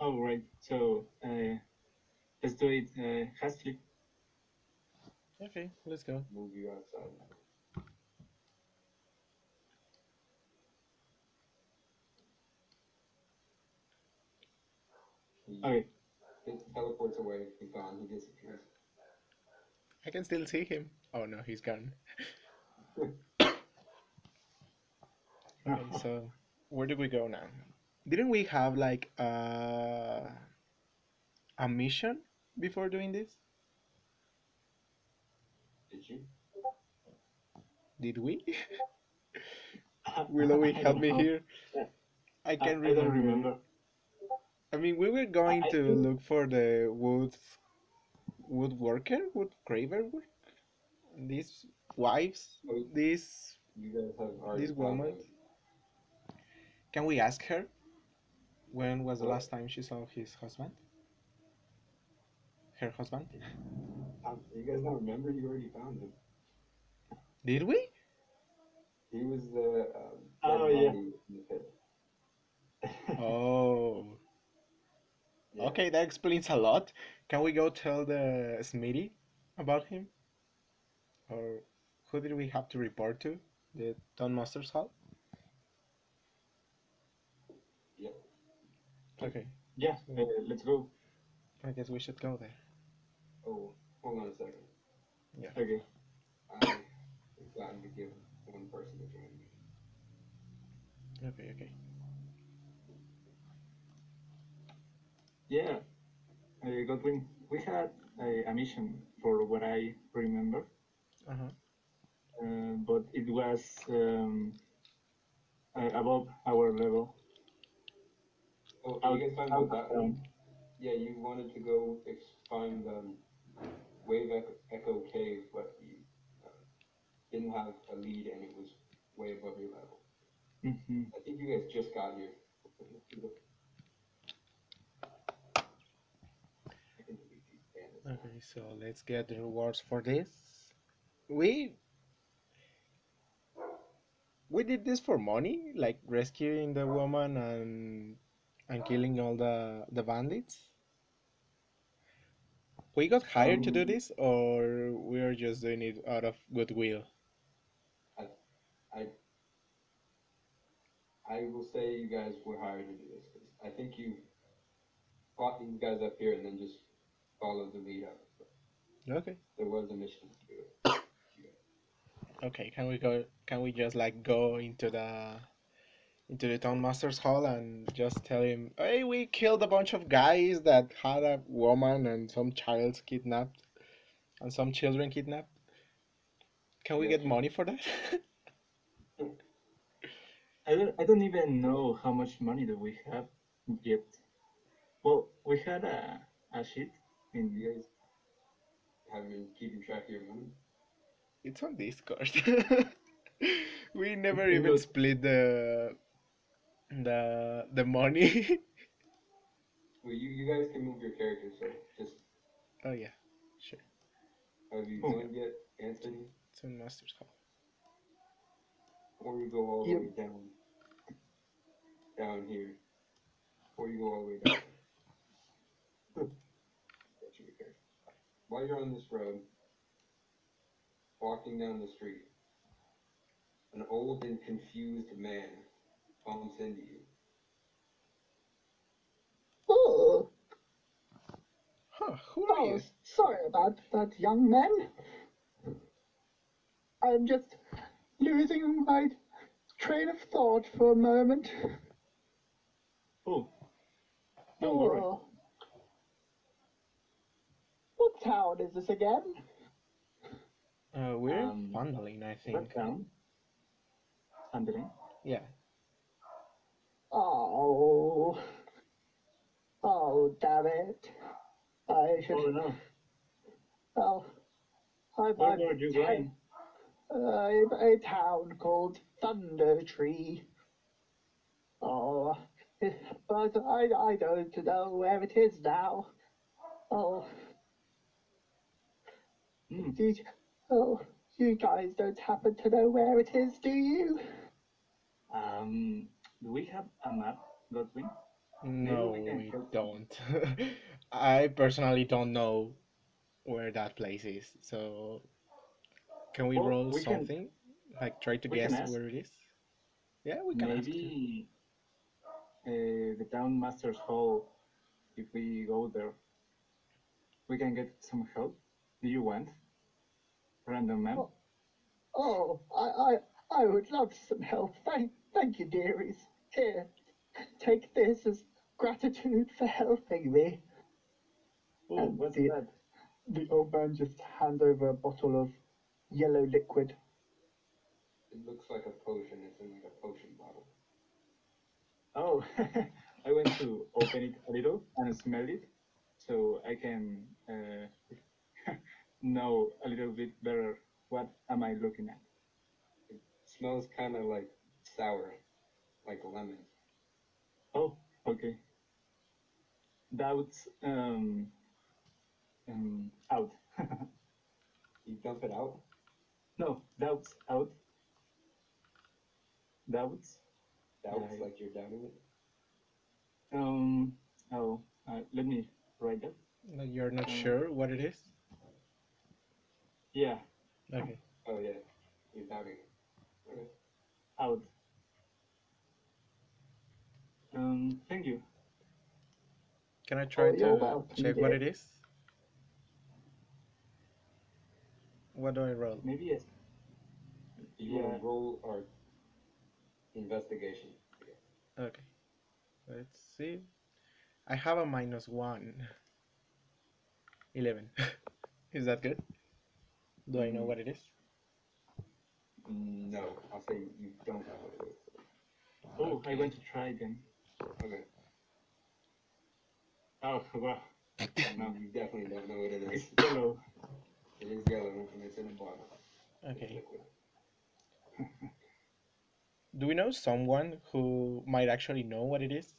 Oh, right. So uh, let's do it uh, hastily. Okay, let's go. Move you outside. He, Okay. teleports away. He's gone. He disappears. I can still see him. Oh no, he's gone. Okay, so where do we go now? Didn't we have like uh, a mission before doing this? Did you? Did we? Willowy, I help me know. here. I I, can't I don't remember. remember. I mean, we were going I to look for the wood woodworker, wood graver work. These wives, Oh, these these women. Can we ask her when was the What? last time she saw his husband? Her husband? Um, you guys don't remember? You already found him. Did we? He was the um, Oh, dead yeah. body in the pit. Oh. Yeah. Okay, that explains a lot. Can we go tell the Smitty about him? Or who did we have to report to? The Don Masters Hall? Yep. Okay, yeah, uh, let's go. I guess we should go there. Oh, hold on a second. Okay. I have gotten to give one person to join me. Okay, okay. Yeah, uh, Godwin, we had a, a mission for what I remember, Uh-huh. uh, but it was um, uh, above our level. Oh, Out, you guys found out out that of town. Yeah, you wanted to go ex- find um, Wave Echo, Echo Cave, but you uh, didn't have a lead and it was way above your level. Mhm. I think you guys just got here. I can delete these bandits now. Okay, so let's get the rewards for this. We we did this for money, like rescuing the woman and and killing all the the bandits. We got hired to do Um, this, or we are just doing it out of goodwill. I I will say you guys were hired to do this I think you brought these guys up here and then just followed the lead up. Okay. there was a mission to do it. Okay, can we go? Can we just like go into the into the town master's hall and just tell him, "Hey, we killed a bunch of guys that had a woman and some childs kidnapped, and some children kidnapped. Can we get money for that?" I don't, I don't even know how much money do we have yet. Well, we had a, a sheet in You guys have been keeping track of your money. it's on Discord. we never even split the the the money. Well, you, you guys can move your characters, so just oh yeah, sure. have you Oh. joined yet, Anthony? Town master's call. Or you go all the Yep. way down, down here, or you go all the way down. That should be fair. While you're on this road, walking down the street, an old and confused man bumps into you. Oh, Huh? Who are oh, you? sorry about that, young man. I'm just losing my train of thought for a moment. Oh, don't worry. Oh. What town is this again? Uh, we're Um, in I That think. town. Handling. Yeah. Oh. Oh, damn it. I should. Oh no. Well, I'm, Where I'm were you going? uh, a town called Thundertree. Oh, but I, I don't know where it is now. Oh, Hmm. you, oh, you guys don't happen to know where it is, do you? Um, do we have a map, Godwin? Maybe No, we we don't. I personally don't know where that place is. So can we Well, roll we can something? Like try to guess where it is? Yeah, we can ask. Maybe uh, the town master's hall. If we go there, we can get some help. Do you want, random man? Oh, oh I, I, I would love some help. Thank, thank you, dearies. Here, take this as gratitude for helping me. Oh, And what's the, that? the old man just hands over a bottle of yellow liquid. It looks like a potion. It's in like a potion bottle. Oh, I went to open it a little and smell it, so I can uh, know a little bit better what am I looking at. It smells kind of like sour, like lemon. Oh, okay. Doubts um, um out. You dump it out. no, doubts out. Doubts. Doubts Right. like you're doubting it. Um. Oh, uh, let me write that. No, You're not Uh, sure what it is? Yeah, Okay. Oh yeah, you're doubting it. Okay. out. Um. Thank you. Can I try Oh, to check what it is? What do I roll? Maybe yes. Do you want to roll or investigation? Okay. Let's see. I have a minus one. 11. is that good? Do I know Mm. what it is? No, I'll say you don't know what it is. Oh, I Okay. want to try then. Okay. Oh, wow. No. You definitely don't know what it is. Yellow. It is yellow and it's in a bottle. Okay. Do we know someone who might actually know what it is?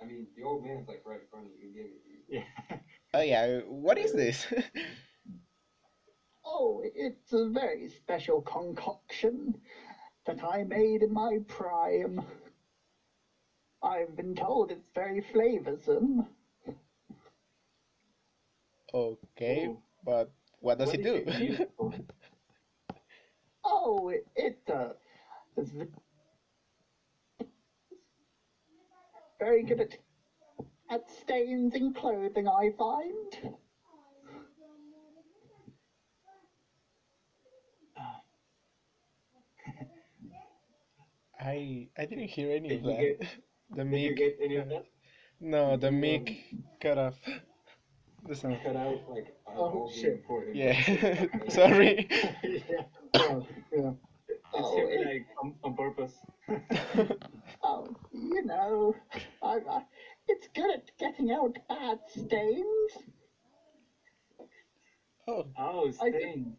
I mean, the old man's like right in front of you. He gave it you. Yeah. Oh yeah, what is this? Oh, it's a very special concoction that I made in my prime. I've been told it's very flavorsome. okay, Ooh. but what does What it do? for? Oh, it, it uh, is very good at, at stains in clothing, I find. I I didn't hear any of Did you that. get? The Did you mic. get any of that? no, the You, mic cut off the You sound. cut out like uh, Oh, all the shit. important Yeah, sorry. yeah. Oh, yeah. It Oh, seemed like on, on purpose. Oh, you know, I, I, it's good at getting out bad stains. oh, oh, I- stain.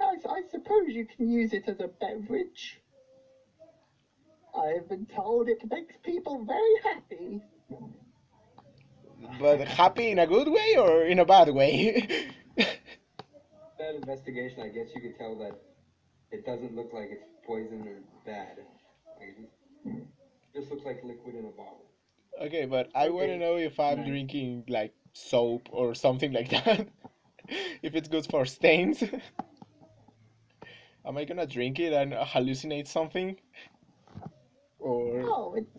I, I suppose you can use it as a beverage. I've been told it makes people very happy. but happy in a good way or in a bad way? That investigation, I guess you could tell that it doesn't look like it's poison or bad. Like it just, just looks like liquid in a bottle. okay, but I want to know if I'm nice. drinking like soap or something like that. if it's good for stains. Am I gonna drink it and hallucinate something? Or Oh, it's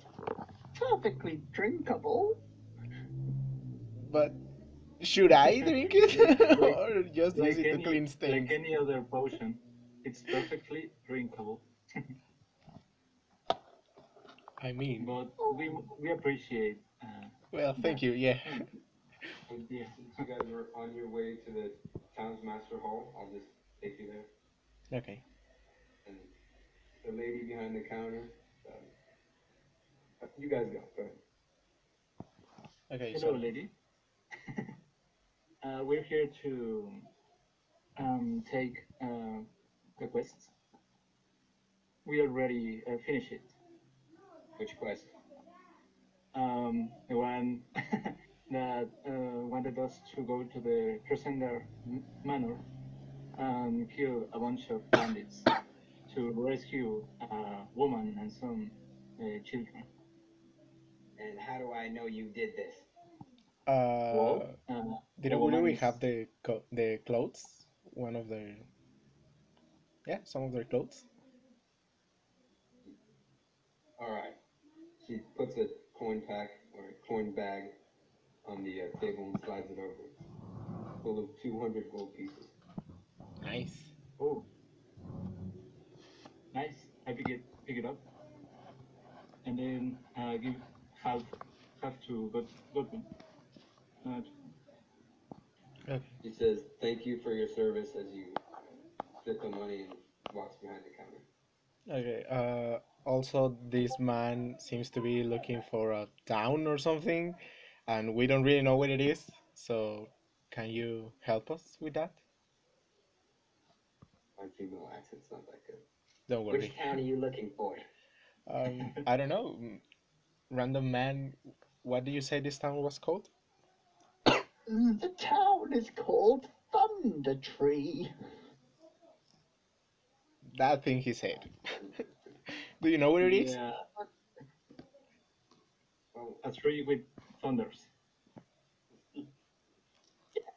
perfectly drinkable. but should I drink it Like- or just use Like it to clean stains? like any other potion, it's perfectly drinkable. I mean, But we we appreciate. Uh, well, thank you. Yeah. So Yeah. you guys were on your way to the town's master hall, I'll just take you there. Okay. And the lady behind the counter, um, you guys go. Go ahead. Okay. Hello, So lady. uh, we're here to um, take uh, the quest. We already uh, finished it. Which quest? Um, the one that uh, wanted us to go to the Tresendar Manor and kill a bunch of bandits to rescue a woman and some uh, children. And how do I know you did this? Uh, Well, uh, did the we, do we have the co- the clothes? One of their yeah, some of their clothes. All right. She puts a coin pack or a coin bag on the uh, table and slides it over. Full of 200 gold pieces. Nice. Oh, nice. I pick it, pick it up, and then uh, give half, half to God, Godwin. Uh, Okay. She says, "Thank you for your service." As you flip the money and walks behind the counter. Okay. Uh, also, this man seems to be looking for a town or something, and we don't really know what it is. So, can you help us with that? My female accent's not that good. Don't worry. Which town are you looking for? Um, I don't know. Random man. What do you say this town was called? The town is called Thundertree. That thing he said. do you know where it is? Yeah, Well, a tree with thunders.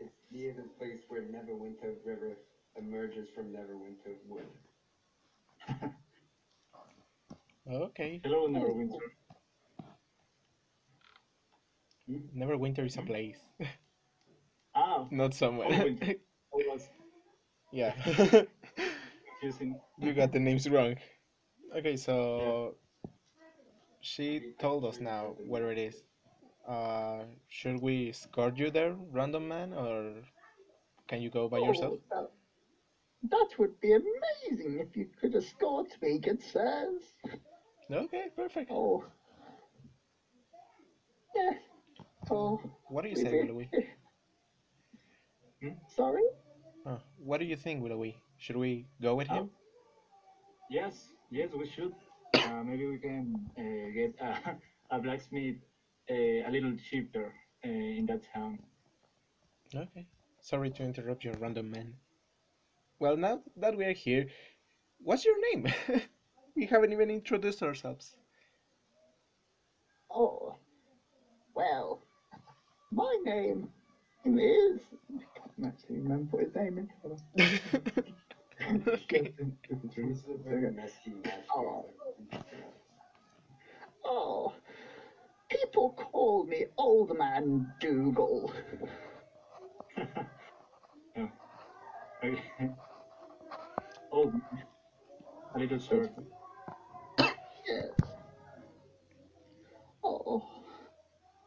it's near the place where Neverwinter River emerges from Neverwinter Wood. Okay. Hello, Neverwinter. Neverwinter is a place, Ah, not somewhere. I yeah. confusing. you got the names wrong. Okay, so she told us now where it is. Uh, should we escort you there, random man, or can you go by yourself? Oh, that, that would be amazing if you could escort me, good sirs. Okay, perfect. Oh. Yes. Oh. What do you we say, did- Willowy? Sorry? Uh, what do you think, Willowy? Should we go with him? Yes, yes, we should. Uh, maybe we can uh, get a, a blacksmith uh, a little cheaper uh, in that town. Okay. Sorry to interrupt you, random man. Well, now that we are here, what's your name? we haven't even introduced ourselves. Oh. Well, my name is. I can't actually remember what his name is. Hold on. Okay. This is a very messy match. Oh. Oh. People call me Old Man Dougal. Oh. Okay. Oh, a little short. Yes. Oh,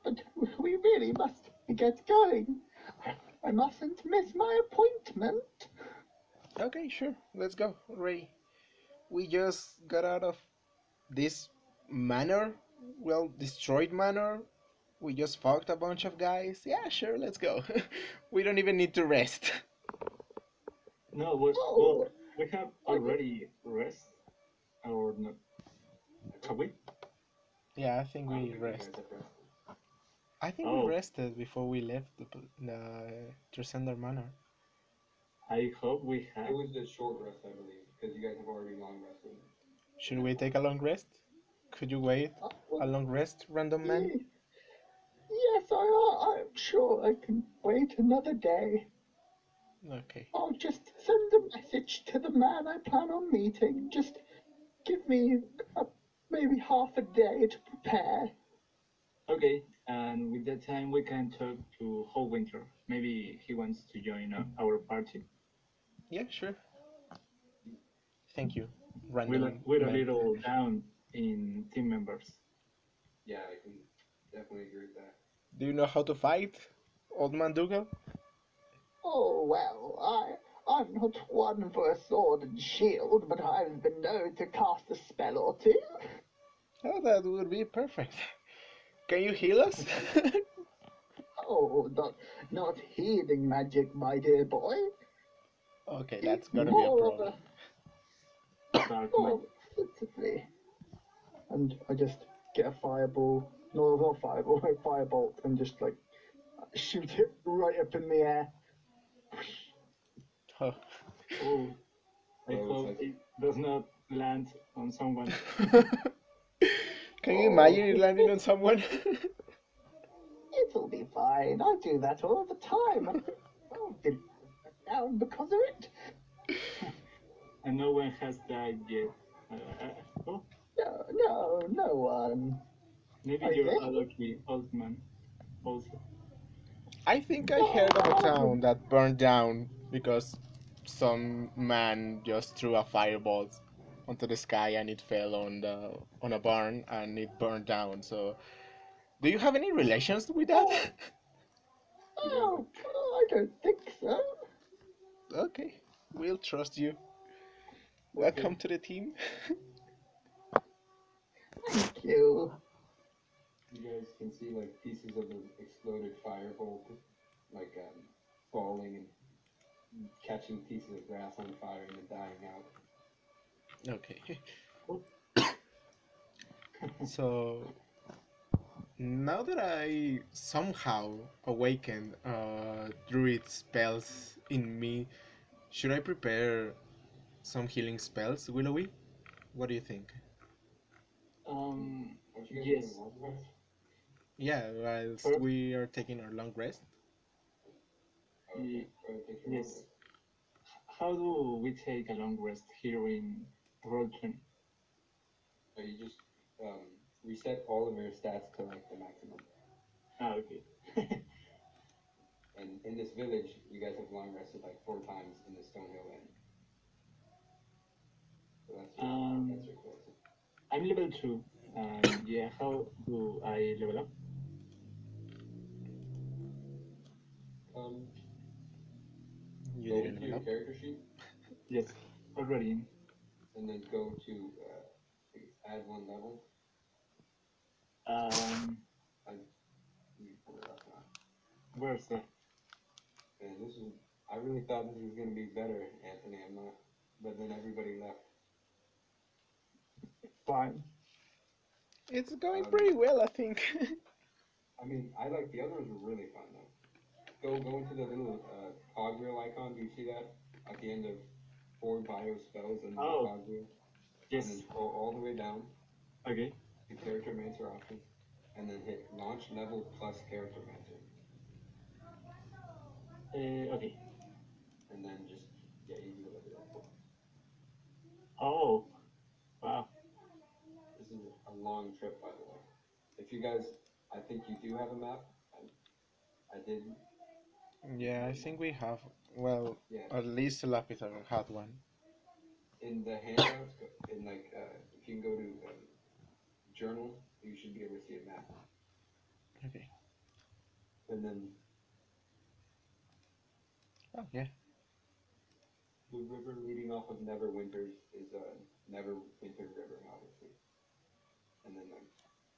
but we really must get going. I mustn't miss my appointment. Okay, sure. Let's go. Ray. We just got out of this manor. Well, destroyed manor. We just fucked a bunch of guys. Yeah, sure, let's go. we don't even need to rest. No, we, Oh. well, we have already rest, or not? Have we? Yeah, I think I don't we think rest. Have rested. I think Oh. we rested before we left the, pl- the Tresendar Manor. I hope we have. It was a short rest, I believe, because you guys have already long rested. Should we take a long rest? Could you wait Uh, a long rest, random man? Yes, I, I'm sure I can wait another day. Okay. I'll just send a message to the man I plan on meeting. Just give me uh, maybe half a day to prepare. Okay, and with that time we can talk to Whole Winter. Maybe he wants to join uh, our party. Yeah, sure. Thank you, We're, we're a little down in team members. Yeah, I can definitely agree with that. Do you know how to fight, old man Dougal? Oh well, I I'm not one for a sword and shield, but I've been known to cast a spell or two. Oh, that would be perfect. Can you heal us? Oh, not not healing magic, my dear boy. okay, that's gonna be a More of problem. Dark more sensitively. And I just get a fireball, no, not fireball, a firebolt, and just like shoot it right up in the air. Oh. Oh, I hope it does not land on someone. Can you Oh, imagine it landing on someone? It'll be fine. I do that all the time. Oh, did down because of it? and no one has died yet. Uh, uh, oh, No, no, no one. maybe I you're think- a lucky old man. Also, I think I heard of a town that burned down because some man just threw a firebolt onto the sky and it fell on the on a barn and it burned down. So, do you have any relations with that? Oh, I don't think so. okay, we'll trust you. Welcome to the team. Thank you. You guys can see like pieces of the exploded firebolt, like um, falling and catching pieces of grass on fire and then dying out. Okay. so now that I somehow awakened uh, druid spells in me, should I prepare some healing spells, Willowy? What do you think? um, Aren't you guys Yes. doing long rest? Yeah, whilst we are taking our long rest. Oh, okay. Ye- Go ahead, take your long yes. how do we take a long rest here in Roll20? So you just um, reset all of your stats to like the maximum. Ah, okay. And in this village, you guys have long rested like four times in the Stonehill Inn. So that's your, Um, that's your close. I'm level 2. Um, yeah, how do I level up? Um, You go didn't into level your up. character sheet Yes, already in. And then go to uh, I think it's add one level. Um, You can pull it up now. where's that? Man, this is. I really thought this was gonna be better, Anthony. I'm not. But then everybody left. Fine. It's going Um, pretty well, I think. I mean, I like the others were really fun though. Go go into the little uh, cogwheel icon. Do you see that at the end of four bio spells and the Oh. cogwheel? Yes. And then scroll all the way down Okay. to charactermancer options, and then hit launch level plus charactermancer, Uh, okay. and then just yeah, you do whatever. that. Oh. Wow. This is a long trip, by the way. If you guys, I think you do have a map. I, I did. yeah, I think we have. Well, Yeah. at least Lapitar had one. In the handouts, go- in like, uh, if you can go to um, journal, you should be able to see a map. Okay. And then Oh, yeah. the river leading off of Neverwinters is uh, Neverwinter River, obviously. And then like,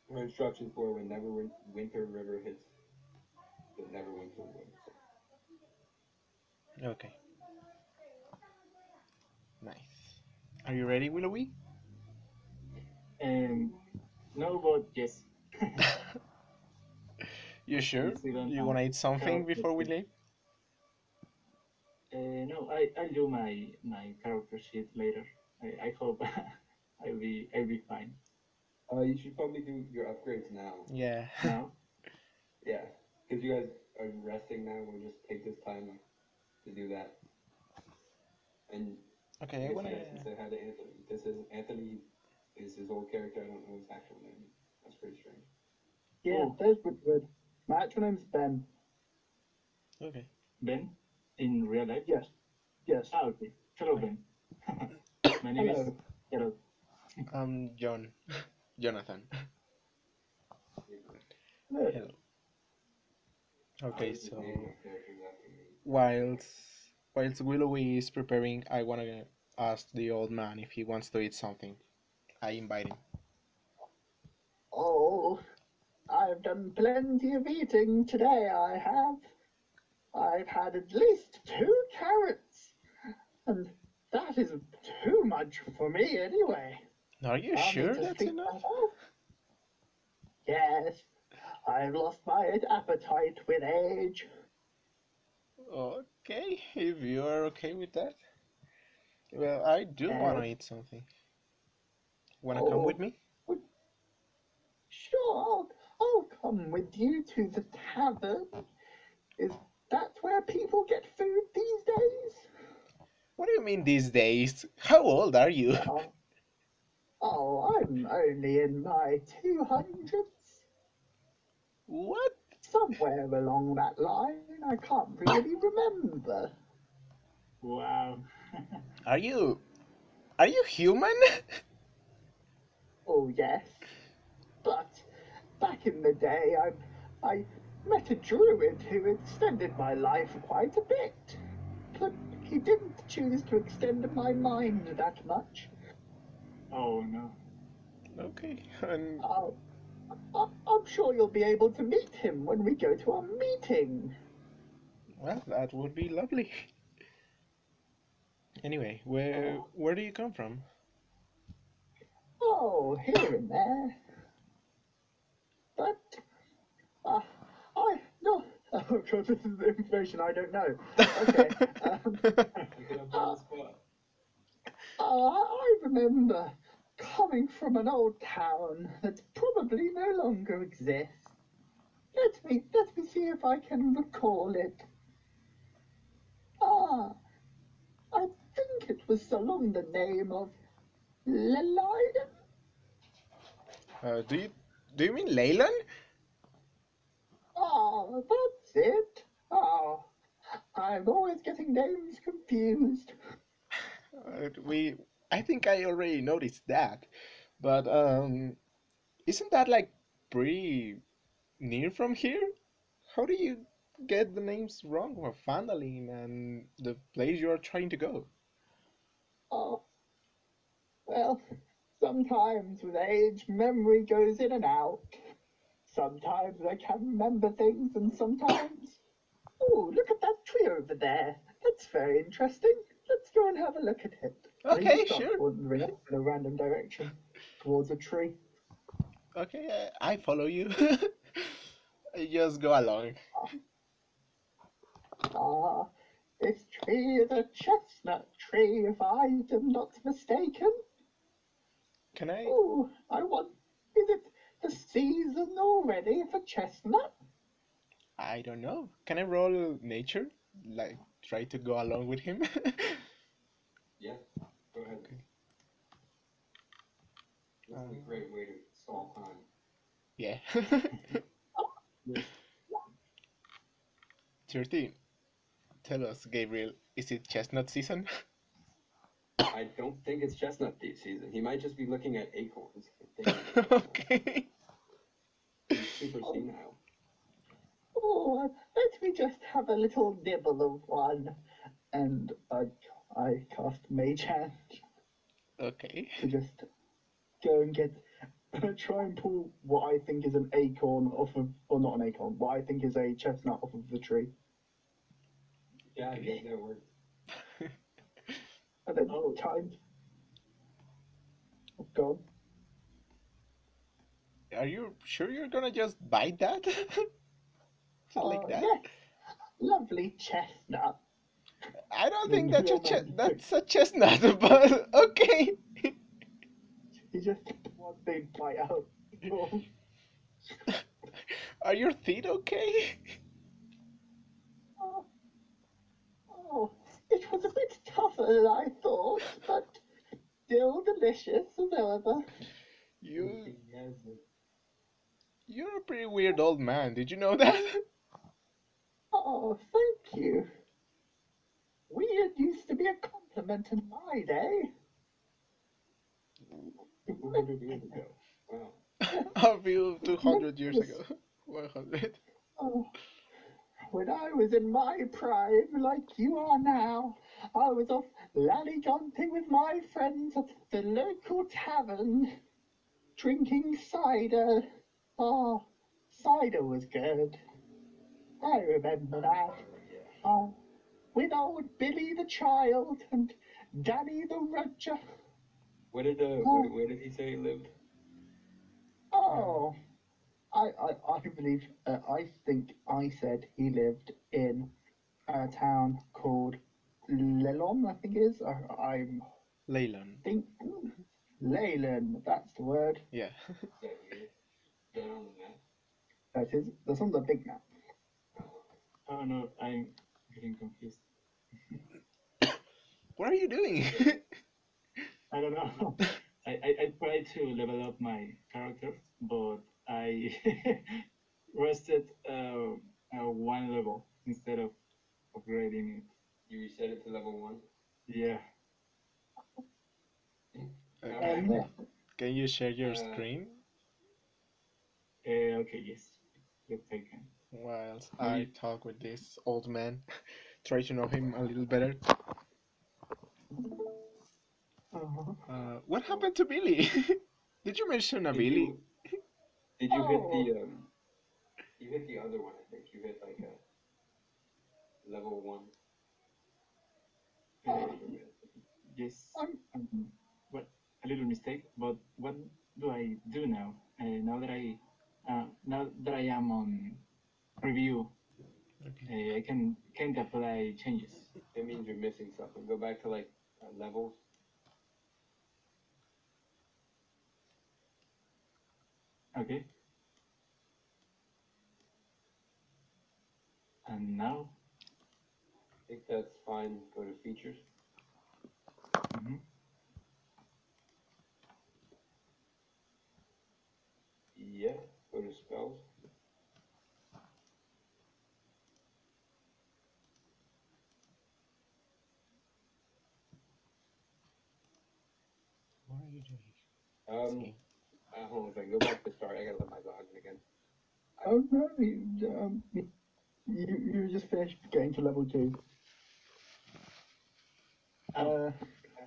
there are instructions for when Neverwinter River hits the Neverwinter Woods. Okay. Nice. Are you ready, Willowy? Um, no, but yes. you sure? still You wanna eat something before we leave? Uh, no, I I'll do my my character sheet later. I, I hope I'll be I'll be fine Uh, you should probably do your upgrades now. Yeah. now. Yeah, because you guys are resting now. We'll just take this time like, to do that. And okay, I guess you wanna. guys can hi to Anthony. This is Anthony. Is his old character? I don't know his actual name. That's pretty strange. Yeah, Oh. there's Woodward. My actual name's Ben. Okay. Ben, in real life. Yes. Yes. Ah, okay. Hello, Ben. my name is Hello. Hello. I'm John. Jonathan. Hello. Hello. I Okay, was so naming my characters after me. whilst whilst Willowy is preparing, I wanna ask the old man if he wants to eat something. I invite him. Oh, I've done plenty of eating today, I have. I've had at least two carrots. And that is too much for me anyway. Are you I'll sure that's enough? that. Yes, I've lost my appetite with age. Okay, if you are okay with that. Well, I do wanna Uh, eat something. Wanna come with oh, me? sure, I'll, I'll come with you to the tavern. Is that where people get food these days? What do you mean these days? How old are you? Oh, oh I'm only in my 200s. What? Somewhere along that line. I can't really remember. Wow. Are you are you human? Oh, yes. But back in the day, I, I met a druid who extended my life quite a bit. But he didn't choose to extend my mind that much. oh no. okay. And I'll, I, I'm sure you'll be able to meet him when we go to our meeting. well, that would be lovely. Anyway, where Oh. where do you come from? Oh, here and there. But, uh, I, no. Oh, God, this is information I don't know. Okay. Um, You could have on the spot. Uh, I remember coming from an old town that probably no longer exists. Let me let me see if I can recall it. Ah, I think it was along the name of Leliden. Uh, do you do you mean Leyland? Ah, that's it. Ah, I'm always getting names confused. Uh, we I think I already noticed that, but um, isn't that like pretty near from here? How do you get the names wrong of Phandalin and the place you are trying to go? Oh, well, sometimes with age, memory goes in and out. Sometimes I can remember things, and sometimes. Oh, look at that tree over there. That's very interesting. Let's go and have a look at it. And he Okay, sure. wandering off in a random direction towards a tree. Okay, uh, I follow you. I just go along. Ah, this tree is a chestnut tree, if I am not mistaken. Can I? Oh, I want. Is it the season already for chestnut? I don't know. Can I roll nature? Like try to go along with him? Yeah, go ahead. Okay. This is a um, great way to stall time. yeah. 13. Tell us, Gabriel, is it chestnut season? I don't think it's chestnut thief season. He might just be looking at acorns. and thinking they're chestnut. okay. He's super senile. Oh, let me just have a little nibble of one. And I, I cast Mage Hand Okay. to just go and get, try and pull what I think is an acorn off of, or not an acorn, what I think is a chestnut off of the tree. Yeah, I Okay. guess that works. And then Oh. timed. Oh, God. Are you sure you're gonna just bite that? like Oh, that? yes. Lovely chestnut. I don't think that's a that's a chestnut, but okay. He just one big bite out. Are your feet okay? oh, oh, it was a bit tougher than I thought, but still delicious as ever. You, you're a pretty weird old man. Did you know that? Oh, thank you. Weird used to be a compliment in my day. 200 years ago. Wow. a few 200 years ago. 100. Oh, when I was in my prime, like you are now, I was off lollygaunting with my friends at the local tavern, drinking cider. Oh, cider was good. I remember that. Yeah. Oh, with old Billy the child and Danny the Roger. Where did uh, where, where did he say he lived? Oh, I, I, I believe, uh, I think I said he lived in a town called Lelon, I think it is. I, I Leyland. think Leyland, that's the word. Yeah. Is that weird? that on the map? That is, that's on the big map. Oh no, I'm getting confused. What are you doing? I don't know. I, I, I tried to level up my character, but I rested uh, uh, one level instead of upgrading it. You reset it to level one. Yeah. Okay. Um. Can you share your Uh, screen Uh, okay, yes. Let's take him. Whilst Maybe- I talk with this old man? Try to know him a little better. Uh-huh. Uh, what happened to Billy? Did you mention a Did Billy? you, did you hit Oh. the um? You hit the other one. I think you hit like a level one. Uh, yes. Um, Um, what a little mistake. But what do I do now? Uh, now that I uh, now that I am on review, Okay. uh, I can can't apply changes. It means you're missing something. Go back to like uh, levels. Okay. And now, I think that's fine. Go to features. mhm. Yeah. Go to spells. What are you doing? Um. See. Uh, hold on a second. Go back to start. I gotta let my dog in again. oh no, you, um, you, you just finished getting to level two. Oh, Uh,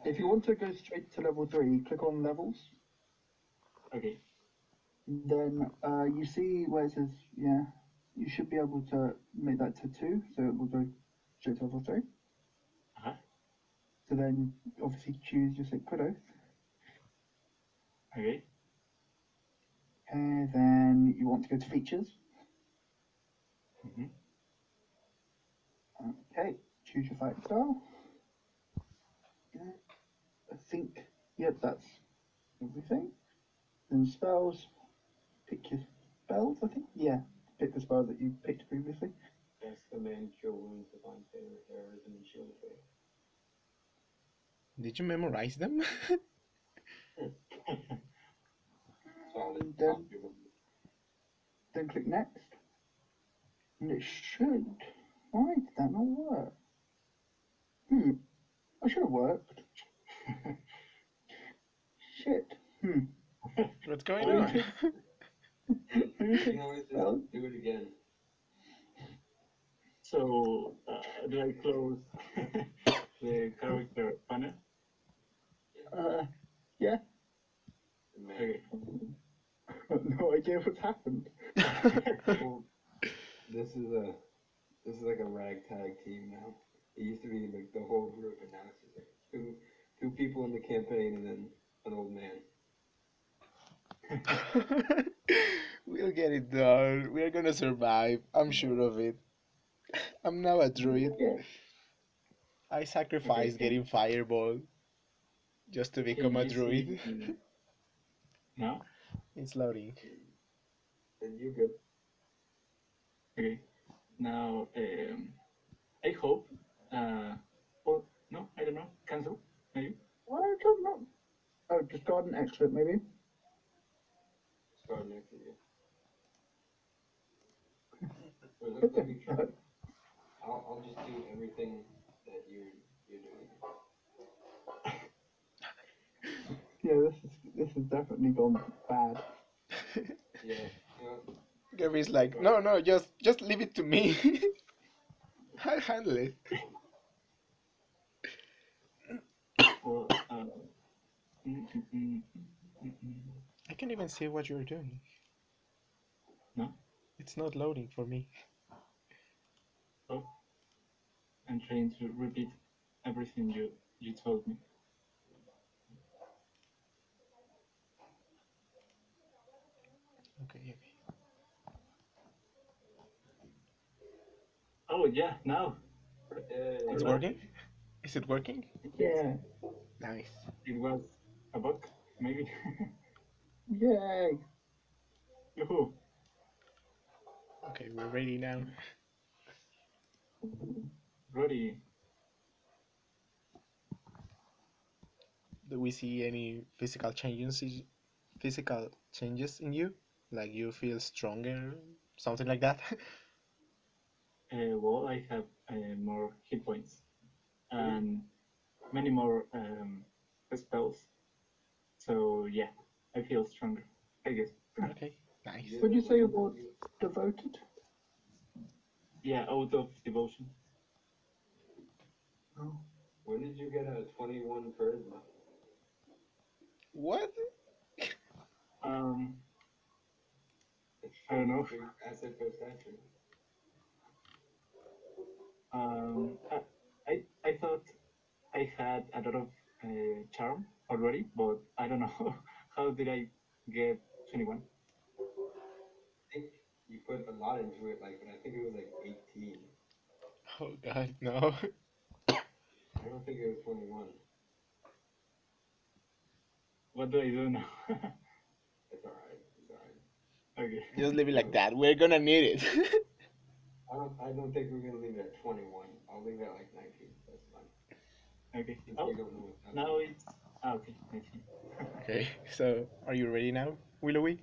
if you want to go straight to level three, click on levels. okay. Then uh, you see where it says, yeah, you should be able to make that to two, so it will go straight to level three. Uh-huh. So then obviously choose your Sacred Oath. Okay. And then you want to go to features. hmm Okay, choose your fight style. Yeah, I think, yep, that's everything. Then spells, pick your spells, I think. Yeah, pick the spell that you picked previously. Cast command, cure wounds, divine favor, heroism, and shield of faith. Did you memorize them? Solid. Then, then click next. And it should. Why did that not work? Hmm. I should have worked. Shit. Hmm. What's going on? Maybe You click know what? Just spell. do it again. so, uh, do I close the character panel? Uh, yeah. Okay. I've no idea what's happened. Well, this is a this is like a ragtag team now. It used to be like the whole group, and now it's just like two two people in the campaign and then an old man. we'll get it done. We're gonna survive. I'm sure of it. I'm now a druid. Yeah. I sacrificed getting fireball just to become a druid. now? It's loading. And you good? Okay. Now, um, I hope. Uh, well, no, I don't know. Cancel, maybe. I don't know. Oh, just garden exit, maybe. Start next to you. Let, let me try. I'll, I'll just do everything that you're you're doing. Yeah, this is this has definitely gone bad. Yeah. Gary's like, no, no, just just leave it to me. I'll handle it. Mm, mm, mm, mm. I can't even see what you're doing. No? It's not loading for me. Oh, I'm trying to repeat everything you you told me. Okay, okay. Oh yeah, now uh, It's working? Is it working? Yeah. Nice. it was a bug, maybe. Yay. Yoo-hoo. Okay, we're ready now. Ready. Do we see any physical changes? Physical changes in you? Like you feel stronger, something like that? Uh, well, I have uh, more hit points and many more um, spells. So yeah, I feel stronger. I guess. okay, nice. Would you say you're devoted? Yeah, out of devotion. Oh. When did you get a 21 charisma? What? Um, It's I don't know. big asset for stature. Um, I, I I thought I had a lot of uh, charm already, but I don't know how did I get 21. I think you put a lot into it, like, but I think it was like 18. Oh god, no. I don't think it was 21. What do I do now? It's alright. It's alright. okay. Just leave it like that. We're gonna need it. I don't. I don't think we're gonna leave it at 21. I'll leave it at like 19. That's fine. Okay. Since Oh, we don't know what's happening. now it's ah, okay. I see. okay, so are you ready now, Willowy?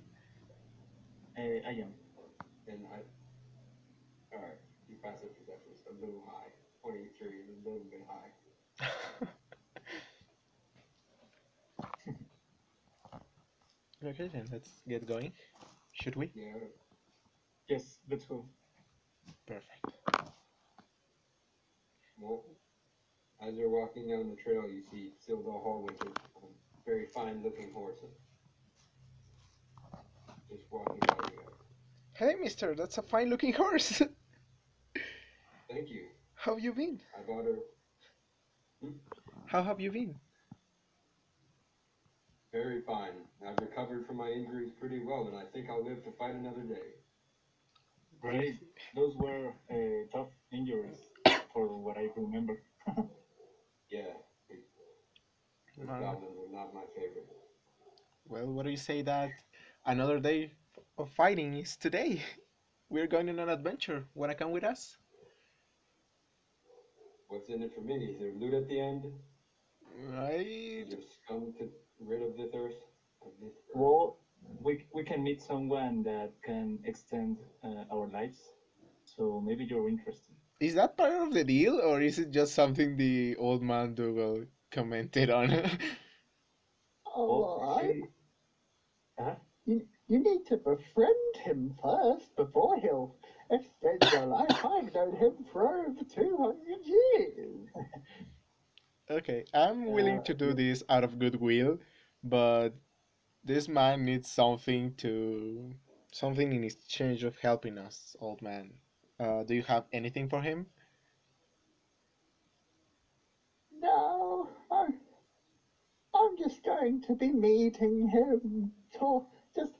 Uh, I am. And I. All right. Your passive perception is a little high. 23 is a little bit high. okay, then let's get going. Should we? Yeah. Yes, let's go. Perfect. Well, as you're walking down the trail, you see Sildar Hallwinter, a very fine-looking horse, just walking by you. Hey, mister, that's a fine looking horse. Thank you. How have you been? I bought her hmm? How have you been? very fine. I've recovered from my injuries pretty well, and I think I'll live to fight another day. Great. Those were uh, tough injuries, for what I remember. Yeah, it, the goblins are not my favorite. well, what do you say that another day of fighting is today? We're going on an adventure. Wanna come with us? What's in it for me? Is there loot at the end? Right. Is there scum to rid of this earth? Of this earth? Well, we we can meet someone that can extend uh, our lives. So maybe you're interested. Is that part of the deal, or is it just something the old man Dougal commented on? Oh, Well, I, uh-huh. you, you need to befriend him first before he'll extend your life. I've known him for over 200 years. okay, I'm willing Uh, to do this out of goodwill, but this man needs something to something in exchange of helping us, old man. Uh, do you have anything for him? No, I'm, I'm just going to be meeting him, talk, just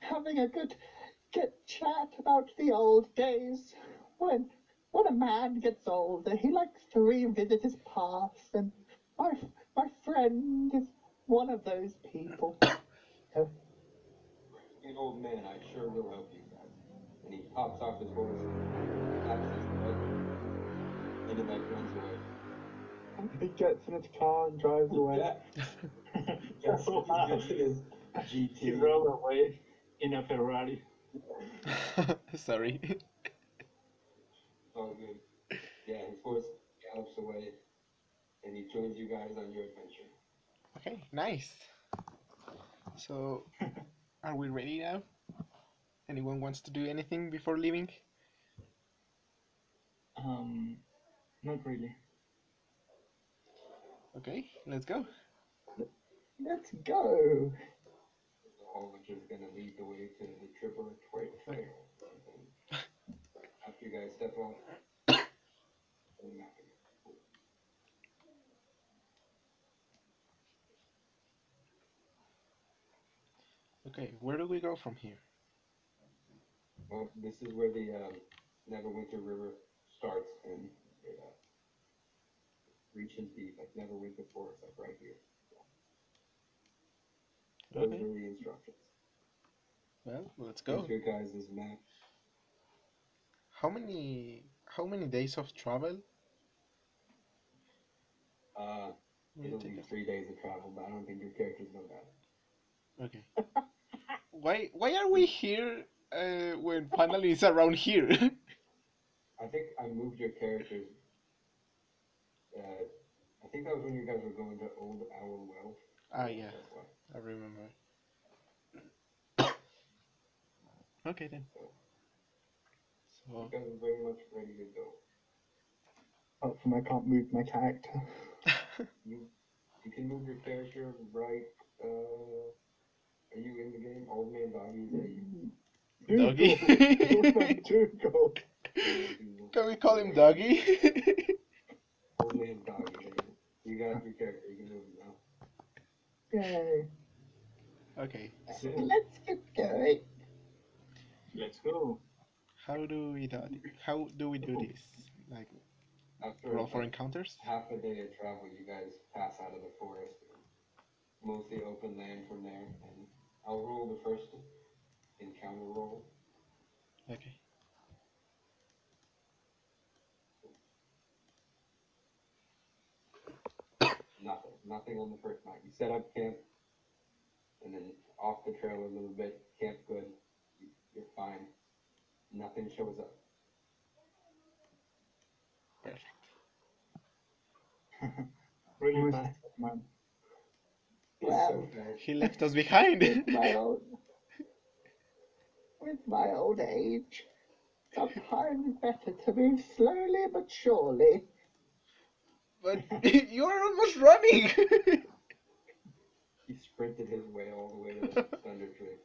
having a good get chat about the old days. When when a man gets older, he likes to revisit his past, and my my friend is one of those people. So, An old man, I sure will help you guys. And he hops off his horse, taps his foot, and then like runs away. he gets in his car and drives away. Yeah, gets, Wow. gets in his He GT. drove away in a Ferrari. Sorry. All good. Yeah, his horse gallops away, and he joins you guys on your adventure. Okay, nice. So, are we ready now? Anyone wants to do anything before leaving? Um, not really. Okay, let's go. Let's go. The Hallwinter's gonna lead the way to the Tripper Twite Trail. After you guys step off, on the map again. Cool. Okay, where do we go from here? Well, this is where the um, Neverwinter River starts, and it uh, reaches the like Neverwinter Forest, like right here. Those Okay. are the instructions. Well, let's Here's go. your guys' map. How many how many days of travel Uh, it'll be three days of travel, but I don't think your characters know that. Okay. Why why are we here uh, when finally it's around here? I think I moved your characters. Uh, I think that was when you guys were going to Old Owl Well. ah yeah, I remember. Okay then. So So you guys are very much ready to go. Apart from I can't move my character. You you can move your character right. Uh, are you in the game? Old Man Doggy, is that you? Doggy. Dougal. Dougal. Can we call him Doggy? Old Man Doggy. you go. You got your character. You can move him now. Yay. okay. So Let's get going. Let's go. how do we do how do we do this? Like After roll for encounters? half a day of travel, you guys pass out of the forest. Mostly open land from there, and I'll roll the first encounter roll. Okay. Nothing. Nothing on the first night. You set up camp, and then off the trail a little bit. Camp good. You, you're fine. Nothing shows up. Perfect. Really Almost. Fast, man. It's Wow. so fast. He left us behind. With my old, with my old age, sometimes better to move slowly but surely. but you are almost running. He sprinted his way all the way to the Thundertree.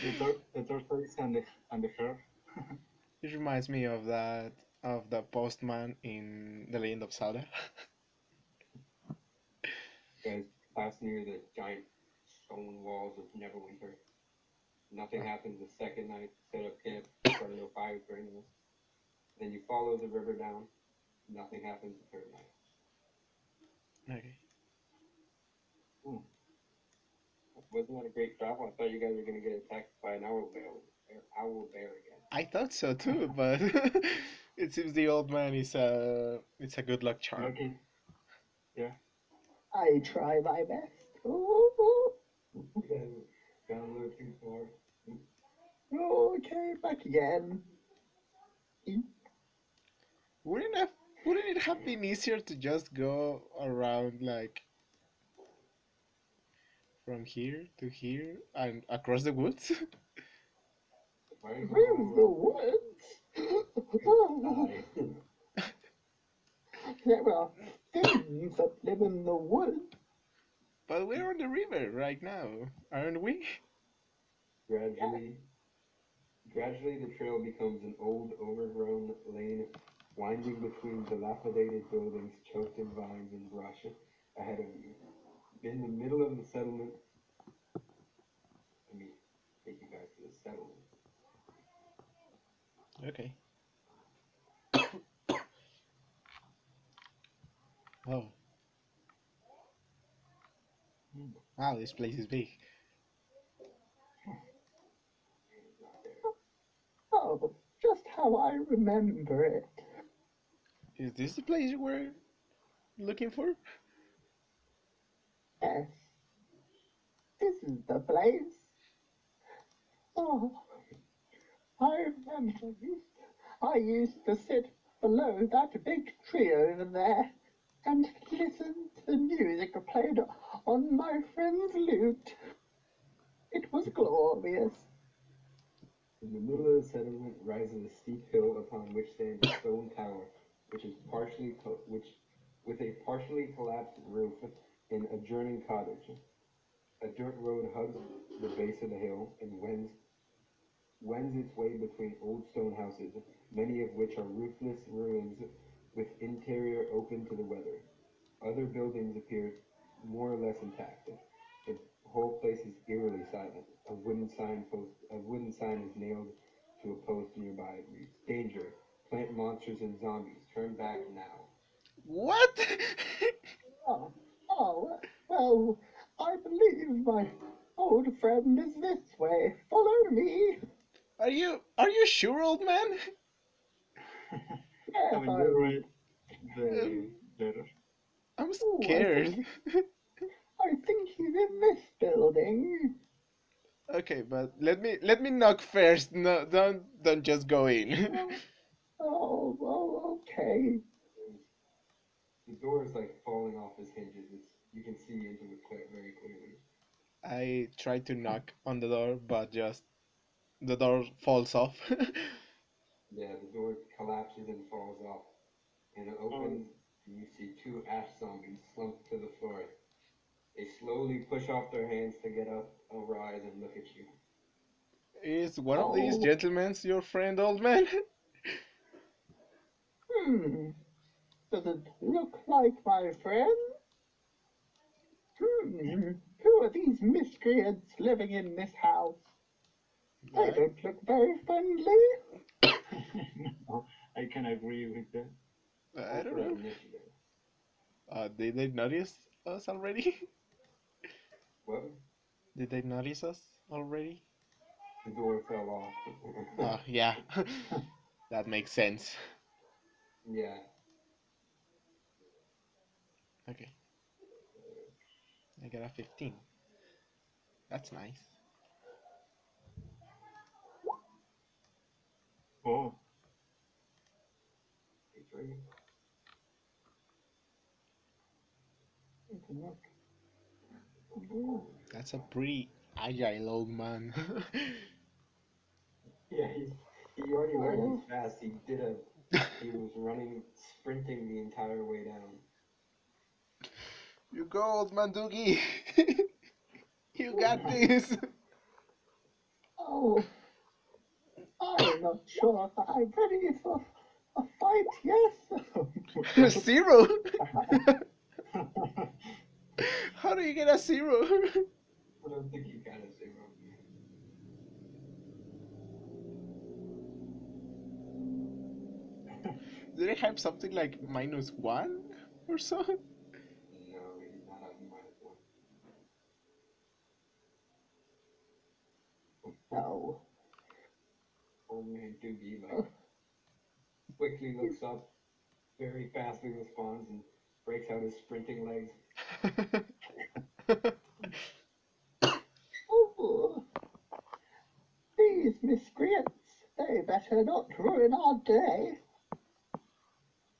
The, tor- the tortoise and the and the hare. it reminds me of that of the postman in The Legend of Zelda. Guys pass near the giant stone walls of Neverwinter. Nothing happens the second night. Set up camp. Start no fires burning this. Then you follow the river down. Nothing happens the third night. okay. Hmm. Wasn't that a great travel? I thought you guys were gonna get attacked by an owl bear, owl bear again. I thought so too, but it seems the old man is a it's a good luck charm. Okay. I try my best. Ooh, ooh, You a little too far. Okay, back again. Wouldn't have wouldn't it have been easier to just go around like from here to here and across the woods? Why are you the going woods. Aye. There are things that live in the woods. but we're on the river right now, aren't we? Gradually, gradually the trail becomes an old, overgrown lane winding between dilapidated buildings choked in vines and brush ahead of you. In the middle of the settlement, let me take you guys to the settlement. Okay. Oh. Wow, this place is big. It's not there. Oh, just how I remember it. Is this the place you were looking for? Yes. This is the place. Oh, I remember I used to sit below that big tree over there and listen to the music played on my friend's lute. It was glorious. In the middle of the settlement rises a steep hill upon which stands a stone tower, which is partially co- which with a partially collapsed roof and adjoining cottage. A dirt road hugs the base of the hill and wends wends its way between old stone houses, many of which are roofless ruins with interior open to the weather. Other buildings appear more or less intact. The whole place is eerily silent. A wooden sign post a wooden sign is nailed to a post nearby. It reads, Danger, plant monsters and zombies, turn back now. What? Oh, oh, well, I believe my old friend is this way. Follow me. Are you are you sure, old man? Yes, I mean, I, you're right. The Um, better. I'm Ooh, I scared. think- I think he's in this building. okay, but let me let me knock first. No, don't don't just go in. Oh, oh, okay. The door is like falling off its hinges. It's you can see into it clear, very clearly. I try to knock on the door, but just the door falls off. Yeah, the door collapses and falls off, and it opens. And you see two ash zombies slumped to the floor. They slowly push off their hands to get up over eyes and look at you. Is one of these Oh. gentlemen your friend, old man? Hmm. Does it look like my friend? Hmm. Who are these miscreants living in this house? They don't look very friendly. No, I can agree with that. I don't know. Uh, did they notice us already? What? Did they notice us already? The door fell off. Oh, yeah. that makes sense. yeah. Okay. I got a 15. That's nice. Oh, Three. That's a pretty agile old man. Yeah, he's he already he's fast. He did a he was running sprinting the entire way down. you go, old man Doogie. you got oh. this. Oh, I'm not sure if I'm ready for a fight. Yes. zero. How do you get a zero? I don't think you got a zero. Did I have something like minus one or so? No, he did not have a minus one. no. Old man Doogie like quickly looks up, very fastly responds, and breaks out his sprinting legs. Oh, these miscreants. They better not ruin our day.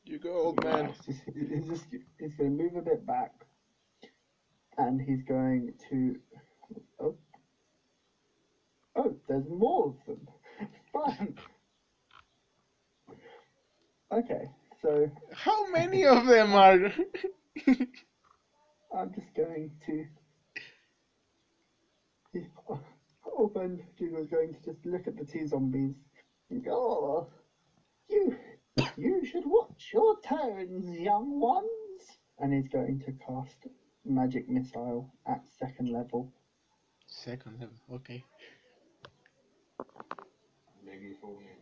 you go, old man. He's, he's just he's going to move a bit back, and he's going to. Oh, oh, there's more of them. Fun. Okay, so How many of them are? I'm just going to. Open. was going to just look at the two zombies. and go, Oh, you, you should watch your tones, young ones. And he's going to cast magic missile at second level. Second level. Okay. Maybe it's old man small.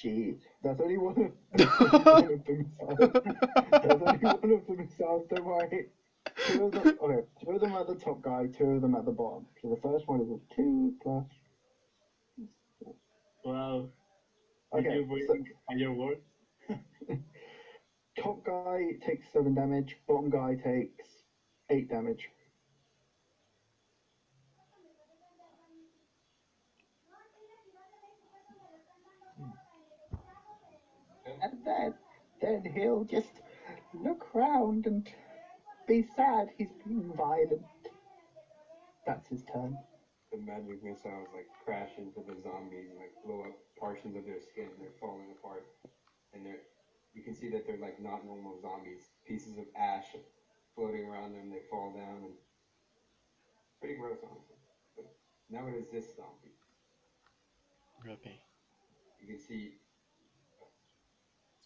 Shit, that's only one of, that's only one of the missiles. There's only one of the missiles. Don't worry. Two of them. Okay, two of them are the top guy. Two of them at the bottom. So the first one is a two plus. wow. Did Okay, you so bring higher word? top guy takes seven damage. Bottom guy takes eight damage. And then, then he'll just look round and be sad he's being violent. That's his turn. The magic missiles like crash into the zombies and like blow up portions of their skin. They're falling apart, and they're you can see that they're like not normal zombies. Pieces of ash floating around them. They fall down and pretty gross, honestly. But now it is this zombie. Okay. You can see a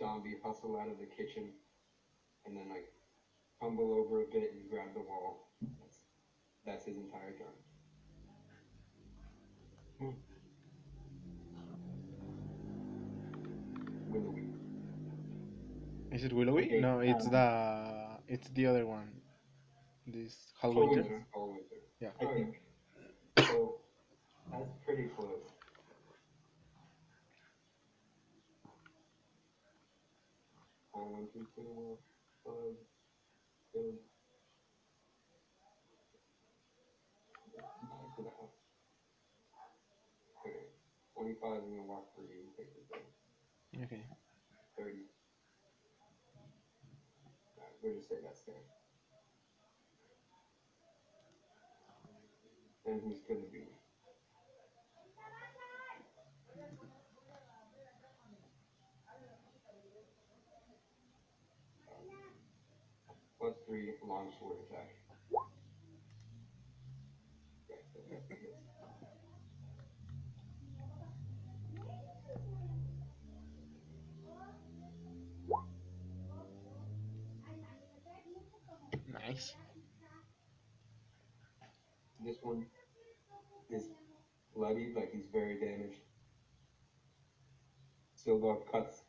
zombie hustle out of the kitchen and then like tumble over a bit and grab the wall. That's that's his entire turn. Willowy. Is it Willowy? Okay, no, it's um, the it's the other one. This Hall Hallwinter. Winter. Winter. Yeah. I think. So that's pretty close. Okay. 25, I'm walk take the. Okay. 30. Alright, we'll just say that's there. And who's gonna be? Plus three longsword attack. Okay, so that's the hit. Nice. This one is bloody, like he's very damaged. Sildar cuts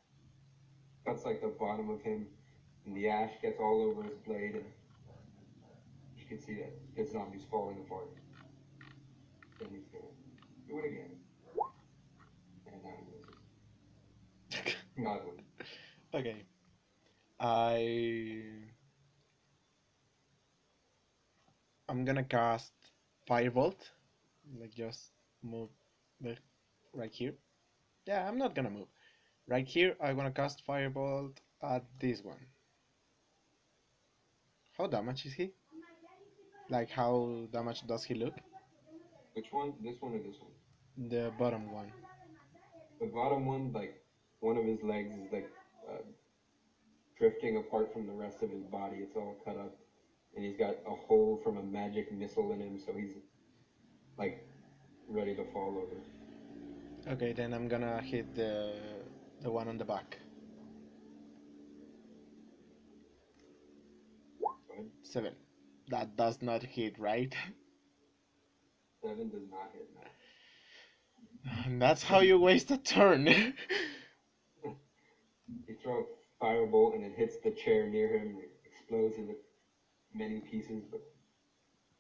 cuts like the bottom of him, and the ash gets all over his blade, and you can see that his zombie's falling apart. Then he's gonna do it again. And now he. Godwin. Okay. I I'm gonna cast Firebolt. Like just move the right here. Yeah, I'm not gonna move. Right here, I wanna cast Firebolt at this one. How damage is he? Like how damage does he look? Which one? This one or this one? The bottom one. The bottom one, like one of his legs is like uh, drifting apart from the rest of his body. It's all cut up, and he's got a hole from a magic missile in him, so he's like ready to fall over. Okay, then I'm gonna hit the the one on the back. Seven. That does not hit, right? Seven does not hit now. And that's how you waste a turn. You throw a firebolt and it hits the chair near him and it explodes into many pieces, but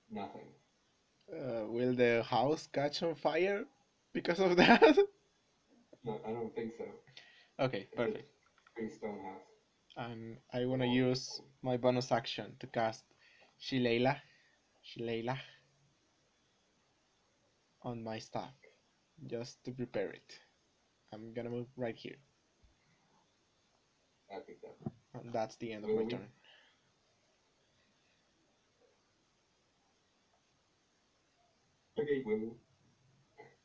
nothing. uh, will the house catch on fire because of that? No, I don't think so. okay, perfect. pretty stone house. And I wanna use my bonus action to cast Shillelagh, Shillelagh on my staff, just to prepare it. I'm gonna move right here, I think that. and that's the end of my we? turn. Okay, Will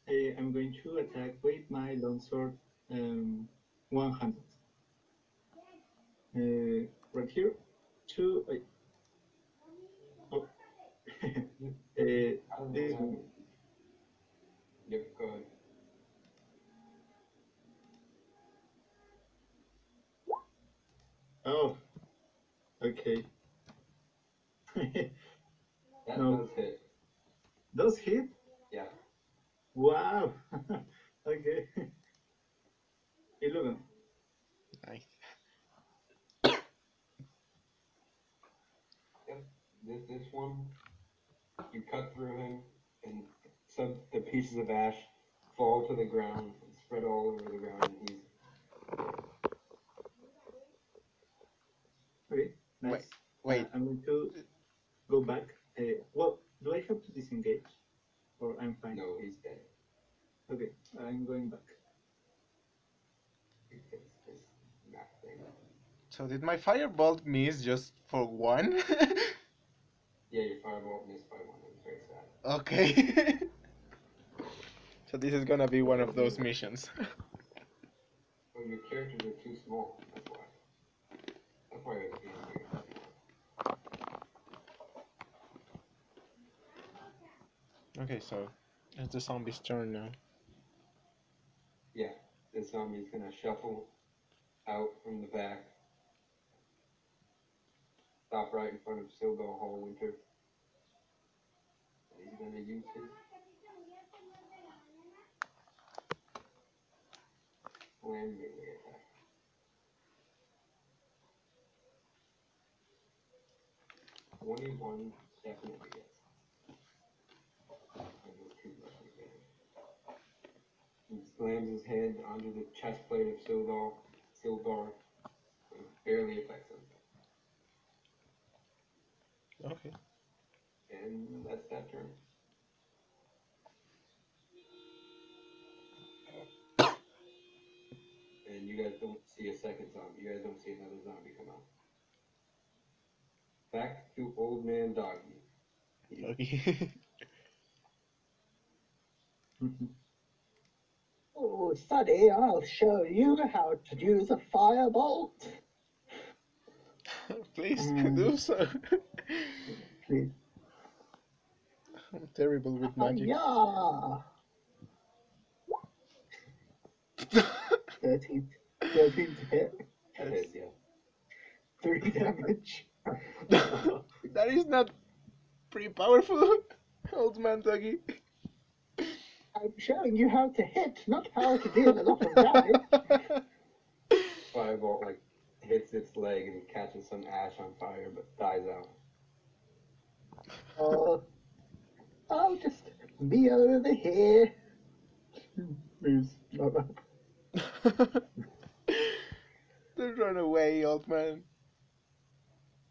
uh, I'm going to attack with my longsword um, one handed. Uh, right here, two. Uh, oh. uh, I don't know this one. Yep, go ahead. Oh, okay. That No. does hit. Does hit? Yeah. Wow. okay. Eleven. Nice. Yep. This this one, you cut through him, and some the pieces of ash fall to the ground and spread all over the ground, and he's Okay. Nice. Wait, wait. Uh, I'm going to go back. Uh, well, do I have to disengage, or I'm fine? no, he's dead. Okay, I'm going back. He takes this map thing. So did my firebolt miss just for one? Yeah, your firebolt missed by one. It was very sad. okay. so this is gonna be one of those missions. Oh, your characters are too small. That's why. That's why it's being okay, so it's the zombie's turn now. Yeah, the zombie's gonna shuffle out from the back. Stop right in front of Sildar Hallwinter. He's gonna use his slam. Twenty-one definitely hits. too much damage. He slams his head onto the chest plate of Sildar. Sildar it barely affects him. Okay. And that's that turn. And you guys don't see a second zombie. You guys don't see another zombie come out. Back to old man doggy. Okay. Oh, Sonny, I'll show you how to use a firebolt. Please Mm. do so. Please. I'm terrible with Oh, magic. yeah. 13, 13 to hit, That is, yeah. 3 damage. that is not pretty powerful, old man doggy. I'm showing you how to hit, not how to deal a lot of damage. Firebolt like hits its leg and catches some ash on fire but dies out. Oh, I'll just be over here. Moves not up. Don't run away, old man.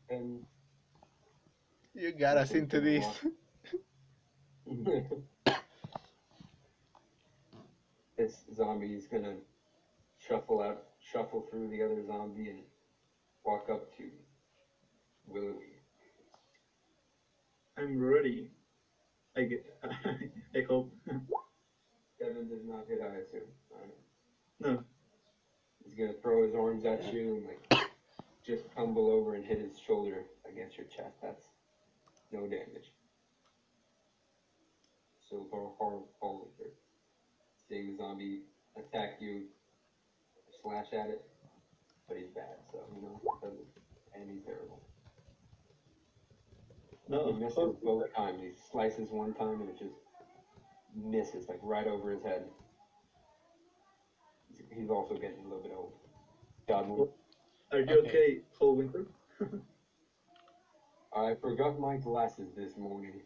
And You got us This into gonna this. This zombie is gonna shuffle out, shuffle through the other zombie and walk up to Willowy. I'm ready. I get. I hope. Devin does not hit, I assume. I. No. He's gonna throw his arms at you and like just tumble over and hit his shoulder against your chest. That's no damage. So far, for seeing the zombie attack you, slash at it, but he's bad, so you know, and he's terrible. No. He misses Oh, both times. He slices one time and it just misses like right over his head. He's- He's also getting a little bit old. God, Are you Okay. okay, Hallwinter? I forgot my glasses this morning.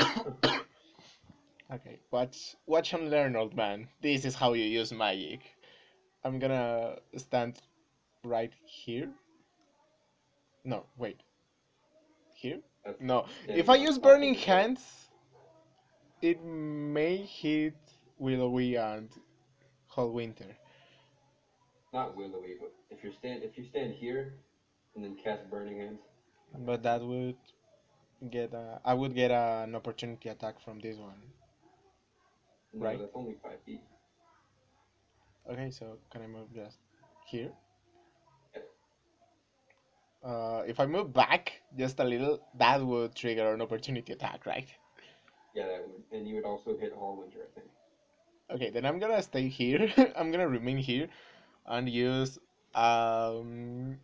Okay, watch, watch and learn, old man. This is how you use magic. I'm gonna stand right here. No, wait. Here? That's No. standing If I use burning hands, it may hit Willowy and Hallwinter. Not willowy, but if you stand if you stand here and then cast burning hands, But that would get a, I would get an opportunity attack from this one. No, Right. that's only five feet. Okay, so can I move just here? Uh, if I move back just a little, that would trigger an opportunity attack, right? Yeah, that would, and you would also hit all winter, I think. Okay, then I'm gonna stay here. I'm gonna remain here and use um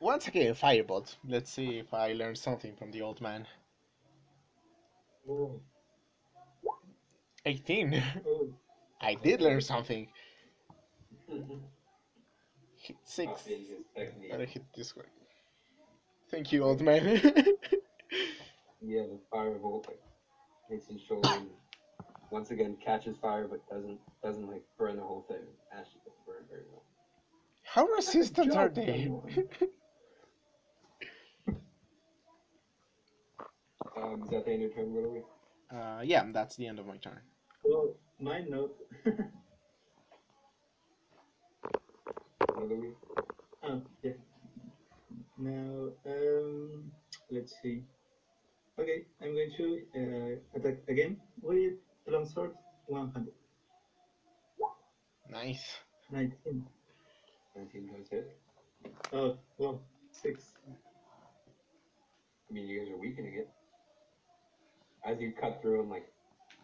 once again firebolt. Let's see if I learn something from the old man. Oh, 18. oh. I did learn something. Hit six. Copying his. Gotta hit this one. Thank you, old man. Yeah, the firebolt like hits his shoulder and once again catches fire, but doesn't doesn't like burn the whole thing. Ashes doesn't burn very well. How resistant are they? Um, is that the end of your turn, uh, yeah, that's the end of my turn. Well, mine not. Willowy? oh, yeah. Now, um, let's see. Okay, I'm going to uh, attack again with the longsword, one handed. Nice. 19. 19 does hit. Oh, well, 6. I mean, you guys are weakening it. As you cut through and like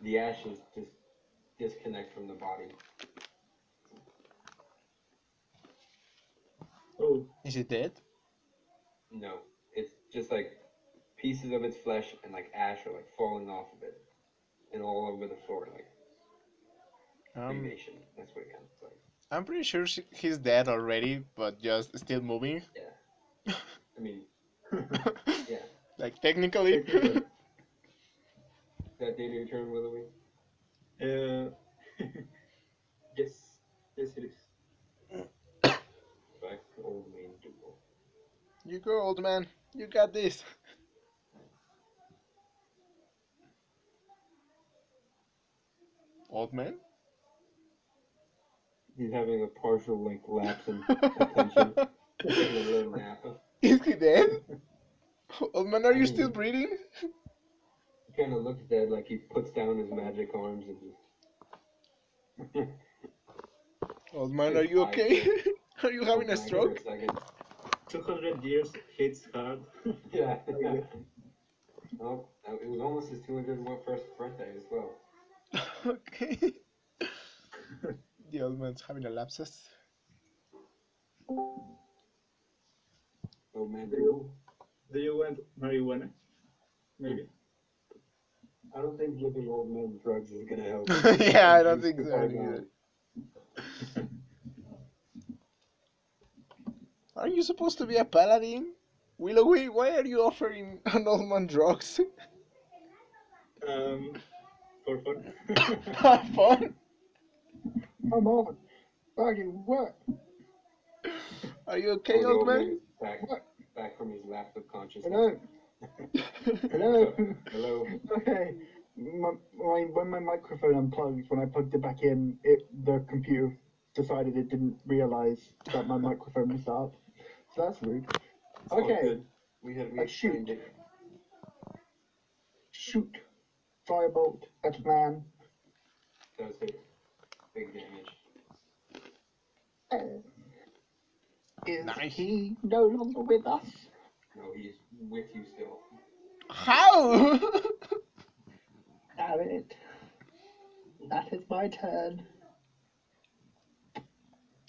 the ashes just disconnect from the body. Oh, Is it dead? No, it's just like pieces of its flesh and like ash are like falling off of it and all over the floor, like Um, cremation. That's what it kind of like. I'm pretty sure she, he's dead already, but just still moving. Yeah. I mean, yeah. like technically. Technically. that day your turn, Willowy? Uh, yes, yes it is. Back to old main duel. You go, old man. You got this. Old man? He's having a partial like lapse in attention. Taking a little nap. Is he dead? Old man, are you still breathing? He kind of looks dead, like he puts down his magic arms and just. Old oh, man, are you okay? are you having a oh, stroke? A 200 years hits hard. Yeah. oh, oh it was almost his 201st birthday as well. okay. the old man's having a lapsus. Old man duel. Do you want marijuana? Maybe. I don't think giving old men drugs is gonna help. yeah, I don't think so either. gone. Are you supposed to be a paladin? Willowy, why are you offering an old man drugs? Um, for fun. Have fun. Come on. Fucking work. Are you okay, the old man? is back, back from his lapse of consciousness. Hello. Hello. Hello. Okay. My, my, when my microphone unplugged, when I plugged it back in, it the computer decided it didn't realize that my microphone was up. So that's rude. It's all Okay. good. We had we Let's shoot. explained it. Shoot. Firebolt at man. Does hit big damage. Uh, is Nice. he no longer with us? No, he's with you still. How? Damn it. That is my turn.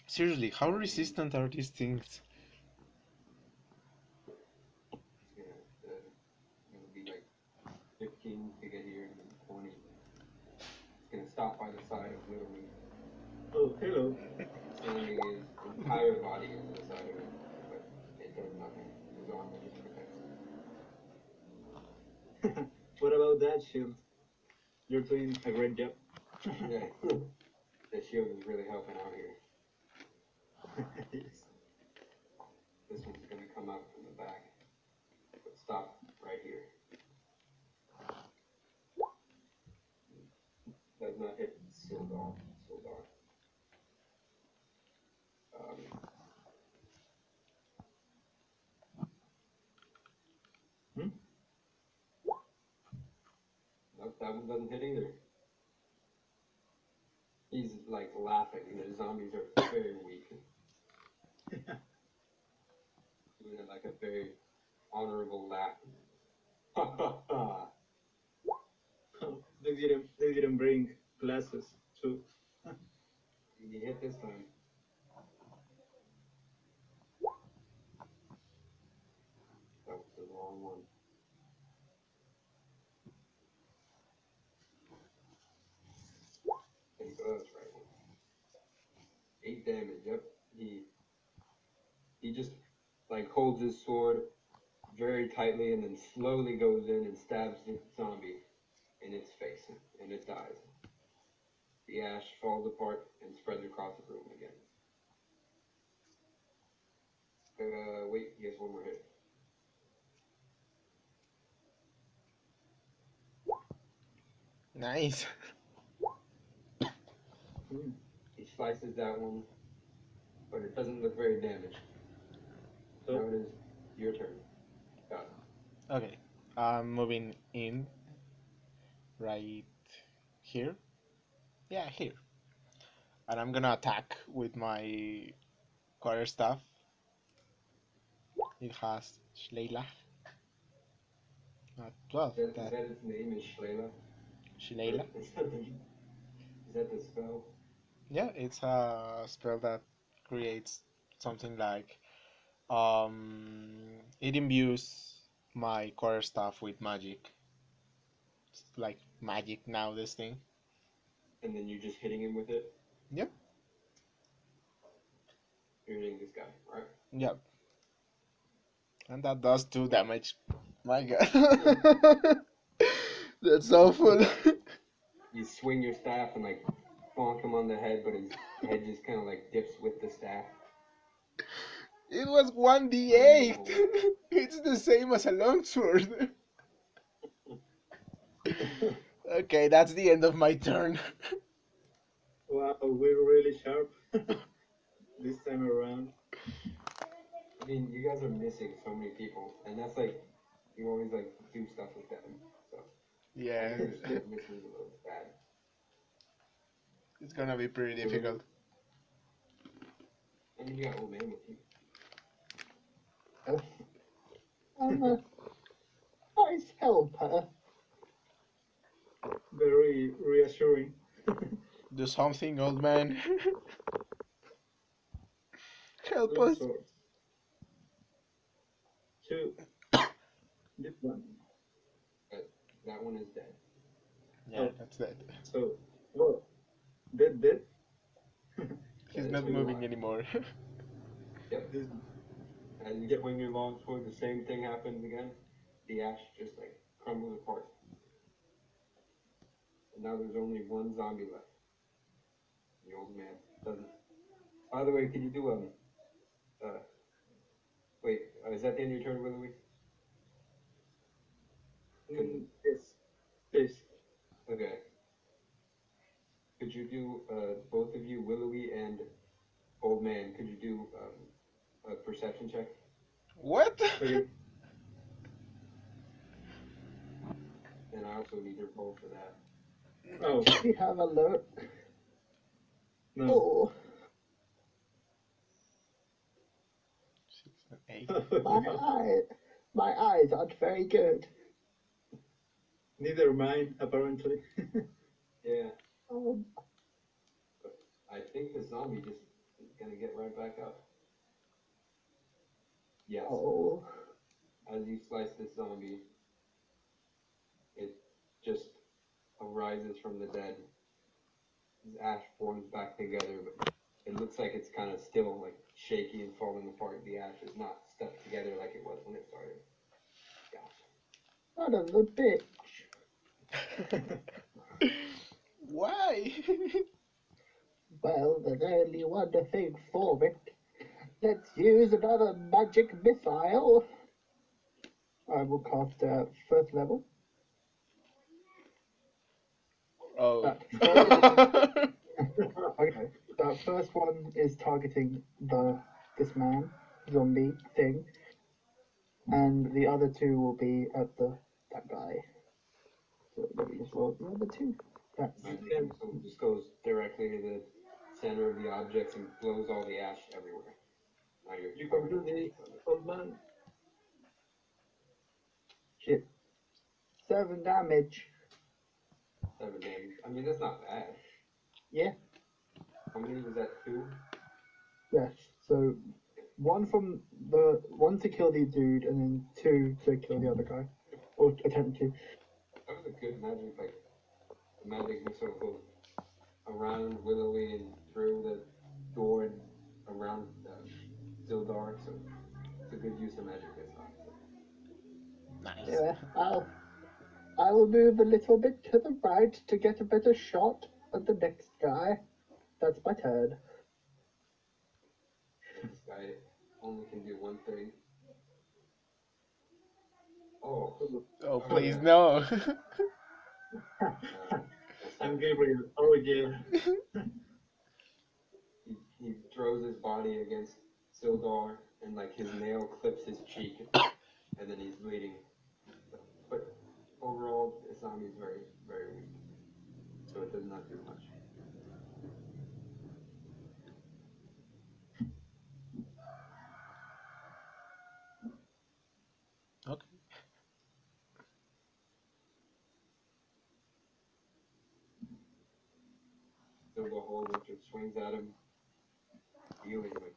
Seriously, how resistant are these things? It's gonna, uh, it'll be like 15 to get here and then 20. It's gonna stop by the side of Little Me. oh, hello. Slamming his entire body into the side of it, but it does nothing. His armor just protects him. what about that shield? You're doing a great job. Yeah. the shield is really helping out here. yes. This one's gonna come out from the back. But stop right here. Does not hit Sildar. Sildar. Um, Hmm? nope, that one doesn't hit either. He's like laughing. The zombies are very weak. Doing it like a very honorable laugh. Ha ha ha. They didn't. They didn't bring glasses too. You hit this time. That was the wrong one. Think, oh, that's right one. Eight damage. Yep. He he just like holds his sword very tightly and then slowly goes in and stabs the zombie in its face and it dies. The ash falls apart and spreads across the room again. Uh, wait, he has one more hit. Nice. Hmm. He slices that one, but it doesn't look very damaged. So Now So, it is your turn. Got it. Okay, I'm moving in right here. Yeah, here. And I'm gonna attack with my quarterstaff. It has Shillelagh. Uh, well, Is that, is that that its name is Shlayla? Shillelagh. Is that the, is that the spell? Yeah, it's a spell that creates something like um it imbues my quarterstaff with magic. It's like magic now this thing. And then you're just hitting him with it? Yep. You're hitting this guy, right? Yep. And that does two damage. My god. That's awful. You swing your staff and like bonk him on the head, but his head just kind of like dips with the staff. it was 1d8. it's the same as a longsword. okay, that's the end of my turn. Wow, we're really sharp this time around. I mean, you guys are missing so many people, and that's like you always like do stuff with them. So Yeah, think your split missing is a little bad. It's gonna be pretty difficult. I mean, you got old man with you. Oh. I'm a nice helper. Very reassuring. Do something, old man. Help us. swords. Two. This one. That one is dead. Yeah, Oh. that's it. So, well, dead, dead. He's not moving anymore. Yep. This, As you swing your long sword, the same thing happens again. The ash just like crumbles apart. And now there's only one zombie left. The old man doesn't. By the way, can you do um? Uh, wait, uh, is that the end of your turn, Willowy? mm, yes. Yes. Okay. Could you do uh, both of you, Willowy and old man? Could you do um, a perception check? What? Okay. And I also need your roll for that. Oh, Let me have a look. no. Oh, Six and eight. my eye, my eyes aren't very good. Neither mine, apparently. Yeah, Um, I think the zombie just is gonna get right back up. Yes. oh, As you slice this zombie, it just arises from the dead. His ash forms back together, but it looks like it's kind of still like shaky and falling apart. The ash is not stuck together like it was when it started. Gotcha. son of a bitch. Why? Well, there's only one thing for it. Let's use another magic missile. I will cast uh, first level. oh. First, okay, that first one is targeting the this man zombie thing, and the other two will be at the that guy. So let me just roll the other two. That's Magic just goes directly to the center of the objects and blows all the ash everywhere. Now you're You can covered do in old man. shit. Seven damage. Seven damage. I mean, that's not bad. Yeah. How many was that? Two? Yes. So one from the one to kill the dude, and then two to kill the other guy, or attempt to. That was a good magic, like, the magic missile goes around Willowy and through the door and around um, Sildar, so it's a good use of magic missile. nice. Yeah. I'll I will move a little bit to the right to get a better shot at the next guy. That's my turn. This guy only can do one thing. Oh, Oh, please no. uh, that's I'm Gabriel. Oh, yeah. he, he throws his body against Sildar and like his nail clips his cheek and then he's bleeding. But overall the zombie is very, very weak. So it does not do much. Sildar Hallwinter swings at him, dealing like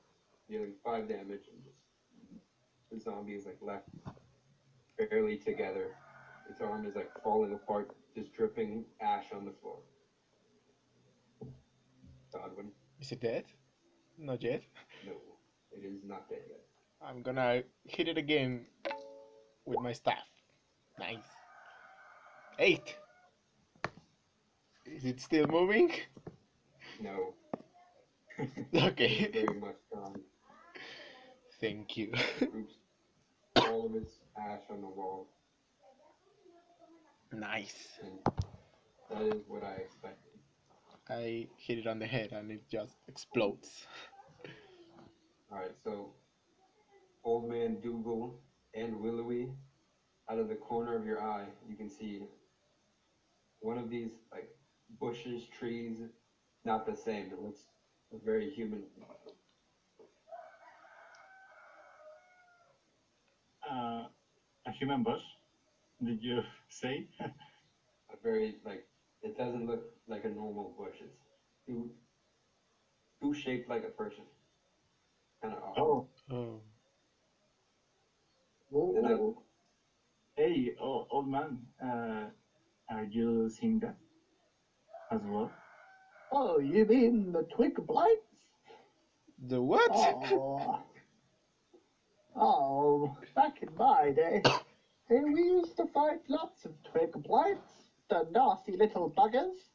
dealing five damage and just the zombie is like left barely together. Its arm is like falling apart, just dripping ash on the floor. Godwin, Is it dead? Not yet. no, it is not dead yet. I'm gonna hit it again with my staff. Nice. Eight. Is it still moving? No, Okay. very much gone. Thank you. Groups all of its ash on the wall, nice. and that is what I expected. I hit it on the head and it just explodes. All right, so Old Man Dougal and Willowy, out of the corner of your eye, you can see one of these like bushes, trees, not the same. It looks very human. Uh, a human bush? Did you say? A very like it doesn't look like a normal bush. It's too too shaped like a person. Kind of odd. oh, Oh. I- hey, oh, old man. Uh, are you seeing that as well? Oh, you mean the twig blights? The what? Oh, oh, back in my day, eh, we used to fight lots of twig blights, the nasty little buggers.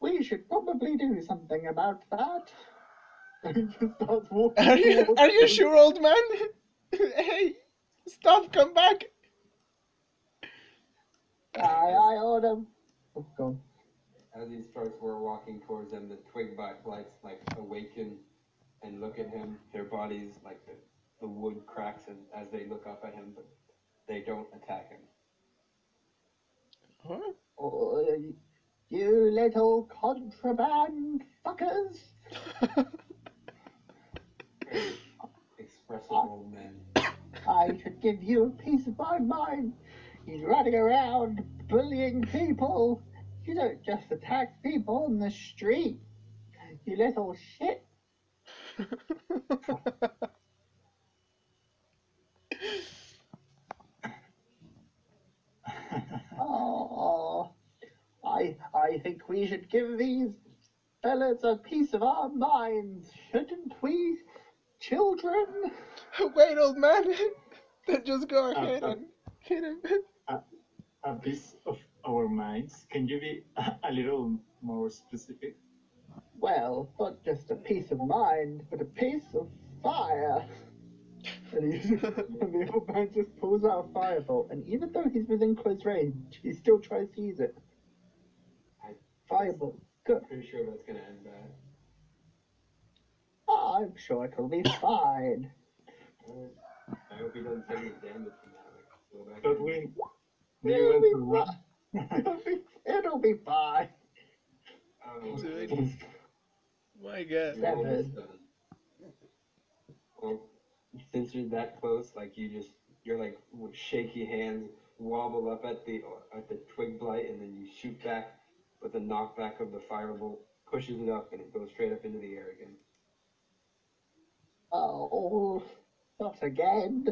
We should probably do something about that. And he just starts walking Are you are you sure, old man? hey, stop! Come back! Aye, aye, order. Oh, gone. As he starts we're walking towards them, the twig bi- blights like awaken and look at him. Their bodies like the, the wood cracks and as they look up at him, but they don't attack him. Huh? Oh, you little contraband fuckers. Expressive old man. I should give you a piece of my mind. He's running around bullying people. You don't just attack people on the street. You little shit. Oh, I I think we should give these fellas a piece of our minds, shouldn't we? Children. Wait, old man. then just go Uh, ahead uh. and hit him. a piece of our minds. Can you be a little more specific? Well, not just a piece of mind, but a piece of fire. And, he, and the old man just pulls out a firebolt, and even though he's within close range, he still tries to use it. I- Firebolt. Good. Pretty sure that's gonna end bad. Ah, I'm sure it'll be fine. I hope he doesn't take any damage from that. Like, But in. when do you want to run? It'll be, it'll be fine. Oh, Dude. My God. You rolled a Seven. seven. Well, since you're that close, like you just you're like with shaky hands, wobble up at the at the twig blight, and then you shoot back, but the knockback of the firebolt pushes it up, and it goes straight up into the air again. Oh, not again.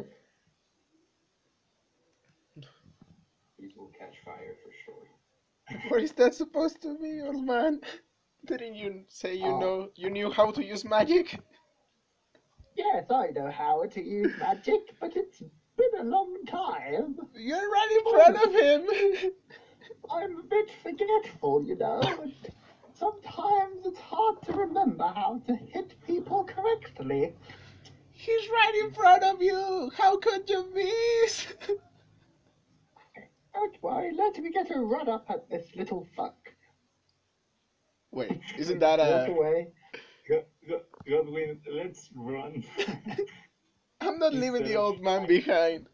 These will catch fire for sure. What is that supposed to be, old man? Didn't you say you Oh. know you knew how to use magic? Yes, I know how to use magic, but it's been a long time. You're right in front of him. I'm a bit forgetful, you know, sometimes it's hard to remember how to hit people correctly. He's right in front of you. How could you miss? Don't worry, let me get a run up at this little fuck. Wait, isn't that Walk a? away. Go- go- Godwin, let's run. I'm not leaving the old man behind.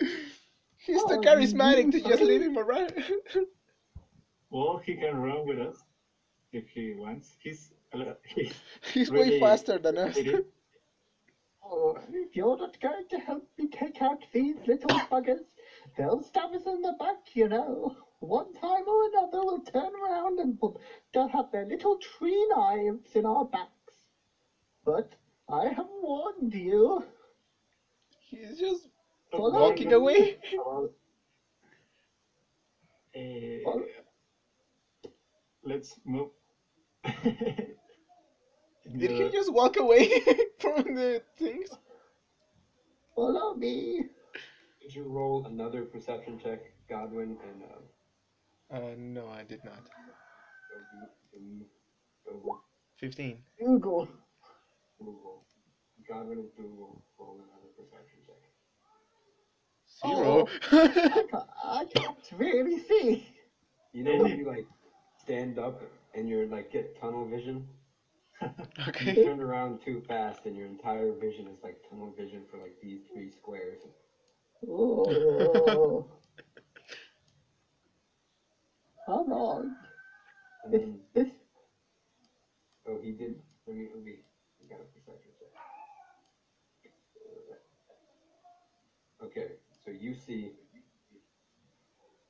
He's too Oh, charismatic to just leave him around. well, he can run with us if he wants. He's a li- he's He's way really faster than us. Oh, if you're not going to help me take out these little buggers, they'll stab us in the back, you know. One time or another, we'll turn around and they'll have their little tree knives in our backs. But I have warned you. He's just Follow walking me. away. Follow- eh, let's move. Did he just walk away from the things? Follow me. Did you roll another perception check, Godwin, and uh, Uh, no, I did not. Go deep, go over, 15. Dougal. Dougal. Godwin and Dougal roll another perception check. Zero. I can't, I can't really see. You know when you like stand up and you're like get tunnel vision? okay. You okay. turn around too fast and your entire vision is like tunnel vision for like these three squares. Oh. Come on. And This, then, this, oh, he did. Let me, let me, we got a perception check. Okay, so you see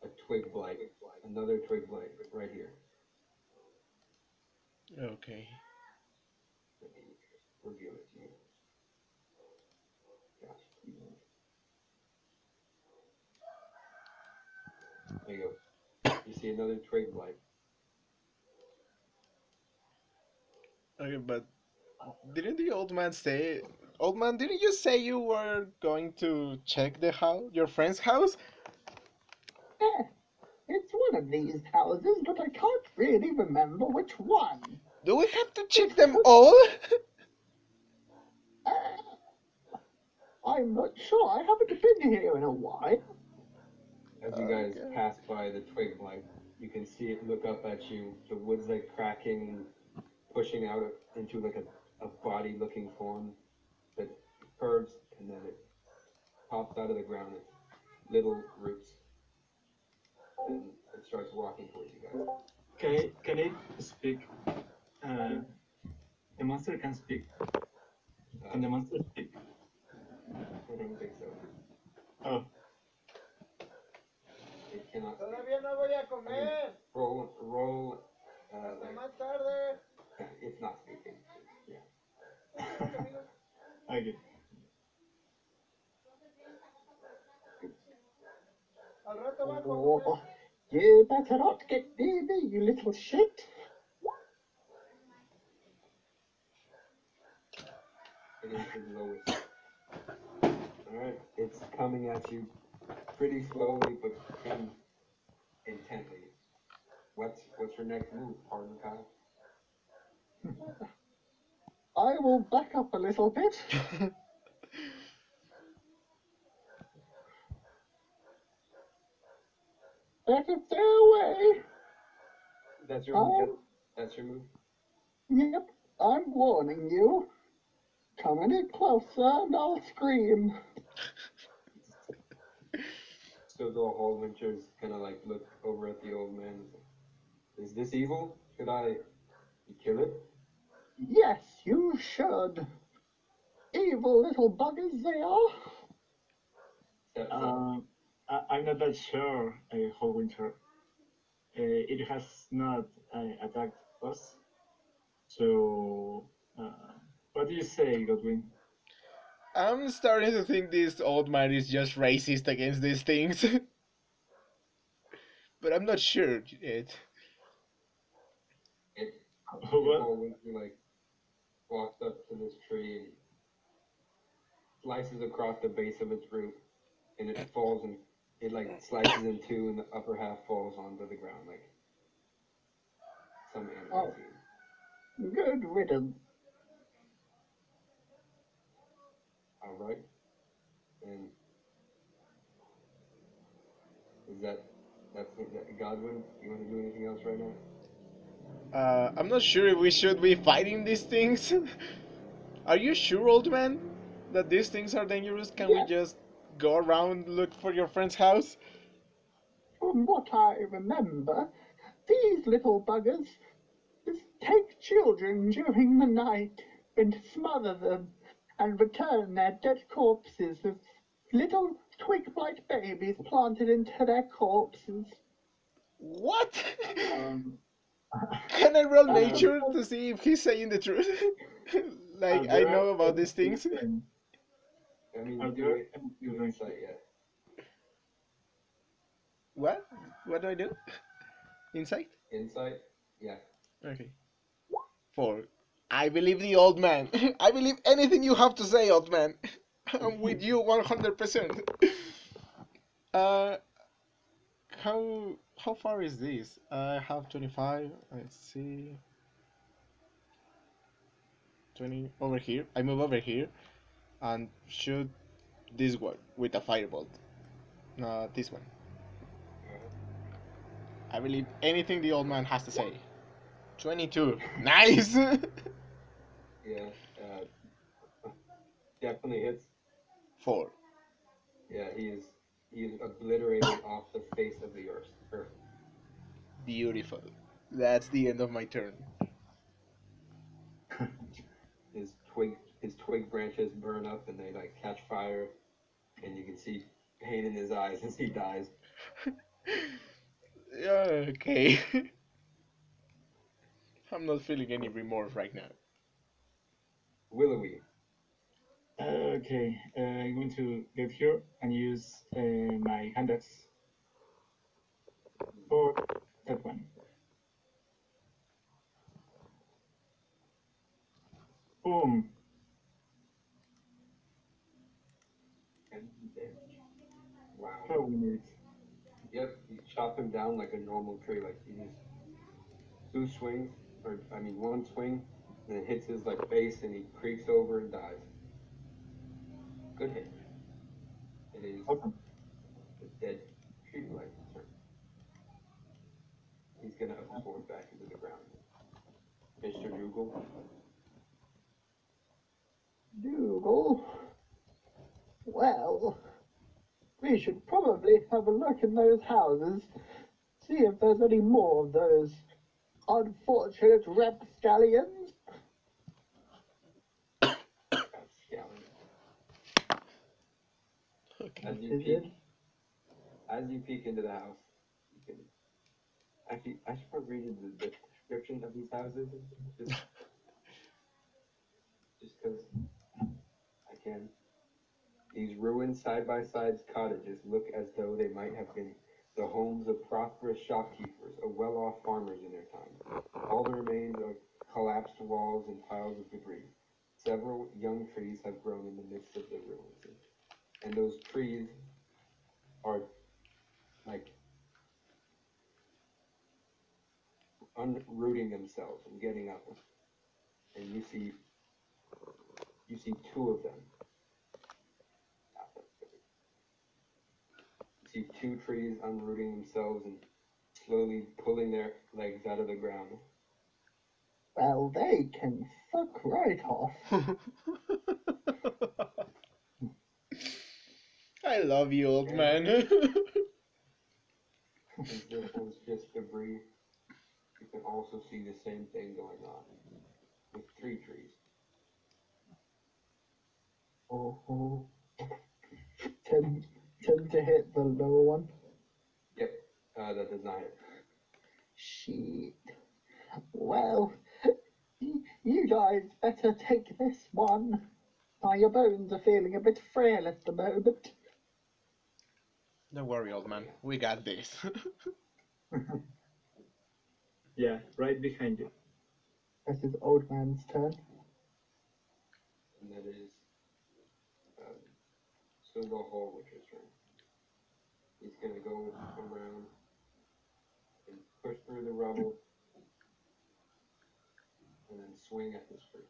a twig blight, another twig blight right here. Okay. Let me reveal it to you. Gosh. There you go. You see another twig blight. Okay, but didn't the old man say? Old man, didn't you say you were going to check the house, your friend's house? eh, it's one of these houses, but I can't really remember which one. Do we have to check them all? Uh, I'm not sure. I haven't been here in a while. As you guys Okay. pass by the twig blight, you can see it look up at you. The wood's like cracking, pushing out into like a, a body looking form that curves and then it pops out of the ground. It's little roots. And it starts walking towards you guys. Can I, can it speak? Uh, the monster can speak. Uh, Can the monster speak? I don't think so. Oh, Todavía no voy a I mean, roll, roll. Uh, like, más tarde. it's not speaking. Yeah. okay. Al rato Oh, you better not get near me, you little shit. It is the lowest. Alright, it's coming at you pretty slowly but pretty intently. What's what's your next move, Pardon Kyle? I will back up a little bit. Better stay away. That's your move. That's your move. Yep, I'm warning you. Come any closer and I'll scream. So the Hallwinter's kind of like look over at the old man. Is this evil? Should I kill it? Yes, you should. Evil little buggers they are. Steps up. Um, I, I'm not that sure, uh, Hallwinter. Uh, it has not uh, attacked us. So, uh, what do you say, Godwin? I'm starting to think this old man is just racist against these things. but I'm not sure yet. It What? Hallwinter like walks up to this tree and slices across the base of its root, and it falls and it like slices in two, and the upper half falls onto the ground like some animal Oh. Good riddance. All right. And is that that's that Godwin? You want to do anything else right now? Uh, I'm not sure if we should be fighting these things. are you sure, old man, that these things are dangerous? Can we just go around look for your friend's house? From what I remember, these little buggers just take children during the night and smother them and return their dead corpses with little twig blight babies planted into their corpses. What? Um, Can I roll Uh, nature to see if he's saying the truth? like I know about these things. children- I mean, Are do there it. any Do insight yet. What? What do I do? Insight? Insight. Yeah. Okay. Four. I believe the old man. I believe anything you have to say, old man. I'm with you 100%. Uh, how how far is this? I have 25. Let's see. 20 over here. I move over here and shoot this one with a firebolt. No, this one. I believe anything the old man has to say. 22. Nice! Yeah. Uh, definitely hits. 4. Yeah, he is he is obliterated off the face of the earth. earth. Beautiful. That's the end of my turn. His twig his twig branches burn up and they like catch fire, and you can see pain in his eyes as he dies. Okay. I'm not feeling any remorse right now. Willowy. Okay, uh, I'm going to get here and use uh, my hand axe for that one. Boom. Wow. Minutes. Yep, you chop him down like a normal tree. Like he just two swings, or I mean one swing, and it hits his like face, and he creaks over and dies. Good hit. It is Awesome. the dead tree turn. He's gonna absorb back into the ground. Mr. Dougal. Dougal. Well, we should probably have a look in those houses, see if there's any more of those unfortunate rapscallions. Scally. Okay. As you Is it? peek, as you peek into the house, you can. Actually, I should probably read you the, description of these houses, just just because I can. These ruined side-by-side cottages look as though they might have been the homes of prosperous shopkeepers or well-off farmers in their time. All the remains are collapsed walls and piles of debris. Several young trees have grown in the midst of the ruins, and those trees are like unrooting themselves and getting up. And you see, you see two of them. You see two trees unrooting themselves and slowly pulling their legs out of the ground. Well, they can fuck right off. I love you, old man. This one's just debris, you can also see the same thing going on with three trees. Oh, tend, tend to hit the lower one. Yep, uh, that does not hit. Shit. Well, you guys better take this one. Now your bones are feeling a bit frail at the moment. Don't worry, old man. We got this. Yeah, right behind you. This is old man's turn. And that is um, Sildar Hallwinter's turn. He's gonna go around and push through the rubble and then swing at this tree.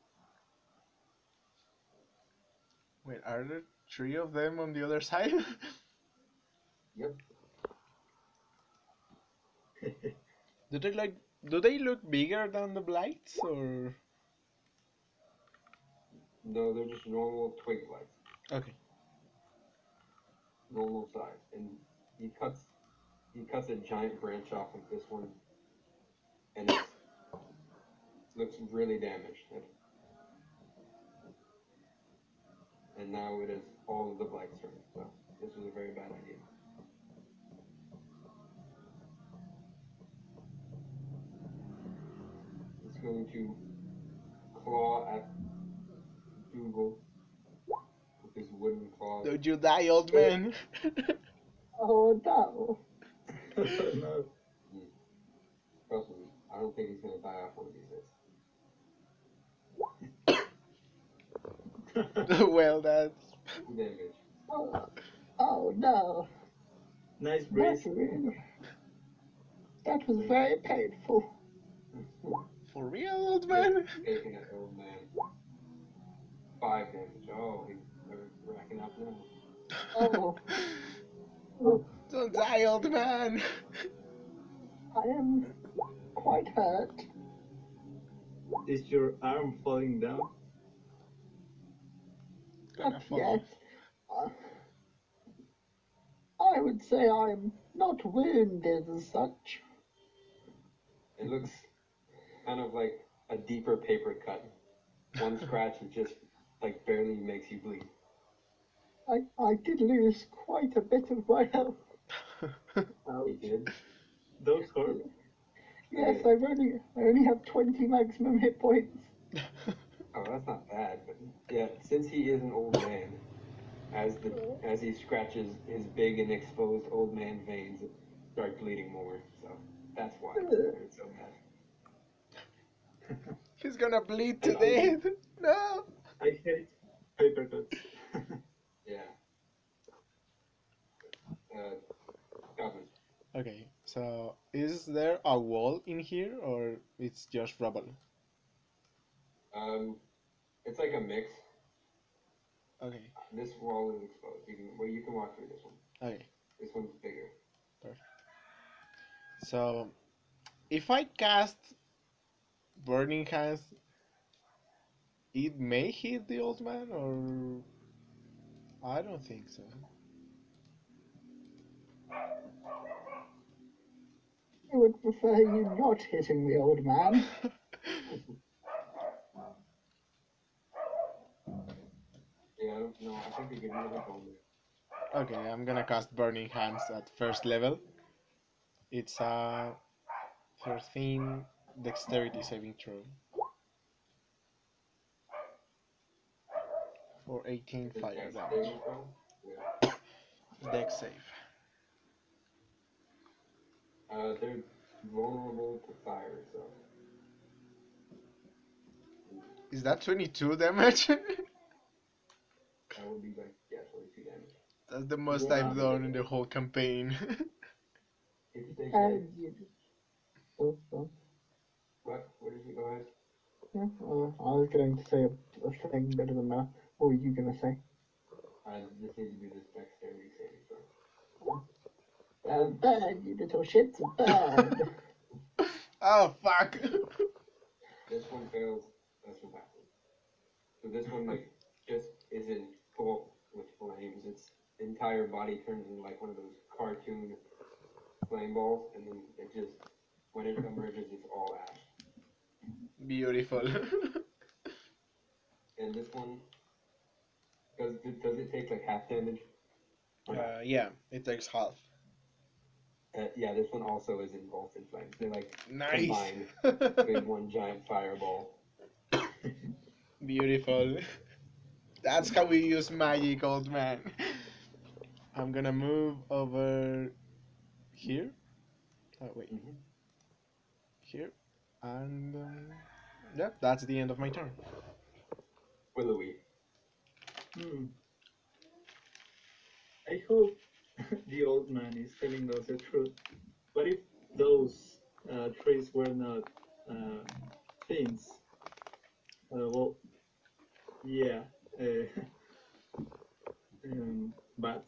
Wait, are there three of them on the other side? Yep. do they like? Do they look bigger than the blights, or? No, they're just normal twig blights, Okay. normal size. And he cuts he cuts a giant branch off of this one and it looks really damaged. And now it is all of the blights turn. So this was a very bad idea. Going to claw at Dougal with his wooden claws. Don't you die, old man. Oh no. no. Trust me, I don't think he's gonna die off one of these hits. well, that's. Damage. Oh, oh no. nice Not breeze. really. that was very painful. For real, old man? Taking it, old man. Five damage. Oh, he's racking up now. Oh, oh, Don't die, old man. I am quite hurt. Is your arm falling down? Gonna Not fall yet. Uh, I would say I'm not wounded as such. It looks kind of like a deeper paper cut. One scratch it just like barely makes you bleed. I, I did lose quite a bit of my health. You Ouch. did? Those hurt. Yes, I've only I only have 20 maximum hit points. Oh, that's not bad. But yeah, since he is an old man, as the as he scratches his big and exposed old man veins start bleeding more. So that's why it hurts so bad. He's gonna bleed to death. No. I hate paper cuts. Yeah. Uh, Goblin. Okay, so is there a wall in here or it's just rubble? Um, it's like a mix. Okay, This wall is exposed. You can well, you can walk through this one. okay. This one's bigger. Perfect. So if I cast Burning Hands, it may hit the old man or I don't think so. I would prefer you not hitting the old man. Yeah, I. I think they give you a bonus. Okay, I'm gonna cast Burning Hands at first level. It's a 13 dexterity saving throw. For 18 fire damage. Dex save. Uh, they're vulnerable to fire, so Is that 22 damage? that would be like yeah, 22 damage. That's the most Yeah. I've done in the whole campaign. If you take And you. What? What did you go ahead? yeah, uh, I was going to say a, a thing, but it doesn't matter. What were you going to say? I just need to do this dexterity saving throw. Uh, burn, you little shit, burn. oh fuck! This one fails. This one passes. So this one like just isn't full with flames. Its entire body turns into like one of those cartoon flame balls, and then it just when it emerges, it's all ash. Beautiful. And this one does it, does it take like half damage? Or not? uh, yeah, it takes half. Uh, yeah, this one also is engulfed in flames. They're like Nice. combine made one giant fireball. Beautiful. That's how we use magic, old man. I'm gonna move over here. Oh wait, Mhm. here, and um, yeah, that's the end of my turn. Willowy. Hmm. I hope the old man is telling us the truth. But if those uh, trees were not uh, things? Uh, well, yeah. Uh, um, but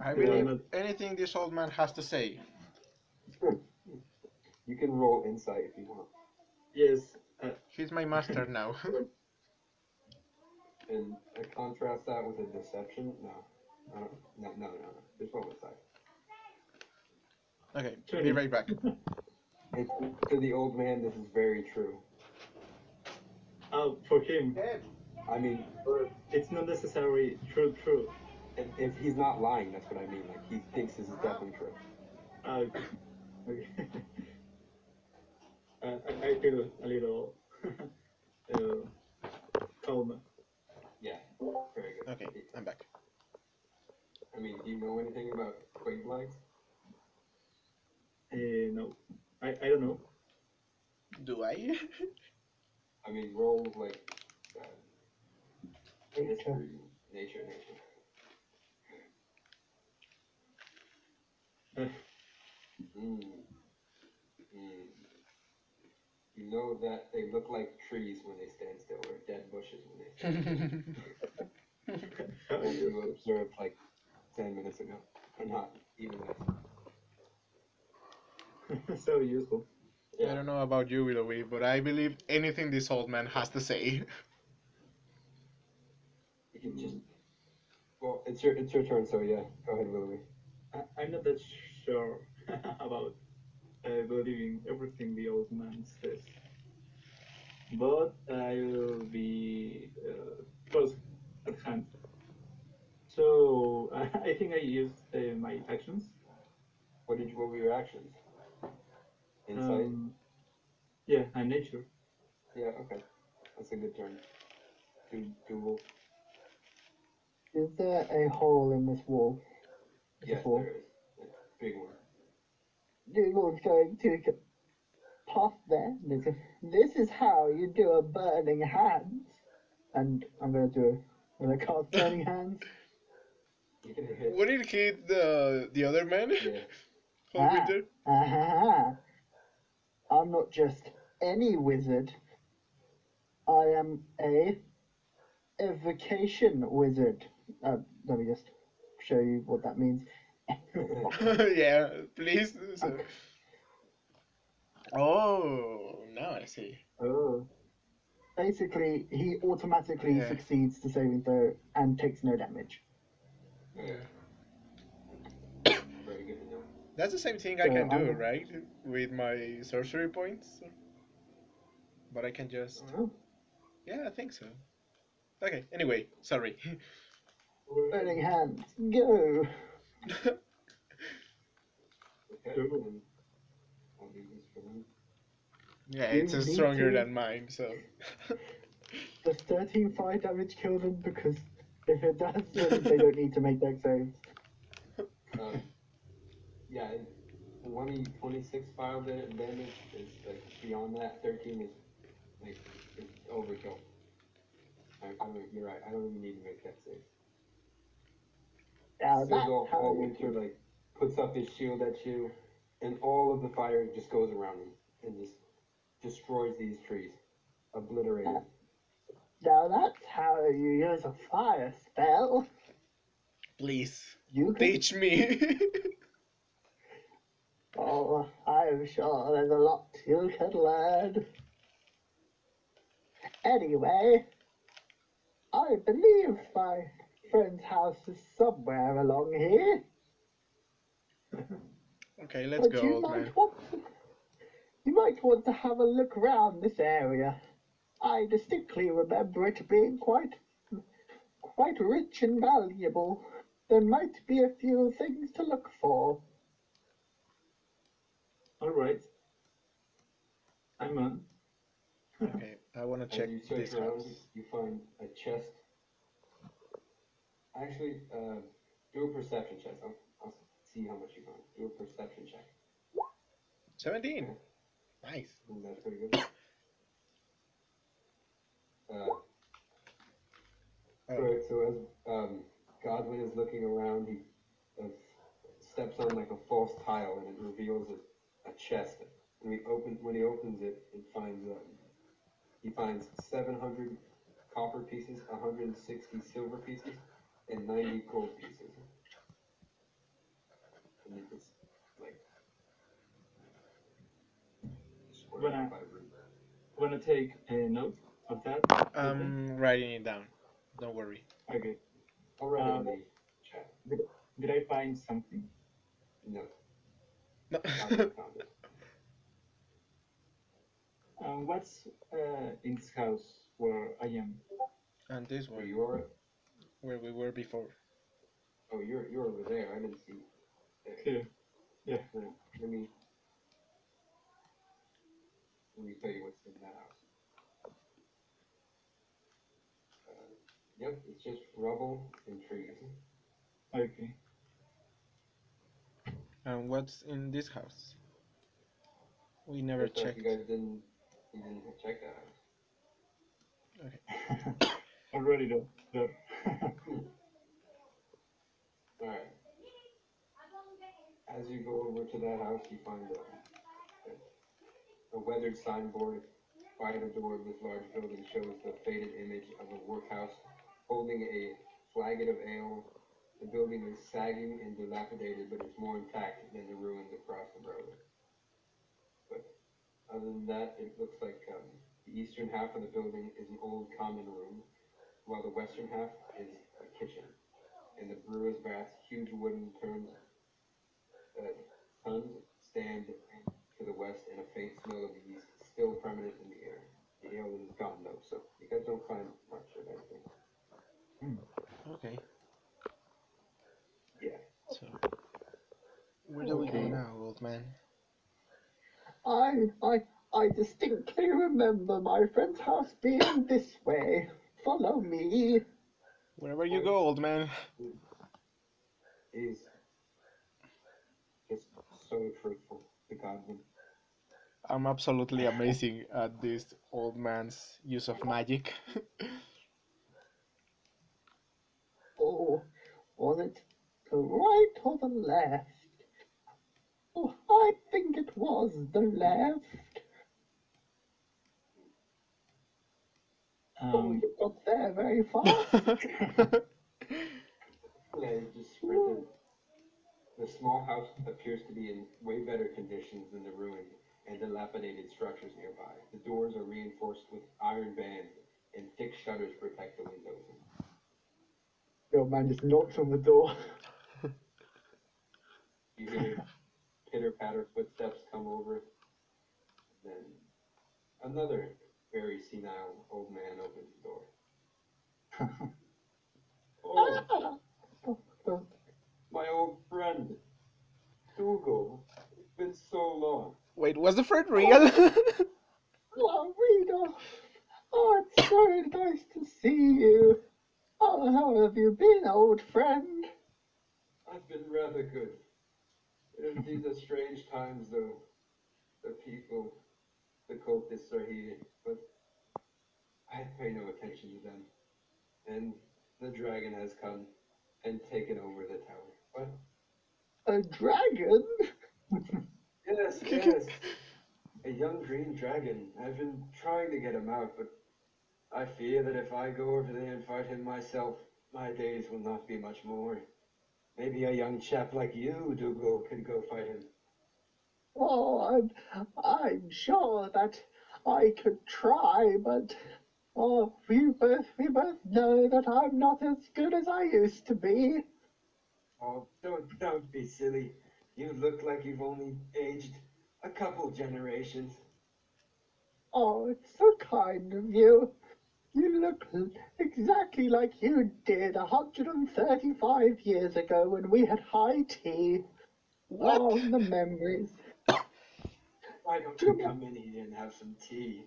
I believe anything this old man has to say. You can roll insight if you want. yes, uh, He's my master now. And I contrast that with a deception. No. I don't, no, no, no, no. Just roll insight. okay, be right back. It's, to the old man, this is very true. oh, for him, I mean, it's not necessarily true. True. if, if he's not lying, that's what I mean. Like, he thinks this is definitely true. Uh, okay. Uh, I, I feel a little uh, calm. Yeah. Very good. Okay, I'm back. I mean, do you know anything about Twig Blights? Uh, no, I, I don't know. Do I? I mean, roll, like, uh, Nature. history, nature, nature. Uh, Mm. know that they look like trees when they stand still, or dead bushes when they stand still. So That you observed like ten minutes ago, or not even less. so useful. Yeah. I don't know about you, Willowy, but I believe anything this old man has to say. You can just. Well, it's your it's your turn, so yeah. Go ahead, Willowy. I, I'm not that sure about uh, believing everything the old man says, but I'll be uh, close at hand. So I think I used uh, my actions. What did you, what were your actions? Insight. Um, yeah, and nature. yeah. Okay. That's a good turn. Do Dougal. Is there a hole in this wall? Yes, Before. there is. A big one. Dougal's going to past there. and it's a- This is how you do a burning hand. And I'm going to do a, to cast burning hands. You can hit. Would it hit the the other man? Yeah. Ah. Ah, I'm not just any wizard. I am a evocation wizard. Uh, let me just show you what that means. yeah, please. So- Oh, now I see. Oh, Basically, he automatically Yeah. succeeds the saving throw and takes no damage. Okay. Very good to know. That's the same thing I So can do, I'm- right? With my sorcery points. But I can just. Oh. Yeah, I think so. Okay, anyway, sorry. Burning hands, go! Okay. Cool. And I'll leave this for them. yeah, it's uh, need stronger than mine, so. Does 13 fire damage kill them? Because if it does, then they don't need to make deck saves. Um, yeah, and 20, 26 fire damage is like beyond that. 13 is like is overkill. I, I don't, you're right. I don't even need to make that save. Now that's Sizzle Hallwinter like puts up his shield at you, and all of the fire just goes around him and just destroys these trees, obliterated. Now that's how you use a fire spell. Please, You can. teach me. Oh, I'm sure there's a lot you can learn. Anyway, I believe my friend's house is somewhere along here. okay, let's but go, you old might man. want you might want to have a look around this area. I distinctly remember it being quite quite rich and valuable. There might be a few things to look for. all right. I'm on. Okay, I want to check you search this around, house. you find a chest. Actually, uh, do a perception check. I'll, I'll see how much you find. Do a perception check. 17. Nice. Ooh, that's pretty good. Uh, Oh, Alright, so as um, Godwin is looking around, he uh, steps on like a false tile and it reveals a, a chest. And he open, when he opens it, it finds um, he finds 700 copper pieces, 160 silver pieces, and 90 gold pieces. And it's like squared When I- by root. Wanna take a note of that? I'm writing it down. Don't worry. Okay. I'll write it in Um, the chat. Did I find something? No, No. Godwin found it. Um, what's uh, in this house where I am? and this Where one, you are? Where we were before. Oh, you're you're over there. I didn't see. There. Here. Yeah. Let let me let me tell you what's in that house. Uh, yep, it's just rubble and trees. Okay. And what's in this house? We never Looks checked. you guys didn't you didn't check that house. Okay. Already there. there. All right. As you go over to that house, you find a, a, a weathered signboard By the door of this large building shows the faded image of a workhouse holding a flagon of ale. The building is sagging and dilapidated, but it's more intact than the ruins across the road. But other than that, it looks like um, the eastern half of the building is an old common room, while the western half is a kitchen. And the brewer's vats, huge wooden turns, uh, tons stand to the west, and a faint smell of yeast is still permanent in the air. The ale is gone though, so you guys don't find much of anything. Okay. Yeah. So where do we go now, old man? I, I, I distinctly remember my friend's house being this way. Follow me. Wherever you go, old man. He's just so truthful to Godwin. I'm absolutely amazing at this old man's use of magic. Oh, was it the right or the left? Oh, I think it was the left. Oh, you got there very fast. Yeah, just. The small house appears to be in way better conditions than the ruined and dilapidated structures nearby. The doors are reinforced with iron bands, and thick shutters protect the windows. The old man just knocks on the door. You hear pitter patter footsteps come over. Then another very senile old man opens the door. oh, Ah, my old friend, Dougal. It's been so long. Wait, was the friend real? Oh, Rita. Oh, it's so nice to see you. Oh, how have you been, old friend? I've been rather good. These are strange times, though. The people, the cultists are here, but I pay no attention to them. And the dragon has come and taken over the tower. What? A dragon? Yes, yes. A young green dragon. I've been trying to get him out, but I fear that if I go over there and fight him myself, my days will not be much more. Maybe a young chap like you, Dougal, could go fight him. Oh, I'm, I'm sure that I could try, but oh, we both we both know that I'm not as good as I used to be. Oh, don't don't be silly. You look like you've only aged a couple generations. Oh, it's so kind of you. You look exactly like you did 135 years ago when we had high tea. what? Oh, the memories. Why don't you come in here and have some tea?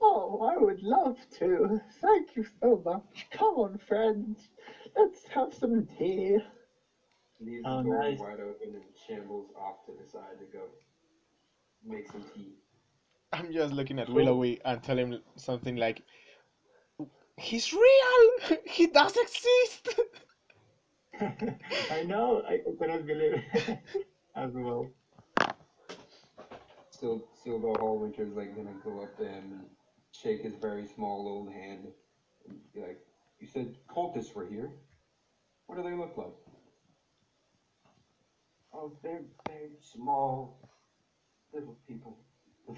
Oh, I would love to. Thank you so much. Come on, friends. Let's have some tea. Leaves Oh, the door nice. wide open and shambles off to the side to go make some tea. I'm just looking at So- Willowy and tell him something like, "He's real. he does exist." I know. I cannot believe it as well. Still, Sildar Hallwinter's like gonna go up to him and shake his very small old hand and be like, "You said cultists were here. What do they look like?" Oh, they're they're small, little people.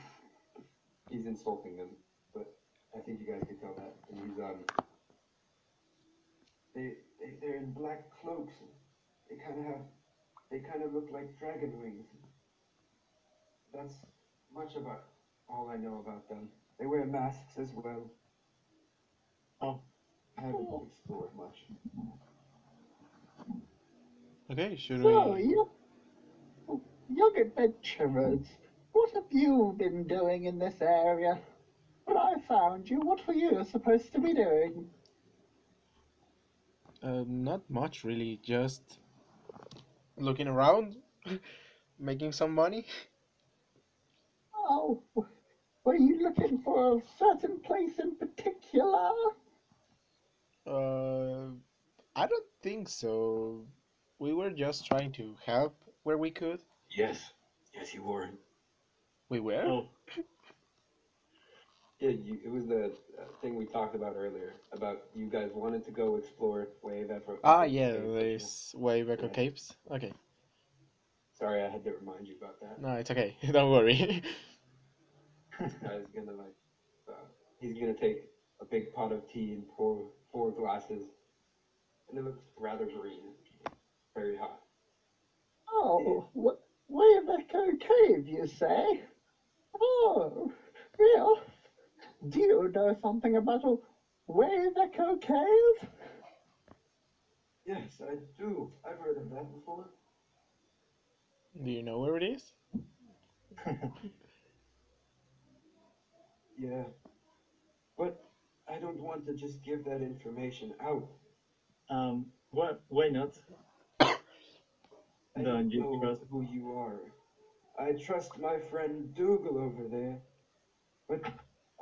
he's insulting them, but I think you guys can tell that. And he's um, they, they they're in black cloaks. They kind of have, they kind of look like dragon wings. That's much about all I know about them. They wear masks as well. Oh, I haven't explored much. okay, should So, we? you, young adventurers, what have you been doing in this area? When I found you, what were you supposed to be doing? Uh, not much really. Just looking around, making some money. Oh, were you looking for a certain place in particular? Uh, I don't think so. We were just trying to help where we could. Yes, yes, you were. We were. oh. Yeah, you, it was the uh, thing we talked about earlier about you guys wanted to go explore Wave Echo. Ah, yeah, Cave, but you- this Wave Echo Yeah. Caves. Okay, Sorry, I had to remind you about that. no, it's okay. Don't worry. This guy's gonna like, uh, he's gonna take a big pot of tea and pour four glasses, and it looks rather green, very hot. Oh, wh- Wave Echo Cave, you say? Oh, yeah. Do you know something about a Wave Echo Cave? Yes, I do. I've heard of that before. Do you know where it is? Yeah, but I don't want to just give that information out. Um, why, why not? I Don't don't you know trust- who you are. I trust my friend Dougal over there, but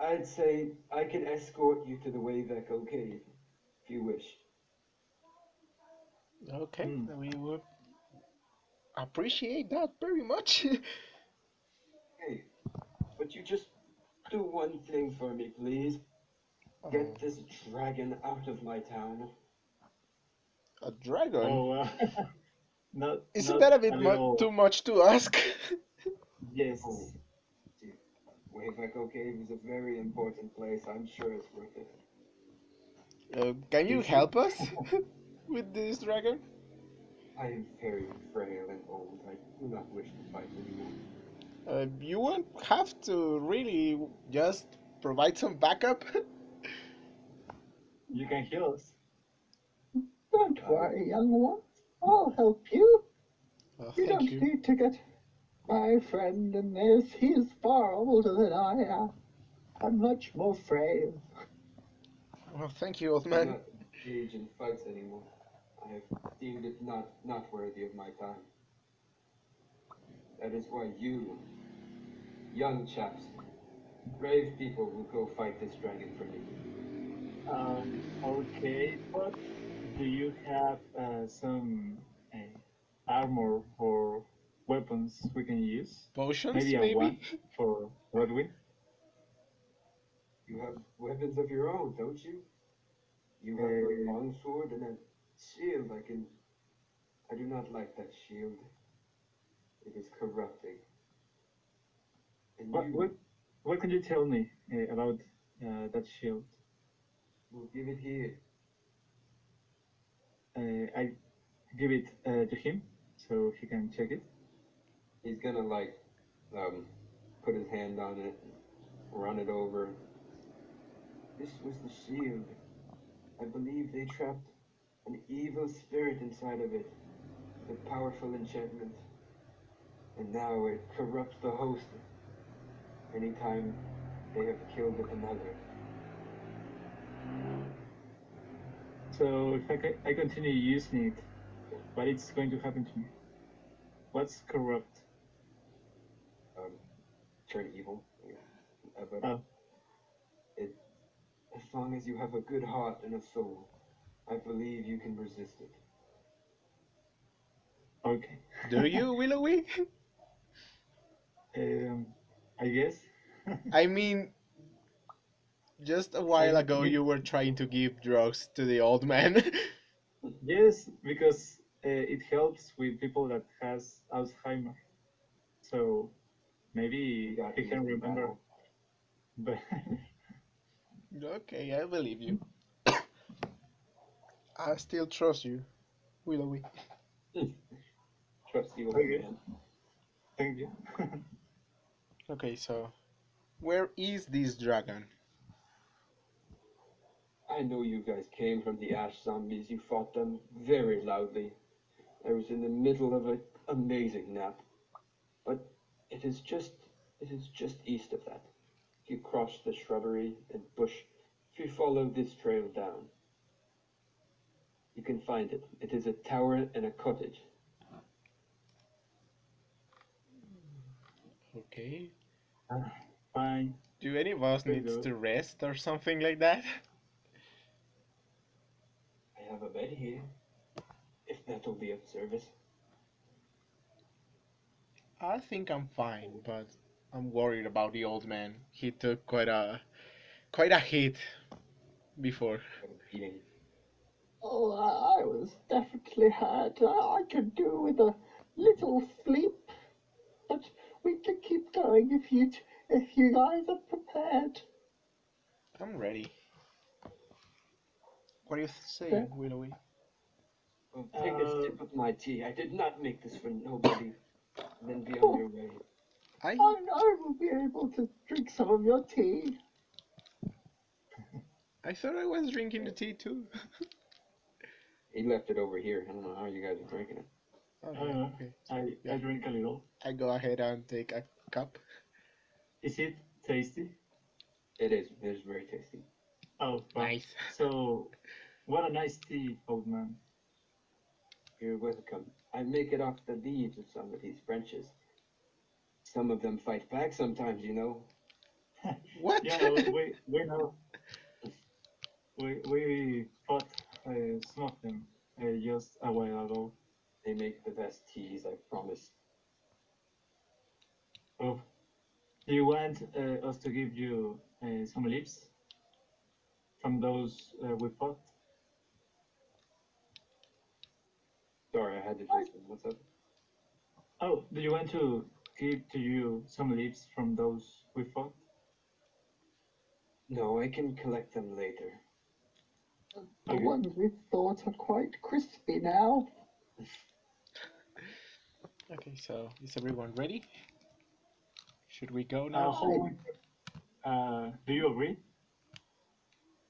I'd say I can escort you to the Wave Echo Cave if you wish. Okay, Hmm. we would appreciate that very much. Hey, but you just do one thing for me, please. Get this dragon out of my town. a dragon? Oh, uh, not. Isn't not that a bit mu- too much to ask? Yes. Oh, see, Wave Echo Cave is a very important place. I'm sure it's worth it. Uh, can you You help us with this dragon? I am very frail and old. I do not wish to fight anymore. Uh, you won't have to really just provide some backup. You can heal us. Don't worry, young one. I'll help you. Oh, You don't you. need to get my friend in this. He's far older than I am. I'm much more frail. Well, thank you, old Do man. not engage in fights anymore. I have deemed it not, not worthy of my time. That is why you, young chaps, brave people will go fight this dragon for me. Um, okay, but do you have uh, some uh, armor or weapons we can use? Potions, Maybe maybe? a one for Rodwin. You have weapons of your own, don't you? You have Uh, a long sword and a shield. I can. I do not like that shield. It is corrupting. And What you what what can you tell me uh, about uh, that shield? We'll give it here. Uh, I give it uh, to him so he can check it. He's gonna like, um, put his hand on it, run it over. This was the shield. I believe they trapped an evil spirit inside of it, a powerful enchantment. And now it corrupts the host anytime they have killed another. So if I, I continue using it, what is going to happen to me? What's corrupt? Um, turn evil. Yeah. Uh, but Oh. it, as long as you have a good heart and a soul, I believe you can resist it. Okay. Do you, Willowy? Um, I guess. I mean, just a while ago you were trying to give drugs to the old man. yes, because uh, it helps with people that has Alzheimer. So maybe You he can remember. But okay, I believe you. I still trust you, Willowy. Trust old Okay. thank you. Okay, so where is this dragon? I know you guys came from the Ash Zombies. You fought them very loudly. I was in the middle of an amazing nap. But it is just it is just east of that. If you cross the shrubbery and bush, if you follow this trail down, you can find it. It is a tower and a cottage. Okay. Fine. Do any of us Very needs good. to rest or something like that? I have a bed here. If that will be of service. I think I'm fine, but I'm worried about the old man. He took quite a quite a hit before. What a beating. Oh, I, I was definitely hurt. I, I could do with a little sleep, but we can keep going if you if you guys are prepared. I'm ready. What are you saying, Willowy? Well, take a sip of my tea. I did not make this for nobody. And then be on your way. I oh, I, I will be able to drink some of your tea. I thought I was drinking the tea too. He left it over here. I don't know how you guys are drinking it. Okay, uh, okay. I, I drink a little. I go ahead and take a cup. Is it tasty? It is. It is very tasty. Oh, well, Nice. So, what a nice tea, old man. You're welcome. I make it off the leaves of some of these branches. Some of them fight back sometimes, you know. What? Yeah, we we know. We we fought uh, some of them uh, just a while ago. They make the best teas, I promise. Oh, do you want uh, us to give you uh, some leaves from those uh, we fought? Sorry, I had to do some. What's up? Oh, do you want to give to you some leaves from those we fought? No, I can collect them later. The Okay. ones we thought are quite crispy now. okay, so is everyone ready? Should we go Uh, now? Howard, uh, do you agree?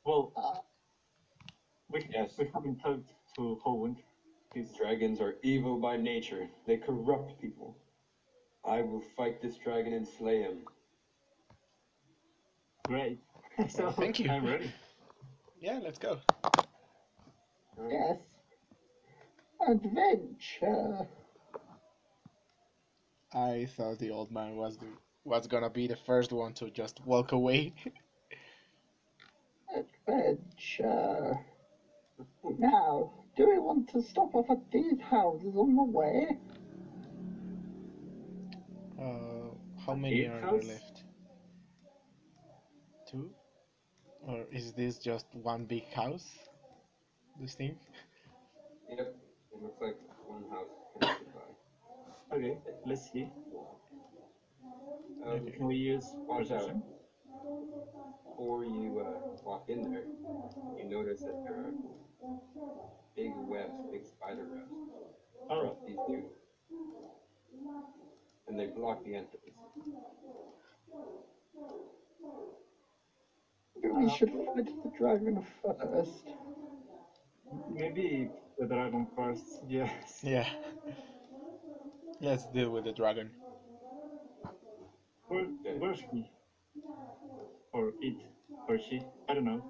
Well, Uh, we Yes. we haven't talked to Howard. These Dragons are evil by nature. They corrupt people. I will fight this dragon and slay him. great. so thank you. I'm ready. Yeah, let's go. yes. Adventure. I thought the old man was the was gonna be the first one to just walk away. Adventure. Now, do we want to stop off at these houses on the way? Uh, how many are house? there left? Two? Or is this just one big house? This thing? Yep. It looks like one house connected by. Okay, let's see. Um, Can we use Watch out. perception? Before you uh, walk in there, you notice that there are big webs, big spider webs Oh, across these two. And they block the entrance. We should fight the dragon first. maybe the dragon first. Yes. Yeah. Let's deal with the dragon. Where, where's he? Or it? Or she? I don't know.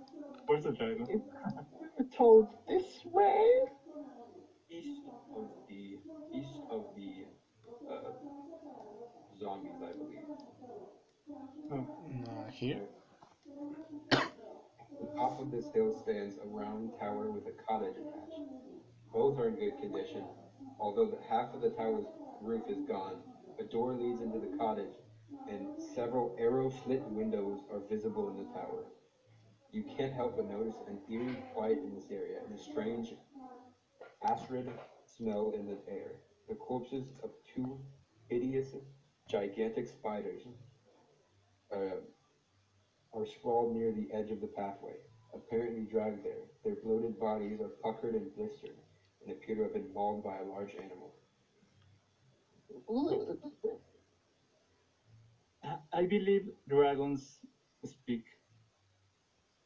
Where's the dragon? We were told this way. East of the east of the uh, zombies, I believe. Uh, here? On top of this hill stands a round tower with a cottage attached. Both are in good condition, although the half of the tower's roof is gone. A door leads into the cottage, and several arrow slit windows are visible in the tower. You can't help but notice an eerie quiet in this area and a strange acrid smell in the air. The corpses of two hideous, gigantic spiders uh, are sprawled near the edge of the pathway, apparently dragged there. Their bloated bodies are puckered and blistered and appear to have been mauled by a large animal. Ugh. I- I believe dragons speak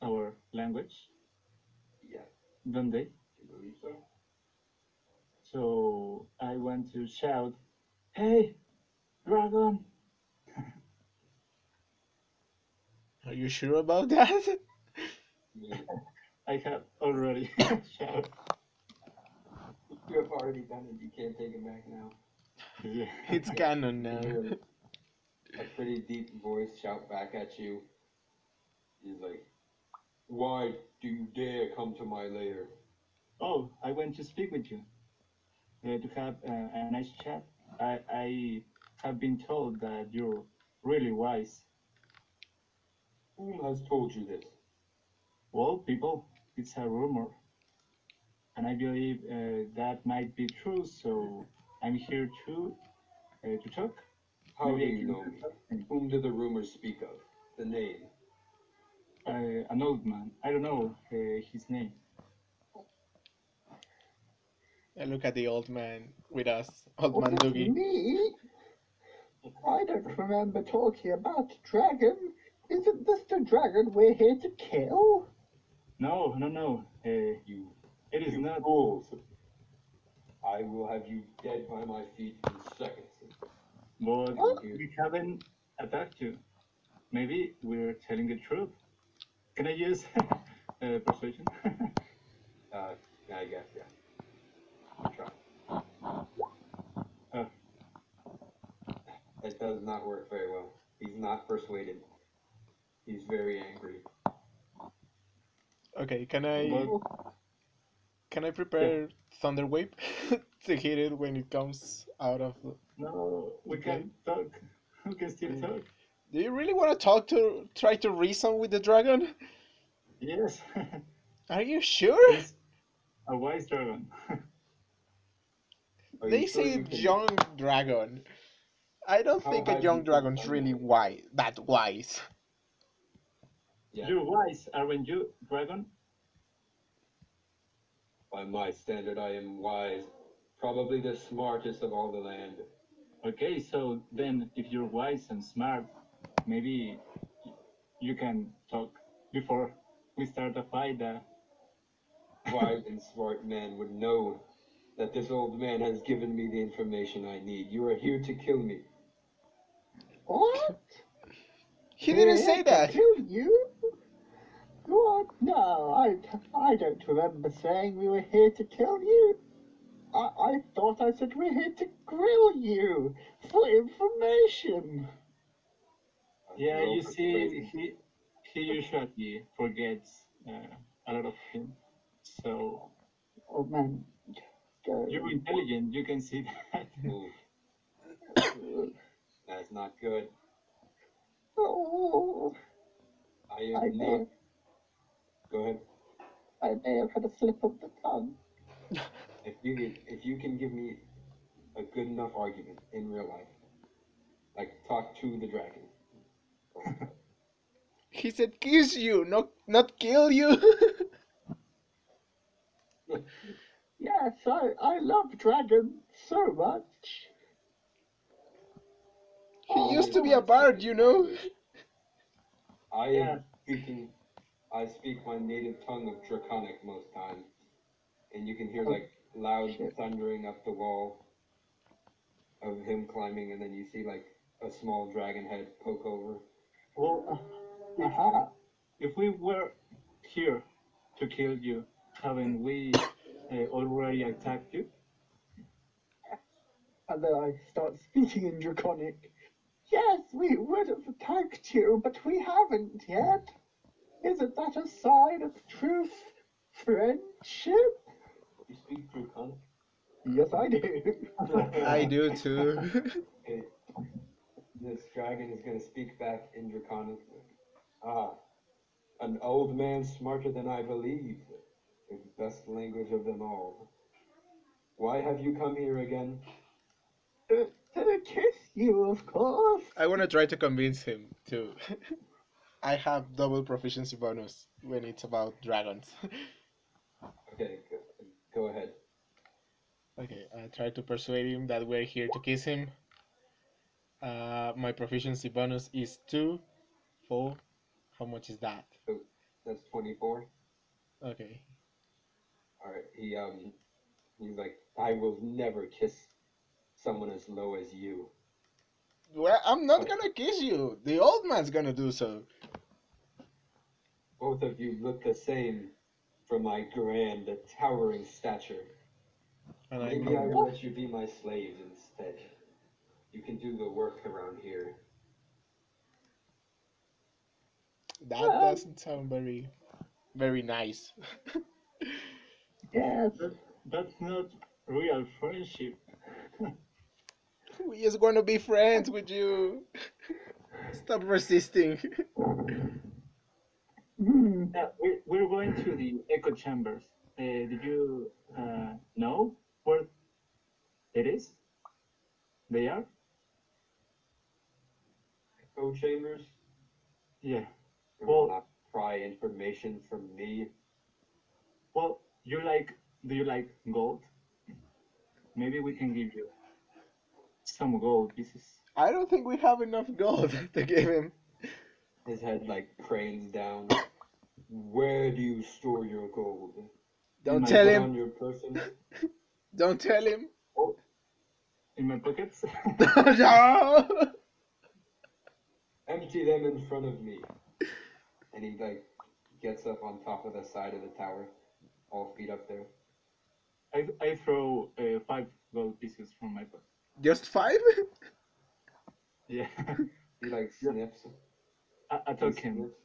our language, Yeah, don't they? I believe so. So I want to shout, "Hey, dragon!" Are you sure about that? I I have already shouted. you have already done it. You can't take it back now. Yeah. it's canon You now. a pretty deep voice shout back at you. He's like, "Why do you dare come to my lair?" Oh, I went to speak with you. Uh, to have uh, a nice chat. I, I have been told that you're really wise. Whom has told you this? Well, people, it's a rumor. And I believe uh, that might be true, so I'm here to uh, to talk. How Maybe I do you can know me? talk to. Whom do the rumors speak of? The name. Uh, an old man. I don't know uh, his name. And look at the old man with us, old Oh, man Doogie. me? I don't remember talking about dragon. Isn't this the dragon we're here to kill? No, no, no. Uh, You, it is you not. fools. I will have you dead by my feet in seconds. But What? we haven't attacked you. Maybe we're telling the truth. Can I use uh, persuasion? Uh, I guess, yeah. Try. Oh. It does not work very well. He's not persuaded. He's very angry. Okay, can I but can I prepare Thunderwave to hit it when it comes out of? the- no, we can talk. We can still talk. Do you really want to talk to try to reason with the dragon? Yes, Are you sure? he's a wise dragon. They say you can- young dragon. I don't How think a young you dragon's really wise. That wise. Yeah, You're wise, aren't you, dragon? By my standard, I am wise. Probably the smartest of all the land. Okay, so then if you're wise and smart, maybe you can talk before we start a fight. Uh, Wise and smart man would know that this old man has given me the information I need. You are here to kill me. What? He didn't say here to that. Kill you? What? No, I, I don't remember saying we were here to kill you. I, I thought I said we're here to grill you for information. yeah, you see, he he usually forgets uh, a lot of things. So Oh man, go. you're intelligent. You can see that. That's not good. Oh, I I am may, not. Have, Go ahead. I may have had a slip of the tongue. If you can, if you can give me a good enough argument in real life, like talk to the dragon. He said kiss you, not not kill you. Yes, I, I love dragons so much. he Oh, used to be oh, a bard, you know. I Yeah. am speaking. I speak my native tongue of Draconic most times, and you can hear Oh, like loud shit. thundering up the wall of him climbing, and then you see like a small dragon head poke over. Well, if, Aha. if we were here to kill you, haven't we uh, already attacked you? And then I start speaking in Draconic. Yes, we would have attacked you, but we haven't yet. Isn't that a sign of true friendship? You speak Draconic? Yes, I do. I do too. Okay. This dragon is gonna speak back in Draconic. Ah, an old man smarter than I believed. The best language of them all. Why have you come here again? to, to kiss you, of course. I want to try to convince him to. I have double proficiency bonus when it's about dragons. Okay, go, go ahead. okay, I try to persuade him that we're here to kiss him. Uh, my proficiency bonus is two, four. How much is that? So That's 24. Okay. Alright, he, um, he's like, I will never kiss someone as low as you. Well, I'm not oh. gonna kiss you. The old man's gonna do so. Both of you look the same from my grand, towering stature. And I Maybe I go, will let you be my slaves instead. You can do the work around here. that doesn't sound very, very nice. Yes. That, that's not real friendship. We just going to be friends with you. Stop resisting. Hmm. Yeah, we're, we're going to the echo chambers. Uh, did you uh, know where it is? They are? Echo chambers. Yeah. You Well- wanna pry information from me. Well, you like, do you like gold? Maybe we can give you some gold pieces. I don't think we have enough gold to give him. His head like cranes down. Where do you store your gold? Don't tell him. your person. Don't tell him. In my pockets? no. Empty them in front of me. And he like gets up on top of the side of the tower, all feet up there. I, I throw uh, five gold pieces from my pocket. Just five? Yeah. He like Yeah. sniffs. a, a He token sniffs,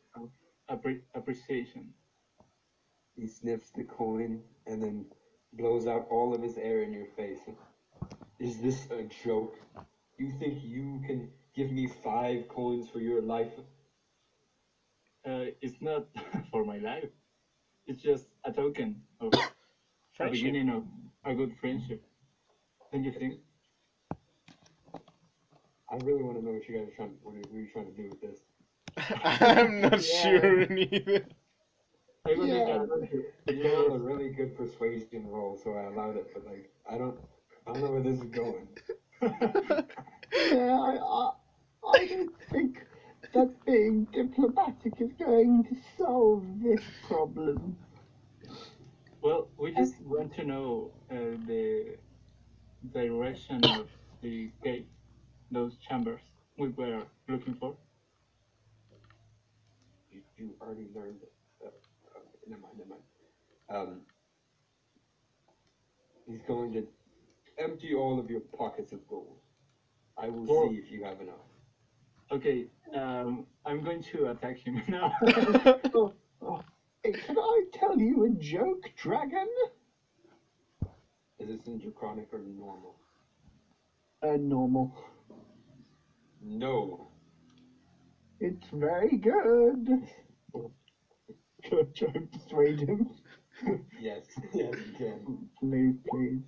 appre- appreciation. he sniffs the coin and then blows out all of his air in your face. Is this a joke? You think you can give me five coins for your life? Uh, it's not for my life. It's just a token of a Friendship. beginning of a good friendship. Don't you think? I really want to know what you guys are trying. What are, what are you trying to do with this? I'm not Yeah. sure either. I believe Yeah. I'm going to You a really good persuasion roll, so I allowed it. But like, I don't, I don't know where this is going. Yeah, I, I, I don't think that being diplomatic is going to solve this problem. well, we just want to know uh, the direction of the gate, those chambers we were looking for. You, you already learned. Uh, uh, never mind, never mind. Um, he's going to empty all of your pockets of gold. I will see if you have enough. Okay, um, I'm going to attack him now. Oh, oh, hey, can I tell you a joke, dragon? Is this in draconic or normal? Uh, normal. No. It's very good. Can I try and persuade him? Yes. Yes, you can. Please, please.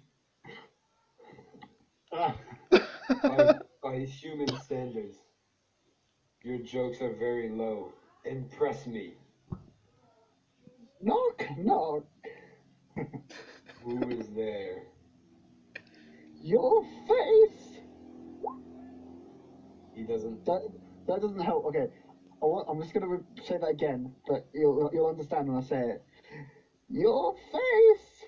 Ah, By, by human standards, your jokes are very low. Impress me. Knock, knock. Who is there? Your face. He doesn't. That that doesn't help. Okay, I I'm just gonna say that again, but you'll you'll understand when I say it. Your face.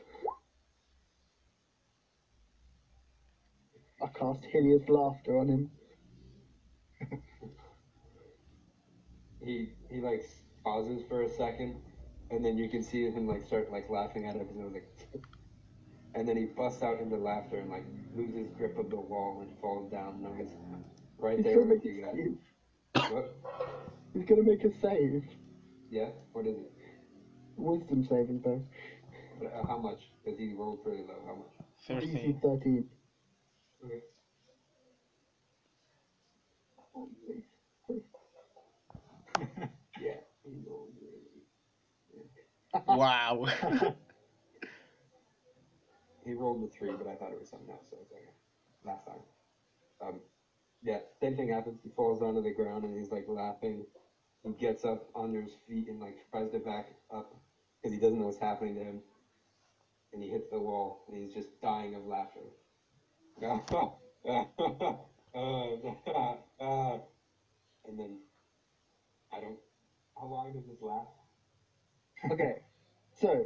I cast hideous laughter on him. He he like pauses for a second, and then you can see him like start like laughing at it it was like, and then he busts out into laughter and like loses grip of the wall and falls down. And right He's there gonna with make you a guys. save. What? He's gonna make a save. Yeah. What is it? Wisdom saving throw. But, uh, how much? Because he rolled pretty low. How much? Thirteen. 13. Okay. Oh, please, please. Yeah. He rolled really. Wow. He rolled a three, but I thought it was something else, so it's okay. Last time. Um, yeah, same thing happens. He falls onto the ground and he's like laughing. He gets up onto his feet and like tries to back up because he doesn't know what's happening to him. And he hits the wall and he's just dying of laughter. and then I don't. How long does this last? Okay, so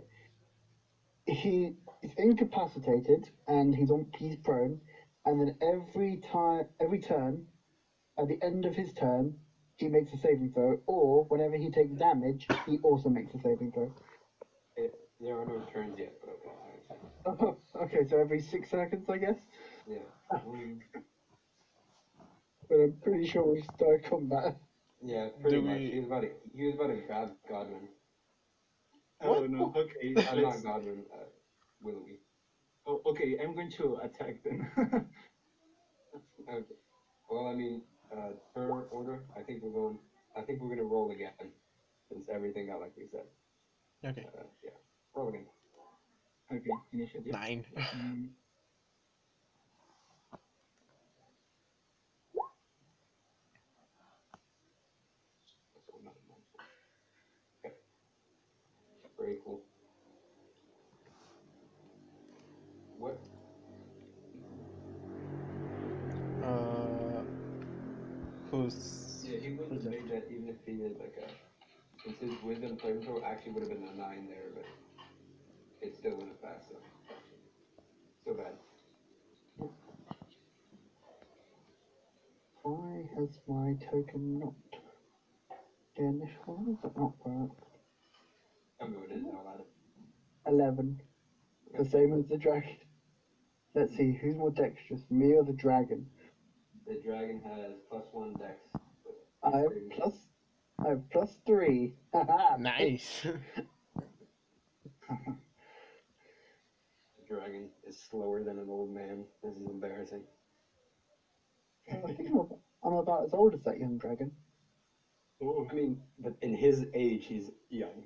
he is incapacitated and he's on he's prone, and then every time every turn, at the end of his turn, he makes a saving throw, or whenever he takes damage, he also makes a saving throw. It, there are no turns yet, but okay. I understand. okay, so every six seconds, I guess. Yeah. Um, But I'm pretty sure we start combat. Yeah, pretty Do much. we- He was about to he was about to grab Godwin. oh no. Okay. Uh, let's- not Godwin, uh, Willowy. Oh, okay, I'm going to attack them. Okay. Well, I mean, uh, per order, I think we're going. I think we're gonna roll again. since everything got like we said. Okay. Uh, yeah. Roll again. Okay, initiative. Nine. Mm, So not a nine. Okay. Very cool. What? Uh, who's Yeah, he wouldn't who's have made that even if he did like a. Since his wisdom saving throw actually would have been a nine there, but it still wouldn't have passed. So. So bad. Why has my token not been? Why has that not worked? Tell me what it is now, lad. 11. The same as the dragon. Let's see, who's more dexterous, me or the dragon? The dragon has plus one dex. I have plus, I have plus three. Nice. The dragon is slower than an old man. This is embarrassing. I think I'm about, I'm about as old as that young dragon. oh, I mean, but in his age, he's young.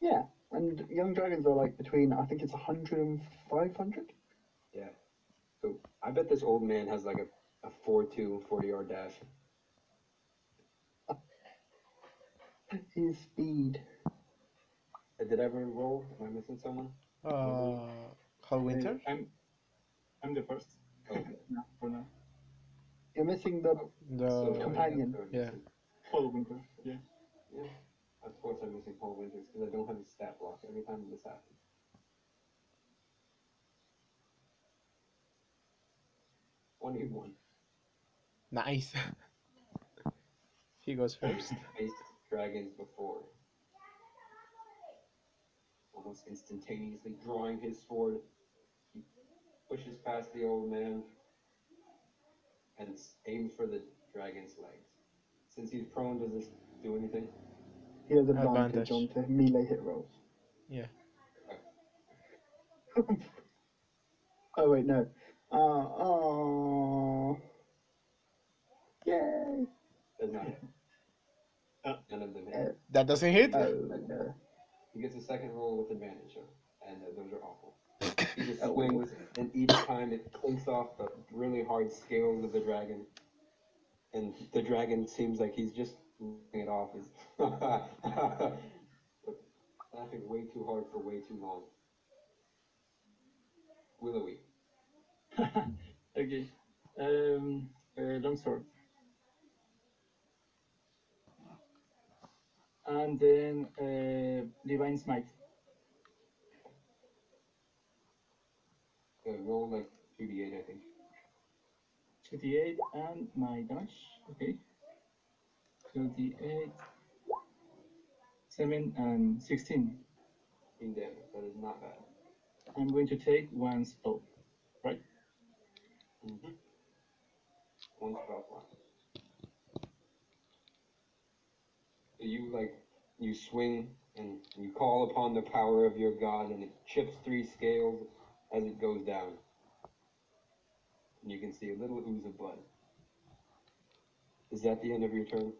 Yeah, and young dragons are like between, I think it's 100 and 500. Yeah. So I bet this old man has like a, a 4-2, 40 yard dash. His speed. Uh, Did I ever roll? Am I missing someone? Uh, Hallwinter. I'm, I'm the first. Oh, okay. No, for now. You're missing the. The Companion. that's Yeah. missing. Fall Winter. Yeah. Yeah. Of course I'm missing Paul Winters because I don't have his stat block every time this happens. Twenty-one. Nice. he goes first. Faced dragons before. Almost instantaneously drawing his sword. He pushes past the old man and aims for the dragon's legs. Since he's prone, does this do anything? He has advantage, Advantage. onto melee hit rolls. Yeah. oh, wait, no. Uh, oh. Yay. Does not hit. Uh, None of them hit. Uh, That doesn't hit. no. He gets a second roll with advantage, so, and uh, those are awful. He just swings, and each time it clinks off the really hard scales of the dragon. And the dragon seems like he's just licking it off. He's laughing way too hard for way too long. Willowy. okay. Um, uh, longsword. And then uh, divine smite. Uh, roll like 2d8, I think. 2d8 and my dash, Okay. 2d8. 7 and 16. In there, That is not bad. I'm going to take one spell. Right? Mm-hmm. One spell slot. So you like you swing and you call upon the power of your god, and it chips three scales as it goes down. And you can see a little ooze of blood. Is that the end of your turn?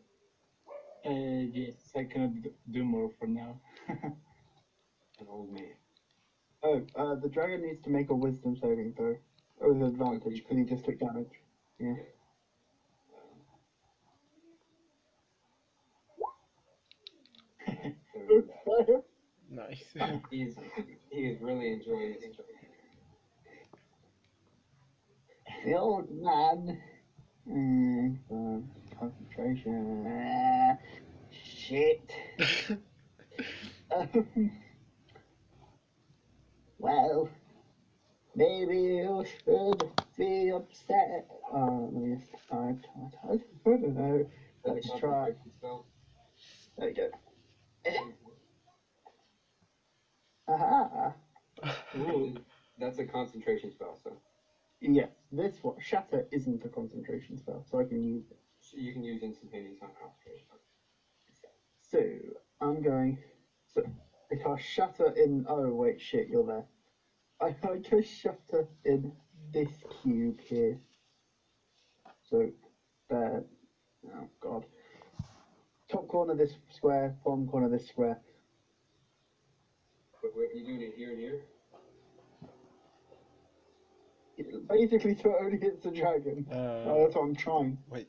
Uh, yes, I cannot d- do more for now. An old man. Oh, uh, the dragon needs to make a wisdom saving throw. With advantage, because he just took damage. Yeah. Um, Nice. he's he is really enjoying this. The old man. Mm, um, concentration. Ah, shit. Um, well, maybe you should be upset. Uh, let me just, I, I, I don't know. Let's try. There you go. Aha. Ooh. That's a concentration spell, so Yes, this one. Shatter isn't a concentration spell, so I can use it. so you can use instantaneous on concentration. So, I'm going. So, if I Shatter in. Oh, wait, shit, you're there. I, I cast Shatter in this cube here. So, there. Oh, God. top corner of this square, bottom corner of this square. But wait, you doing it here and here? Basically, so it only hits the dragon. Uh, oh, that's what I'm trying. wait.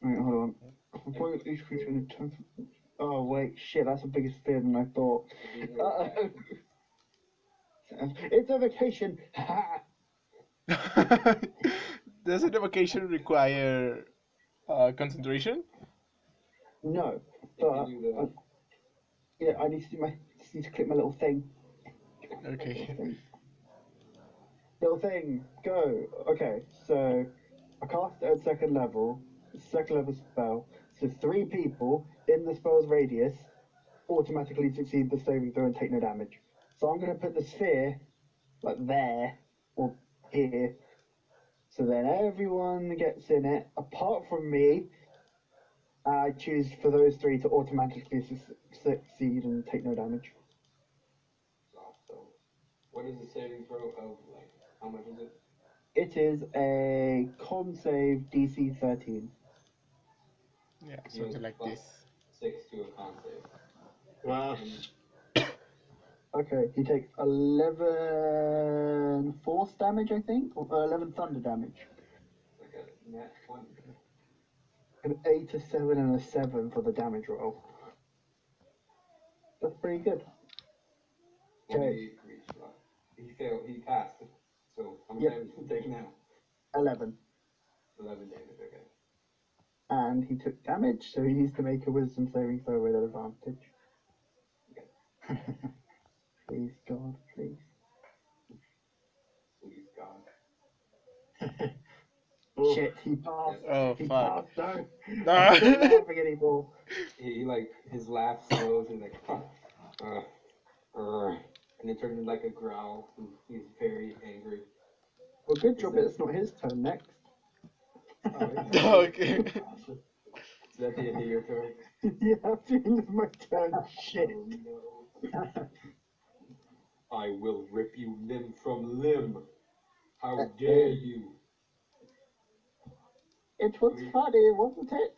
Wait, hold on. Point each creature in a turn. Oh wait, shit, that's a bigger sphere than I thought. Uh, like it's a vacation. Ha! Does an evocation require uh, concentration? no, but uh, yeah, I need to do my just need to click my little thing. Okay. Little thing, go. Okay, so I cast at second level, second level spell. So three people in the spell's radius automatically succeed the saving throw and take no damage. So I'm going to put the sphere like there or here. So then everyone gets in it, apart from me. I choose for those three to automatically su- succeed and take no damage. What is the saving throw of like? How much is it? It is a con save DC 13. Yeah, He has something like this. Six to a con save. Wow. Okay, he takes 11 force damage, I think, or uh, 11 thunder damage. like a net one. An 8, a 7, and a 7 for the damage roll. That's pretty good. Okay. He failed. He passed. So I'm Yep. take now? 11. Eleven damage. Okay. And he took damage, so he needs to make a wisdom saving throw with advantage. please, God, please. Please God. Oh, Shit, he passed. Oh, he fuck. passed, no. No. I'm not laughing anymore. He, he like his laugh slows and like, uh, uh, uh, and it turns into like a growl. He- He's very angry. Well, good job that- it's not his turn next. okay. Is that the end of your turn? yeah, that's the end of my turn. Shit. Oh, no. I will rip you limb from limb. How dare you? It was funny, wasn't it?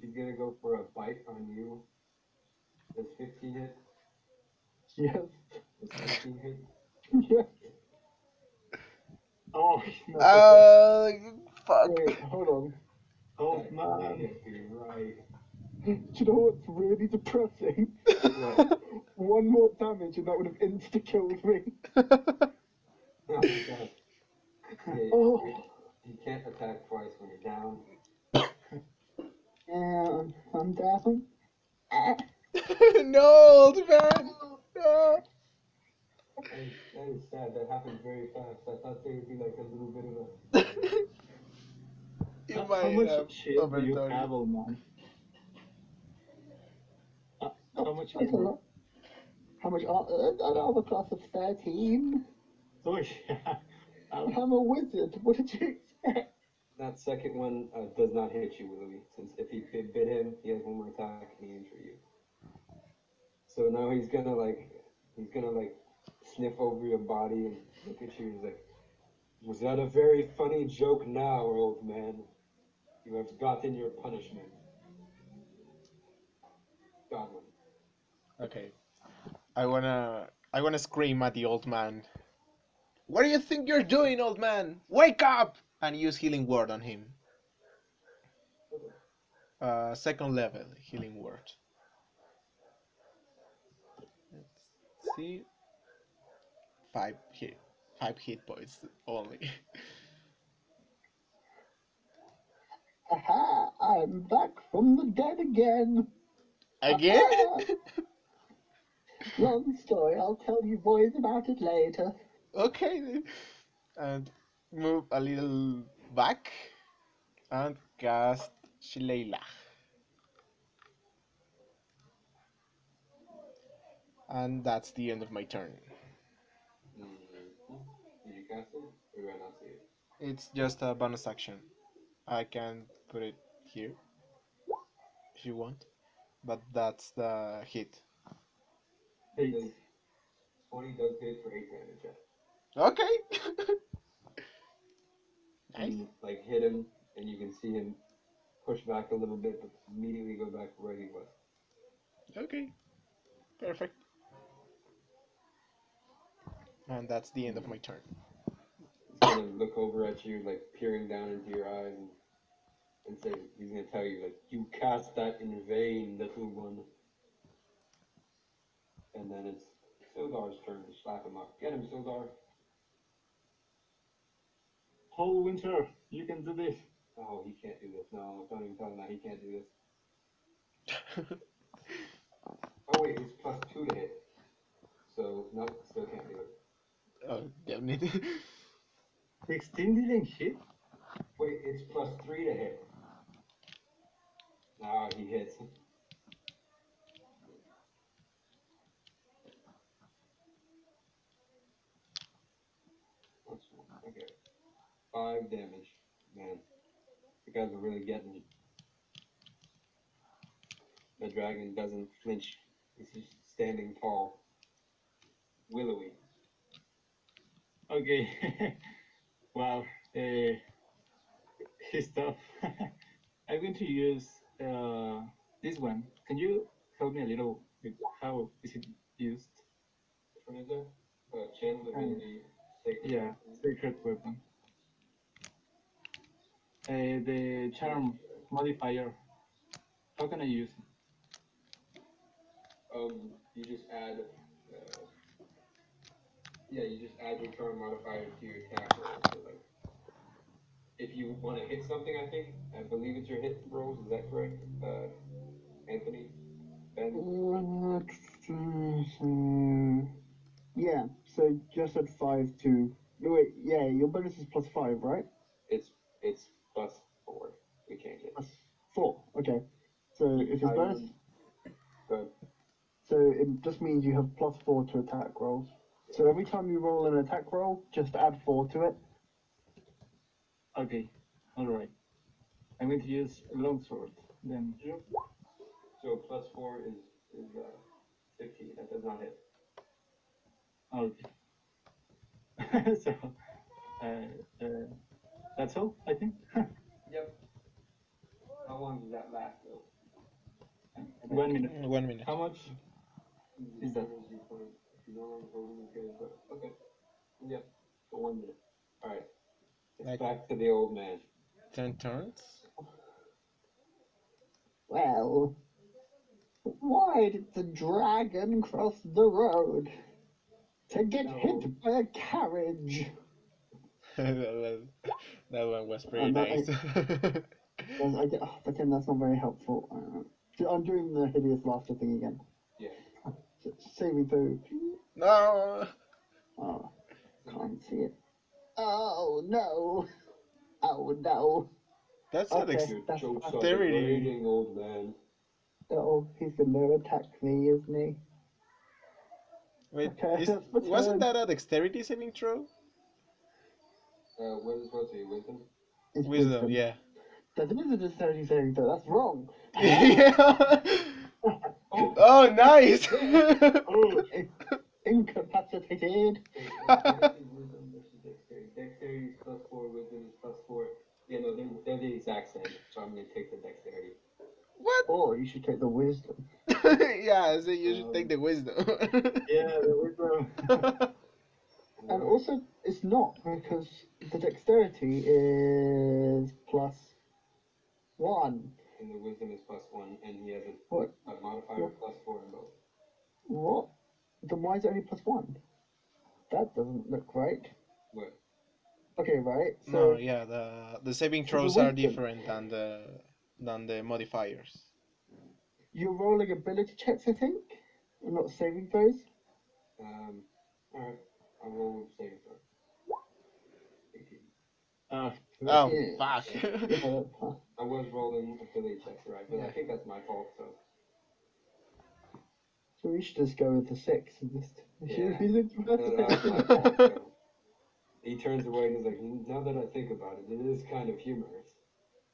He's gonna go for a bite on you. Does 15 hit? Yes. Does 15 hit? Yes. oh, No, Uh, fuck. Wait, hold on. oh That man. can't be right. Do you know what's really depressing? What? One more damage and that would have insta killed me. Oh my god. Yeah, Oh. You can't attack twice when you're down. Yeah, I'm, I'm down. Ah, no, old man. No. That is, that is sad. That happened very fast. I thought there would be like a little bit of a. you How, might how much have shield do you have, old man? Uh, how much that's a armor? lot. How much? ar- Uh, an armor class of 13? Oh yeah. I'm a wizard. What did you expect? That second one uh, does not hit you, Louis. Since if he bit bit him, he has one more attack and he aims for you. So now he's gonna like, he's gonna like sniff over your body and look at you. He's like, "Was that a very funny joke now, old man? You have gotten your punishment." Godwin. Okay. I wanna I wanna scream at the old man. What do you think you're doing, old man? Wake up! And use healing word on him. Uh, second level healing word. Let's see. Five hit, five hit points only. Aha! I'm back from the dead again. Again? Long story. I'll tell you boys about it later. Okay. then. And move a little back and cast Shillelagh. And that's the end of my turn. Mm-hmm. Did you cast it? Or do I not see it? It's just a bonus action. I can put it here if you want, but that's the hit. It does. Twenty does hit for eight damage. Yeah. Okay. And nice. you, like hit him, and you can see him push back a little bit, but immediately go back where he was. Okay. Perfect. And that's the end of my turn. He's gonna look over at you, like peering down into your eyes, and, and say, he's gonna tell you, like, you cast that in vain, little one. And then it's Sildar's turn to slap him up. Get him, Sildar. Hallwinter, you can do this. Oh, he can't do this. No, don't even tell him that he can't do this. Oh wait, it's plus two to hit. So no, still can't do it. oh, damn it. 16 didn't hit? Wait, it's plus three to hit. Ah, he hits. What's okay? Five damage. Man, you guys are really getting me. The dragon doesn't flinch. He's just standing tall, willowy. Okay. wow. Uh, his tough. I'm going to use uh, this one. Can you help me a little with how is it used? Which one is that? Uh, channel divinity. Sacred Yeah, sacred weapon. Uh, the charm modifier. How can I use it? Um, you just add. Uh, yeah, you just add your charm modifier to your attack roll. So like, if you want to hit something, I think I believe it's your hit rolls. Is that correct, uh, Anthony? Ben. Uh, yeah, so just at five to. No, wait, yeah, your bonus is plus five, right? It's it's plus four. We change it. Plus four. Okay. So if bonus, But so it just means you have plus four to attack rolls. So every time you roll an attack roll, just add four to it. Okay. Alright. I'm going to use a longsword then. so plus four is is uh, fifteen. That does not hit. Okay. so, uh, uh, that's all, I think. Yep. How long does that last though? One minute. One minute. How much? Is that- If you no longer holding it good, but okay. Yep. For one minute. All right. It's Like- back to the old man. Ten turns. Well, why did the dragon cross the road? To get No. hit by a carriage. that that one was pretty Uh, that- nice. There's- I get, oh, again, that's not very helpful. Uh, so I'm doing the hideous laughter thing again. Yeah. S- Saving throw. no. Oh, can't see it. Oh no! Oh no! That's Okay. an ex- Your that's jokes dexterity. degrading, old man. Oh, he's gonna attack me, isn't he? Wait, Okay, is, wasn't turn. that a dexterity saving throw? Uh, what is it supposed to be? Wisdom? It's Wisdom, yeah. That is a dexterity saving throw. That's wrong. Yeah. Oh, oh, nice. Oh, Incapacitated. wait, what is wisdom versus dexterity? Plus four, wisdom is plus four. Yeah, no, they're, they're the exact same, so I'm gonna take the dexterity. what? Or you should take the wisdom. yeah, so you should take the wisdom. yeah, the wisdom. And also, it's not because the dexterity is plus one. And the wisdom is plus one, and he has a, What? a modifier of plus four in both. What? Then why is it only plus one? That doesn't look right. What? Okay, right. So no, yeah, the the saving So the throws are wisdom- different than the than the modifiers. you're rolling ability checks, I think, and not saving throws. Um, alright, I'll roll with saving throw. 18. Uh, Oh, Yeah. fuck. Yeah, that's fine. I was rolling ability checks, right? But I Yeah. think that's my fault, so. So we should just go with the six and just. Yeah. You think you have No, no, that's my fault, so. He turns away and he's like, now that I think about it, it is kind of humorous.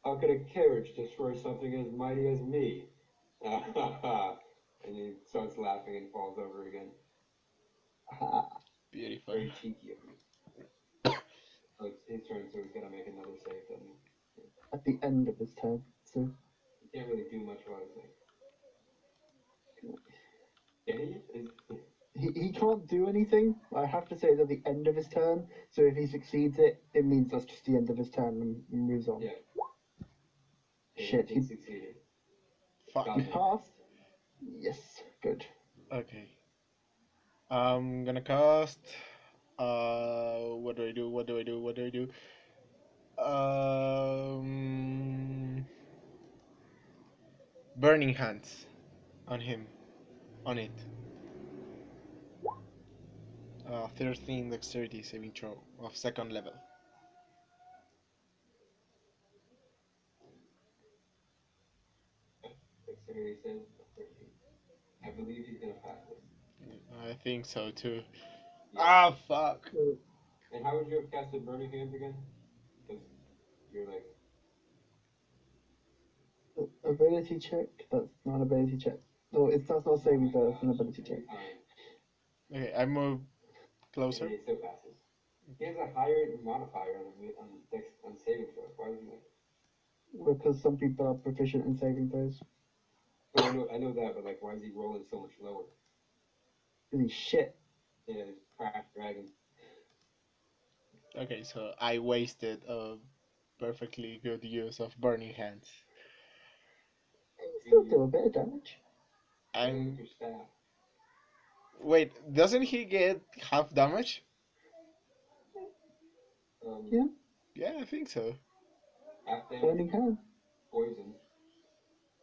How could a carriage destroy something as mighty as me? and he starts laughing and falls over again. Beautiful. Very cheeky of me. So it's his turn, so he's gotta make another save, doesn't he? At the end of his turn. so You can't really do much about his. Can he? He, he can't do anything. I have to say it's at the end of his turn, so if he succeeds it, it means that's just the end of his turn and he moves on. yeah. Shit, He he, succeeded. Fuck. he passed. Yes, good. Okay. I'm gonna cast. Uh, what do I do? What do I do? What do I do? Um, burning hands on him, on it. Uh, 13 dexterity saving throw of second level. Dexterity save of 13. I believe he's gonna pass this. I think so too. Yeah. Ah, fuck. And how would you have casted Burning Hands again? Because you're like, Ability check. That's not an ability check. No, it's that's not saving throw. It's an ability check. Okay, I move closer. and he still passes. He has a higher modifier on on, dex, on saving throws. Why would he like? Because some people are proficient in saving throws. No, I know, I know that, but like, why is he rolling so much lower? Because he's shit. Yeah, this crash dragon. Okay, so I wasted a perfectly good use of burning hands. Still do a bit of damage. And I'm with your staff. wait. Doesn't he get half damage? Um, Yeah. Yeah, I think so. half damage, Burning hand. poison.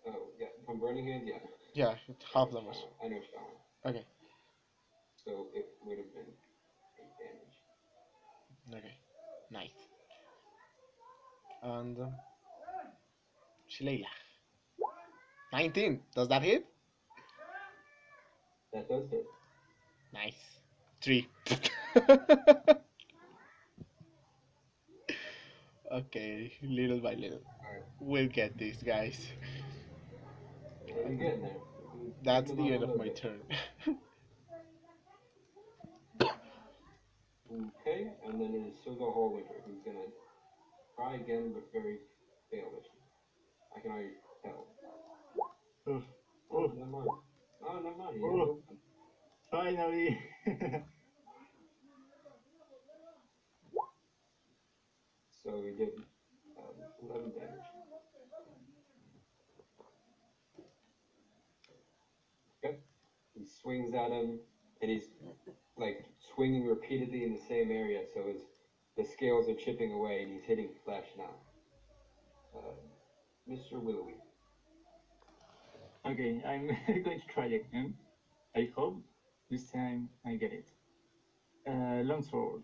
Oh, yeah, from burning hands, yeah. Yeah, it's half damage. I know Star. Okay, So it would have been eight damage. okay, nice. And um, Shillelagh. 19. Does that hit? That does hit. Nice. Three. okay, little by little. Alright. We'll get this, guys. That's the end of my turn. Okay, and then it is Sildar Hallwinter, who's gonna try again, but very failish. I can already tell. Oh, Oof. never mind. Oh, never mind. He Oh. Finally. So he did um, 11 damage. Okay. He swings at him, and he's like swinging repeatedly in the same area, so his the scales are chipping away, and he's hitting flesh now. Uh, Mr. Willowy. okay, I'm going to try again. I hope this time I get it. Uh, longsword.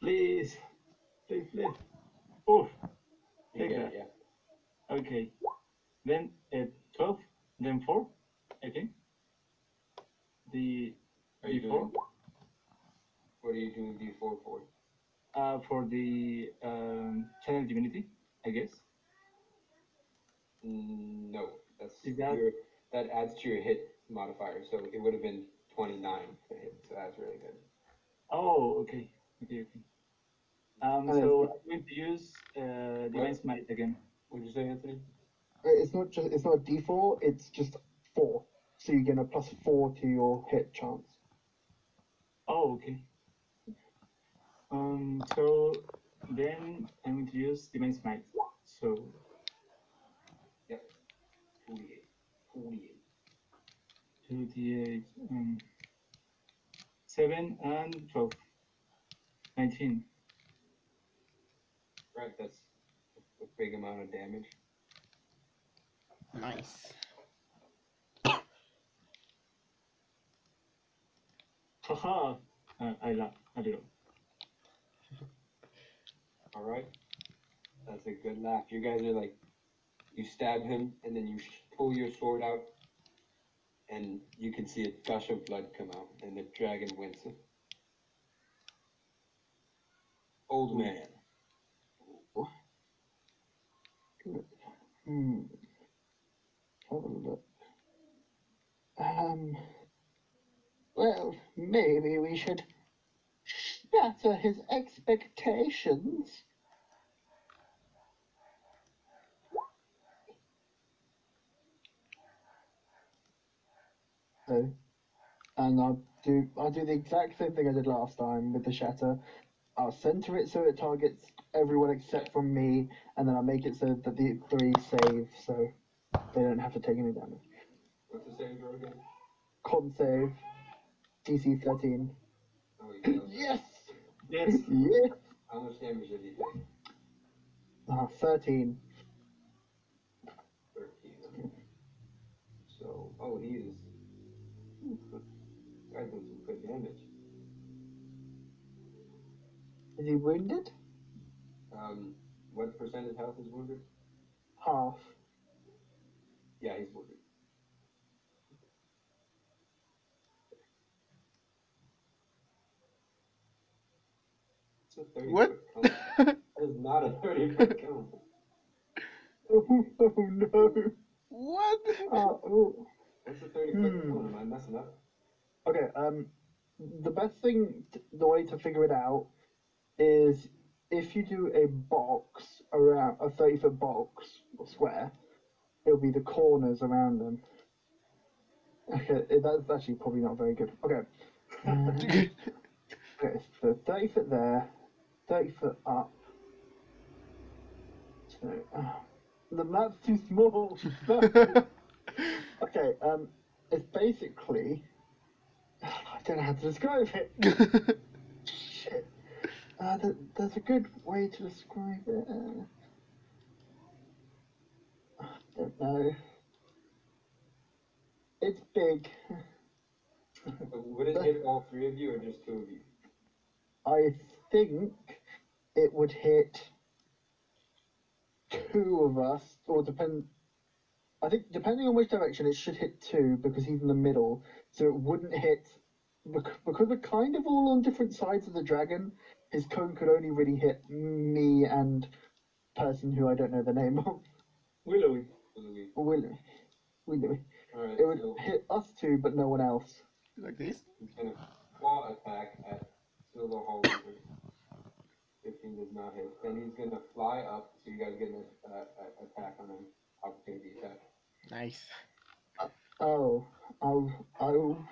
Please. Please, please. Oof. Take get that. it, yeah. Okay. Then uh, 12, then 4, I think. The Are you D4 doing? What are you doing D4 for? Uh, for the um, channel divinity, I guess. Mm, no, that's Is that- your that adds to your hit modifier, so it would have been 29 to hit, so that's really good. Oh, okay. Okay, okay. Um, And so it's- I'm going to use uh, Divine Smite again. What'd you say, Anthony? Uh, It's not just it's not a D4. It's just four. So you get a plus four to your hit chance. Oh, okay. Um, so then I'm going to use Divine Smite. So 48. 48. 2d8, um, 7 and 12. 19. Right, that's a big amount of damage. nice. Haha! Uh, I laugh a little. All right, that's a good laugh. You guys are like, you stab him, and then you pull your sword out, and you can see a gush of blood come out, and the dragon winces. Old man. Hmm. Have a look. Um. Well, maybe we should yeah, so his expectations and I'll do I'll do the exact same thing I did last time with the shatter. I'll center it so it targets everyone except for me, and then I'll make it so that the three save so they don't have to take any damage. What's the save again? Con save, DC 13. Oh, yes. Yes. yes! How much damage did he take? Uh, 13. 13. So, oh, he is. Guy doing some good damage. Is he wounded? Um, what percentage health is wounded? Half. Yeah, he's wounded. A 30 What? foot cone. That is not a 30 foot cone. Oh, oh no! what? Oh, oh. What's a 30 foot Hmm. cone? Am I messing up? Okay, um, the best thing, t- the way to figure it out is if you do a box around a 30 foot box or square, it'll be the corners around them. Okay, it- that's actually probably not very good. Okay. Okay, so 30 foot there, 30 foot up. So, uh, the map's too small. okay, um, it's basically. I don't know how to describe it. Shit. Uh, th- there's a good way to describe it. Uh, I don't know. It's big. Would it hit all three of you or just two of you? I think it would hit two of us, or depend. I think depending on which direction, it should hit two because he's in the middle. So it wouldn't hit because we're kind of all on different sides of the dragon. His cone could only really hit me and person who I don't know the name of. Willowy. Louis. Will, Will, Alright, it would so hit us two, but no one else. like this? he's gonna claw attack at Silver Hall Wizard. 15 does not hit. Then he's gonna fly up, so you guys get an uh, uh, attack on him. Opportunity attack. Nice. Oh, oh, oh,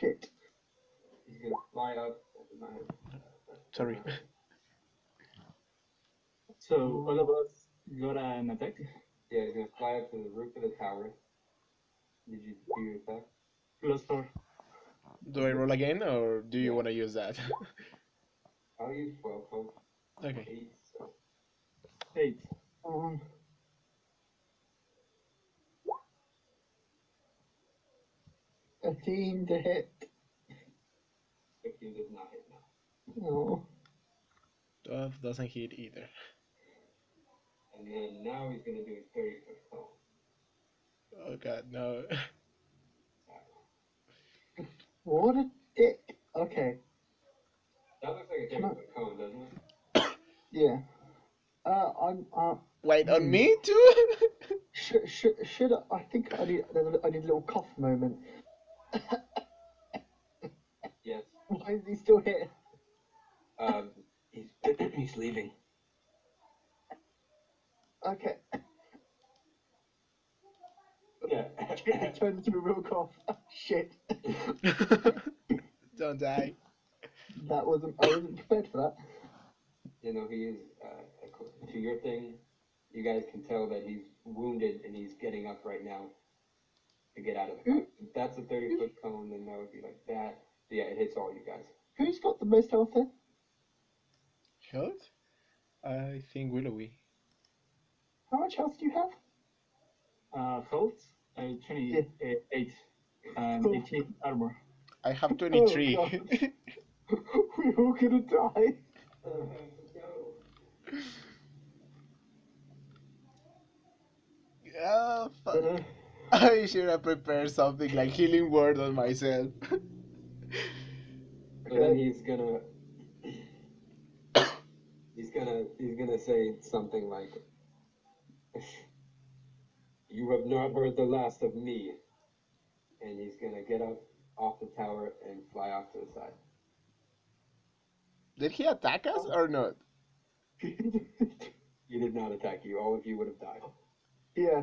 shit. He's gonna fly up. Not hit. Uh, that did Sorry. So all of us got an attack. Yeah, he's gonna fly up to the roof of the tower. Did you do your attack? Plus four. Do I roll again, or do you Yeah. want to use that? I'll use 12, folks. Okay. 8. Eight. Um, a team to hit. 15 does not hit now. Oh, 12 doesn't hit either. And then now he's gonna do a 30 foot cone. Oh god, no. what a dick. Okay, That looks like a 30 foot cone, doesn't it? Yeah. Uh, I'm. Uh, Wait, on Hmm. me too? should, should, should I, I think I need. there's a- I need a little cough moment. Yes. Why is he still here? Um, he's, he's leaving. Okay, Yeah. it turned into a real cough. Shit, Don't die. that wasn't. I wasn't prepared for that. You know, he is, uh, to your thing, you guys can tell that he's wounded and he's getting up right now to get out of the fight. If that's a 30 foot cone, then that would be like that. So yeah, it hits all you guys. Who's got the most health then? Health? I think Willowy. How much health do you have? Uh, health. Uh, twenty-eight. And Cool. eighteen armor. I have 23. God. We're all gonna die. Oh, fuck. Uh, I should have prepared something like healing word on myself. Then he's gonna, he's gonna, he's gonna say something like, "You have not heard the last of me," and he's gonna get up off the tower and fly off to the side. Did he attack us or not? He did not attack you. All of you would have died. yeah.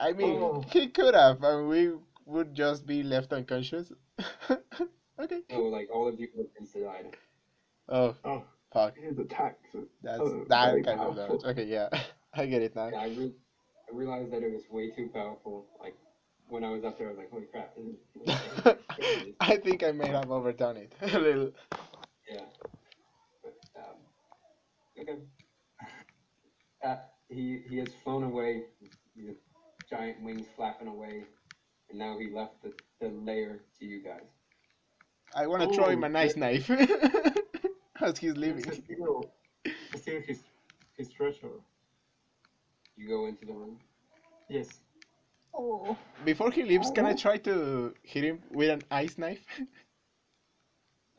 I mean, Oh. he could have, and we would just be left unconscious. okay. No, like all of you would inside. Oh, Oh, fuck. his attacks are That's oh, that very kind of powerful. dodge. Okay, yeah. I get it now. Yeah, I, re- I realized that it was way too powerful. Like when I was up there, I was like, "Holy crap!" This is insane. I think I may have overdone it a little. yeah. But um, okay. Uh, he he has flown away. His giant wings flapping away, and now he left the, the lair to you guys. I want to throw him a Oh, nice knife as he's Let's leaving. steal, steal his his treasure. You go into the room. Yes. Oh, Before he leaves, I can I try to hit him with an ice knife?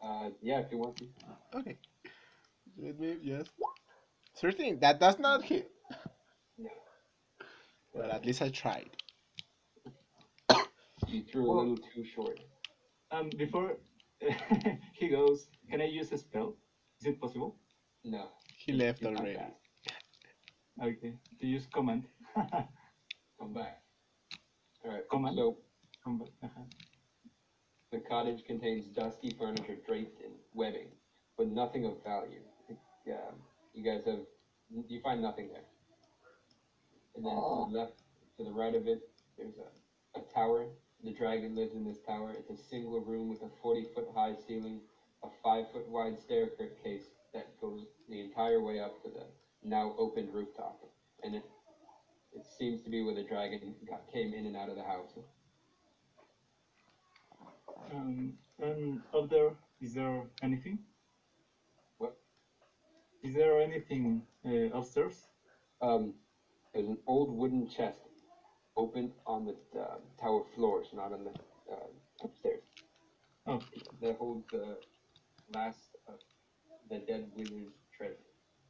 Uh, yeah, if you want to. okay. Let me just. 13. That does not hit. No. But at least I tried. You threw a little too short. Um, before he goes, can I use a spell? Is it possible? No. He left He's already. Okay. To use command. Come back. All right. Command? So Command. uh-huh. the cottage contains dusty furniture draped in webbing, but nothing of value. Yeah, you guys have you find nothing there. And then to Oh. the left, to the right of it, there's a, a tower. The dragon lives in this tower. It's a single room with a 40 foot high ceiling, a five foot wide staircase that goes the entire way up to the now opened rooftop. And it it seems to be where the dragon got, came in and out of the house. Um, and up there, is there anything? Is there anything uh, upstairs? Um, there's an old wooden chest open on the uh, tower floors, not on the uh, upstairs. Oh, That holds the last of the dead wizard's treasure.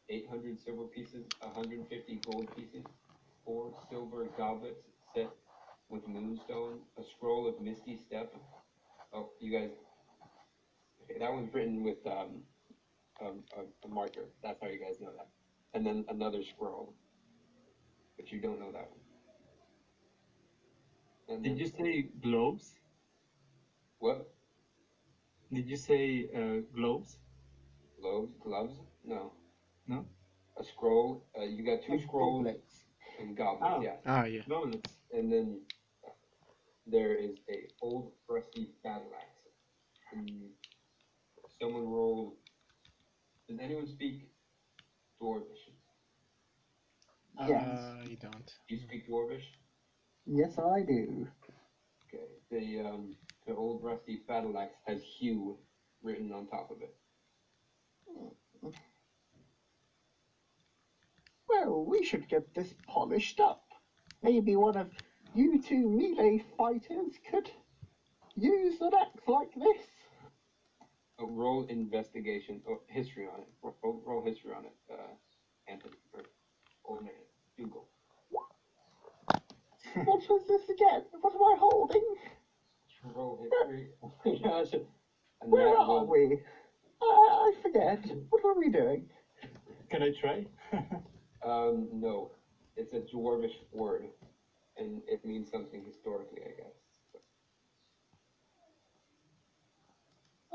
800 silver pieces, 150 gold pieces, four silver goblets set with moonstone, a scroll of misty step. Oh, you guys, okay, that one's written with um, um, a, a marker. That's how you guys know that. And then another scroll, but you don't know that one. And did you say globes? what? Did you say uh, globes? Gloves? Gloves? No. No? A scroll. Uh, you got two And scrolls goblets. and goblets. Oh. Yeah. Ah, yeah. Goblets. And then uh, there is a old rusty battle axe. And someone rolled. Does anyone speak Dwarvish? Yes. You don't. Do you speak Dwarvish? Yes, I do. Okay. The um the old rusty battle axe has Hugh written on top of it. Well, we should get this polished up. Maybe one of you two melee fighters could use an axe like this. Uh, roll investigation or history on it. Roll, roll history on it. Uh, Anthony or old man Dougal. What was this again? What am I holding? Roll history. Oh my gosh. And Where that are one- we? I, I forget. What were we doing? Can I try? Um, no. It's a dwarvish word, and it means something historically, I guess.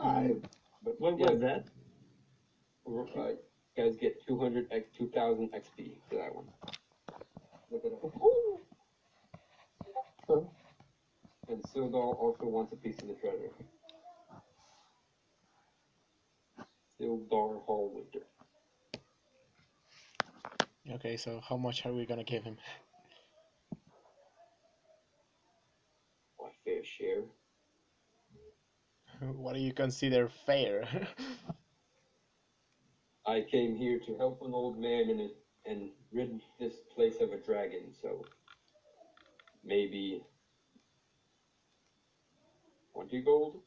I, But what yeah, was that? Uh, guys get 200 x 2000 XP for that one. Look it up. And Sildar also wants a piece of the treasure. Sildar Hallwinter. Okay, so how much are we gonna give him? My fair share. What do you consider fair? I came here to help an old man and and rid this place of a dragon, so maybe 20 gold?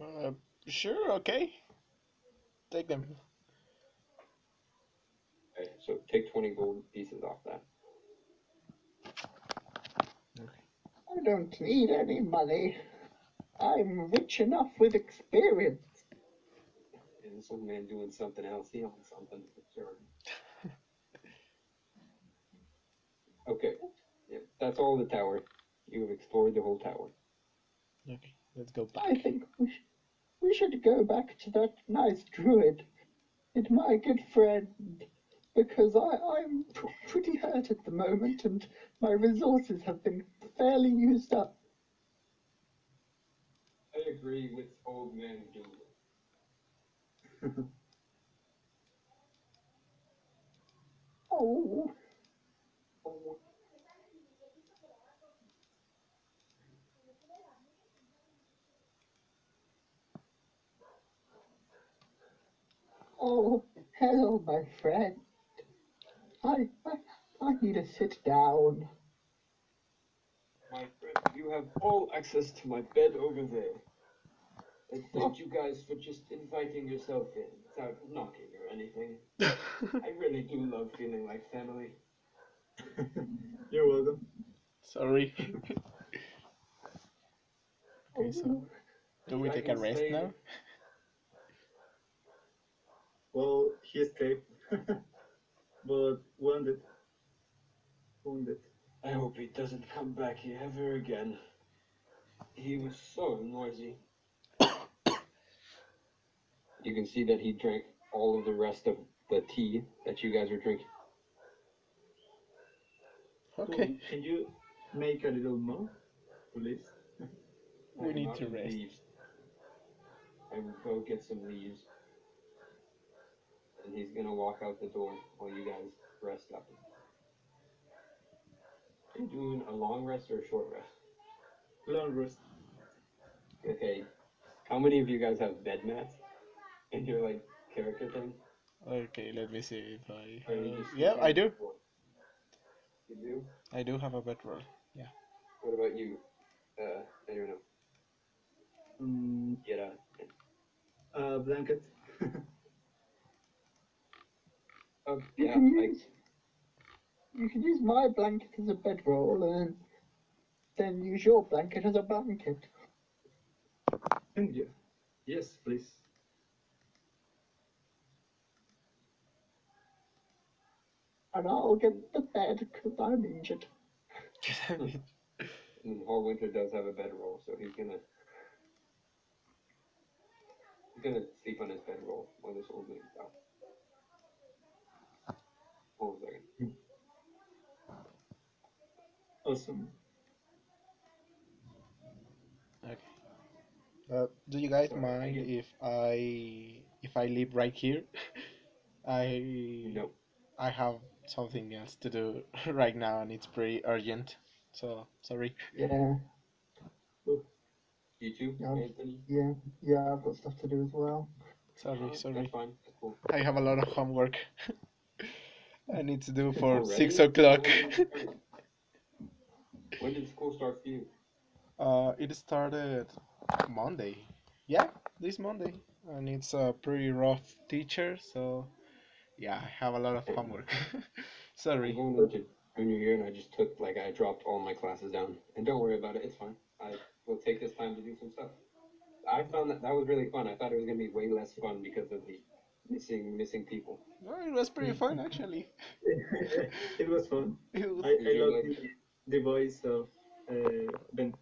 uh, sure, okay. Take them. Okay, so take 20 gold pieces off that. I don't need any money. I'm rich enough with experience. And this old man doing something else. He owns something for sure. Okay. Yeah, that's all the tower. You have explored the whole tower. Okay, let's go I back. think we, sh- we should go back to that nice druid and my good friend because I, I'm p- pretty hurt at the moment and my resources have been fairly used up. Agree with old man Doolittle. Oh, Oh, oh, hello, my friend. I, I, I need to sit down. my friend, you have all access to my bed over there. And thank you guys for just inviting yourself in without knocking or anything. I really do love feeling like family. You're welcome. Sorry. okay, so do we take a rest Slade. now? Well, he escaped, but wounded. Wounded. I hope he doesn't come back here ever again. He was so noisy. You can see that he drank all of the rest of the tea that you guys were drinking. Okay, Can you make a little more, please? we I'm need to of rest. Leaves. I will go get some leaves. And he's gonna walk out the door while you guys rest up. Are you doing a long rest or a short rest? Long rest. Okay. How many of you guys have bed mats in your like character thing? Okay, let me see if I Or you have. just Yeah, I do. You do? I do have a bedroll. Yeah. What about you? Uh, I don't know. Mm, Get a a blanket. Oh, you yeah, can I, use you can use my blanket as a bedroll and then use your blanket as a blanket. Thank you. Yes, please. And I'll get the bed because I'm injured. and Hallwinter does have a bedroll, so he's gonna he's gonna sleep on his bedroll while this old man's out. Hold on a second. Awesome. okay. Uh, do you guys Sorry, mind again. if I if I live right here? I No. I have something else to do right now, and it's pretty urgent. So sorry. Yeah, You too, Yeah. Anthony? yeah, yeah. I've got stuff to do as well. Sorry, Alright, sorry. That's fine. That's cool. I have a lot of homework. I need to do for Already? six o'clock. It hasn't even started. when did school start for you? uh, it started Monday. Yeah, this Monday, and it's a pretty rough teacher. So yeah, I have a lot of homework. Sorry. going into junior year and I just took like I dropped all my classes down. And don't worry about it, it's fine. I will take this time to do some stuff. I found that that was really fun. I thought it was gonna be way less fun because of the missing missing people. No, it was pretty fun actually. it was fun. It was I, I love like- the, the voice of uh, Ben.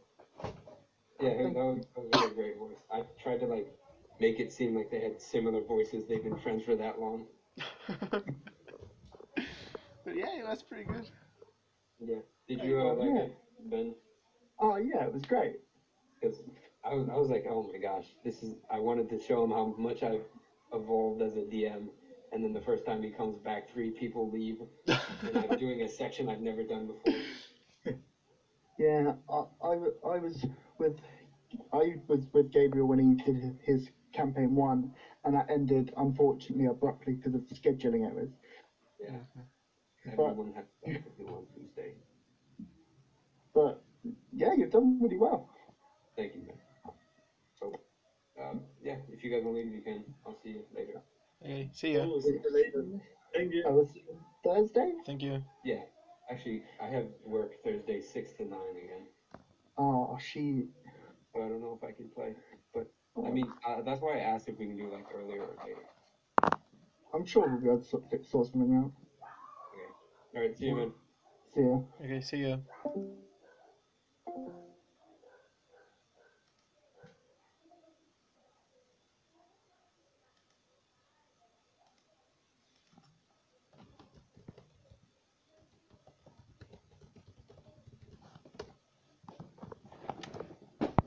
Yeah, that was, that was really great voice. I tried to like make it seem like they had similar voices. They've been friends for that long. but yeah, it was pretty good. Yeah. Did you uh, like it, Ben? Oh yeah, it was great. Because I was, I was like, oh my gosh, this is. I wanted to show him how much I've evolved as a DM, and then the first time he comes back, three people leave, and I'm doing a section I've never done before. Yeah, I, I, I was with I was with Gabriel when he did his campaign one, and that ended unfortunately abruptly because of scheduling errors. Yeah. Mhm. Everyone has stuff to do on Tuesday. But yeah, you've done really well. Thank you, man. So, um, yeah, if you guys want to leave, you can. I'll see you later. Okay, see ya. Oh, see you later. Thank you. I was Thursday. Thank you. Yeah, actually, I have work Thursday six to nine again, Oh, she. so I don't know if I can play. I mean, uh, that's why I asked if we can do like earlier or later. I'm sure we'll be able to from now. Okay. All right, see you, man. See ya. Okay, see ya.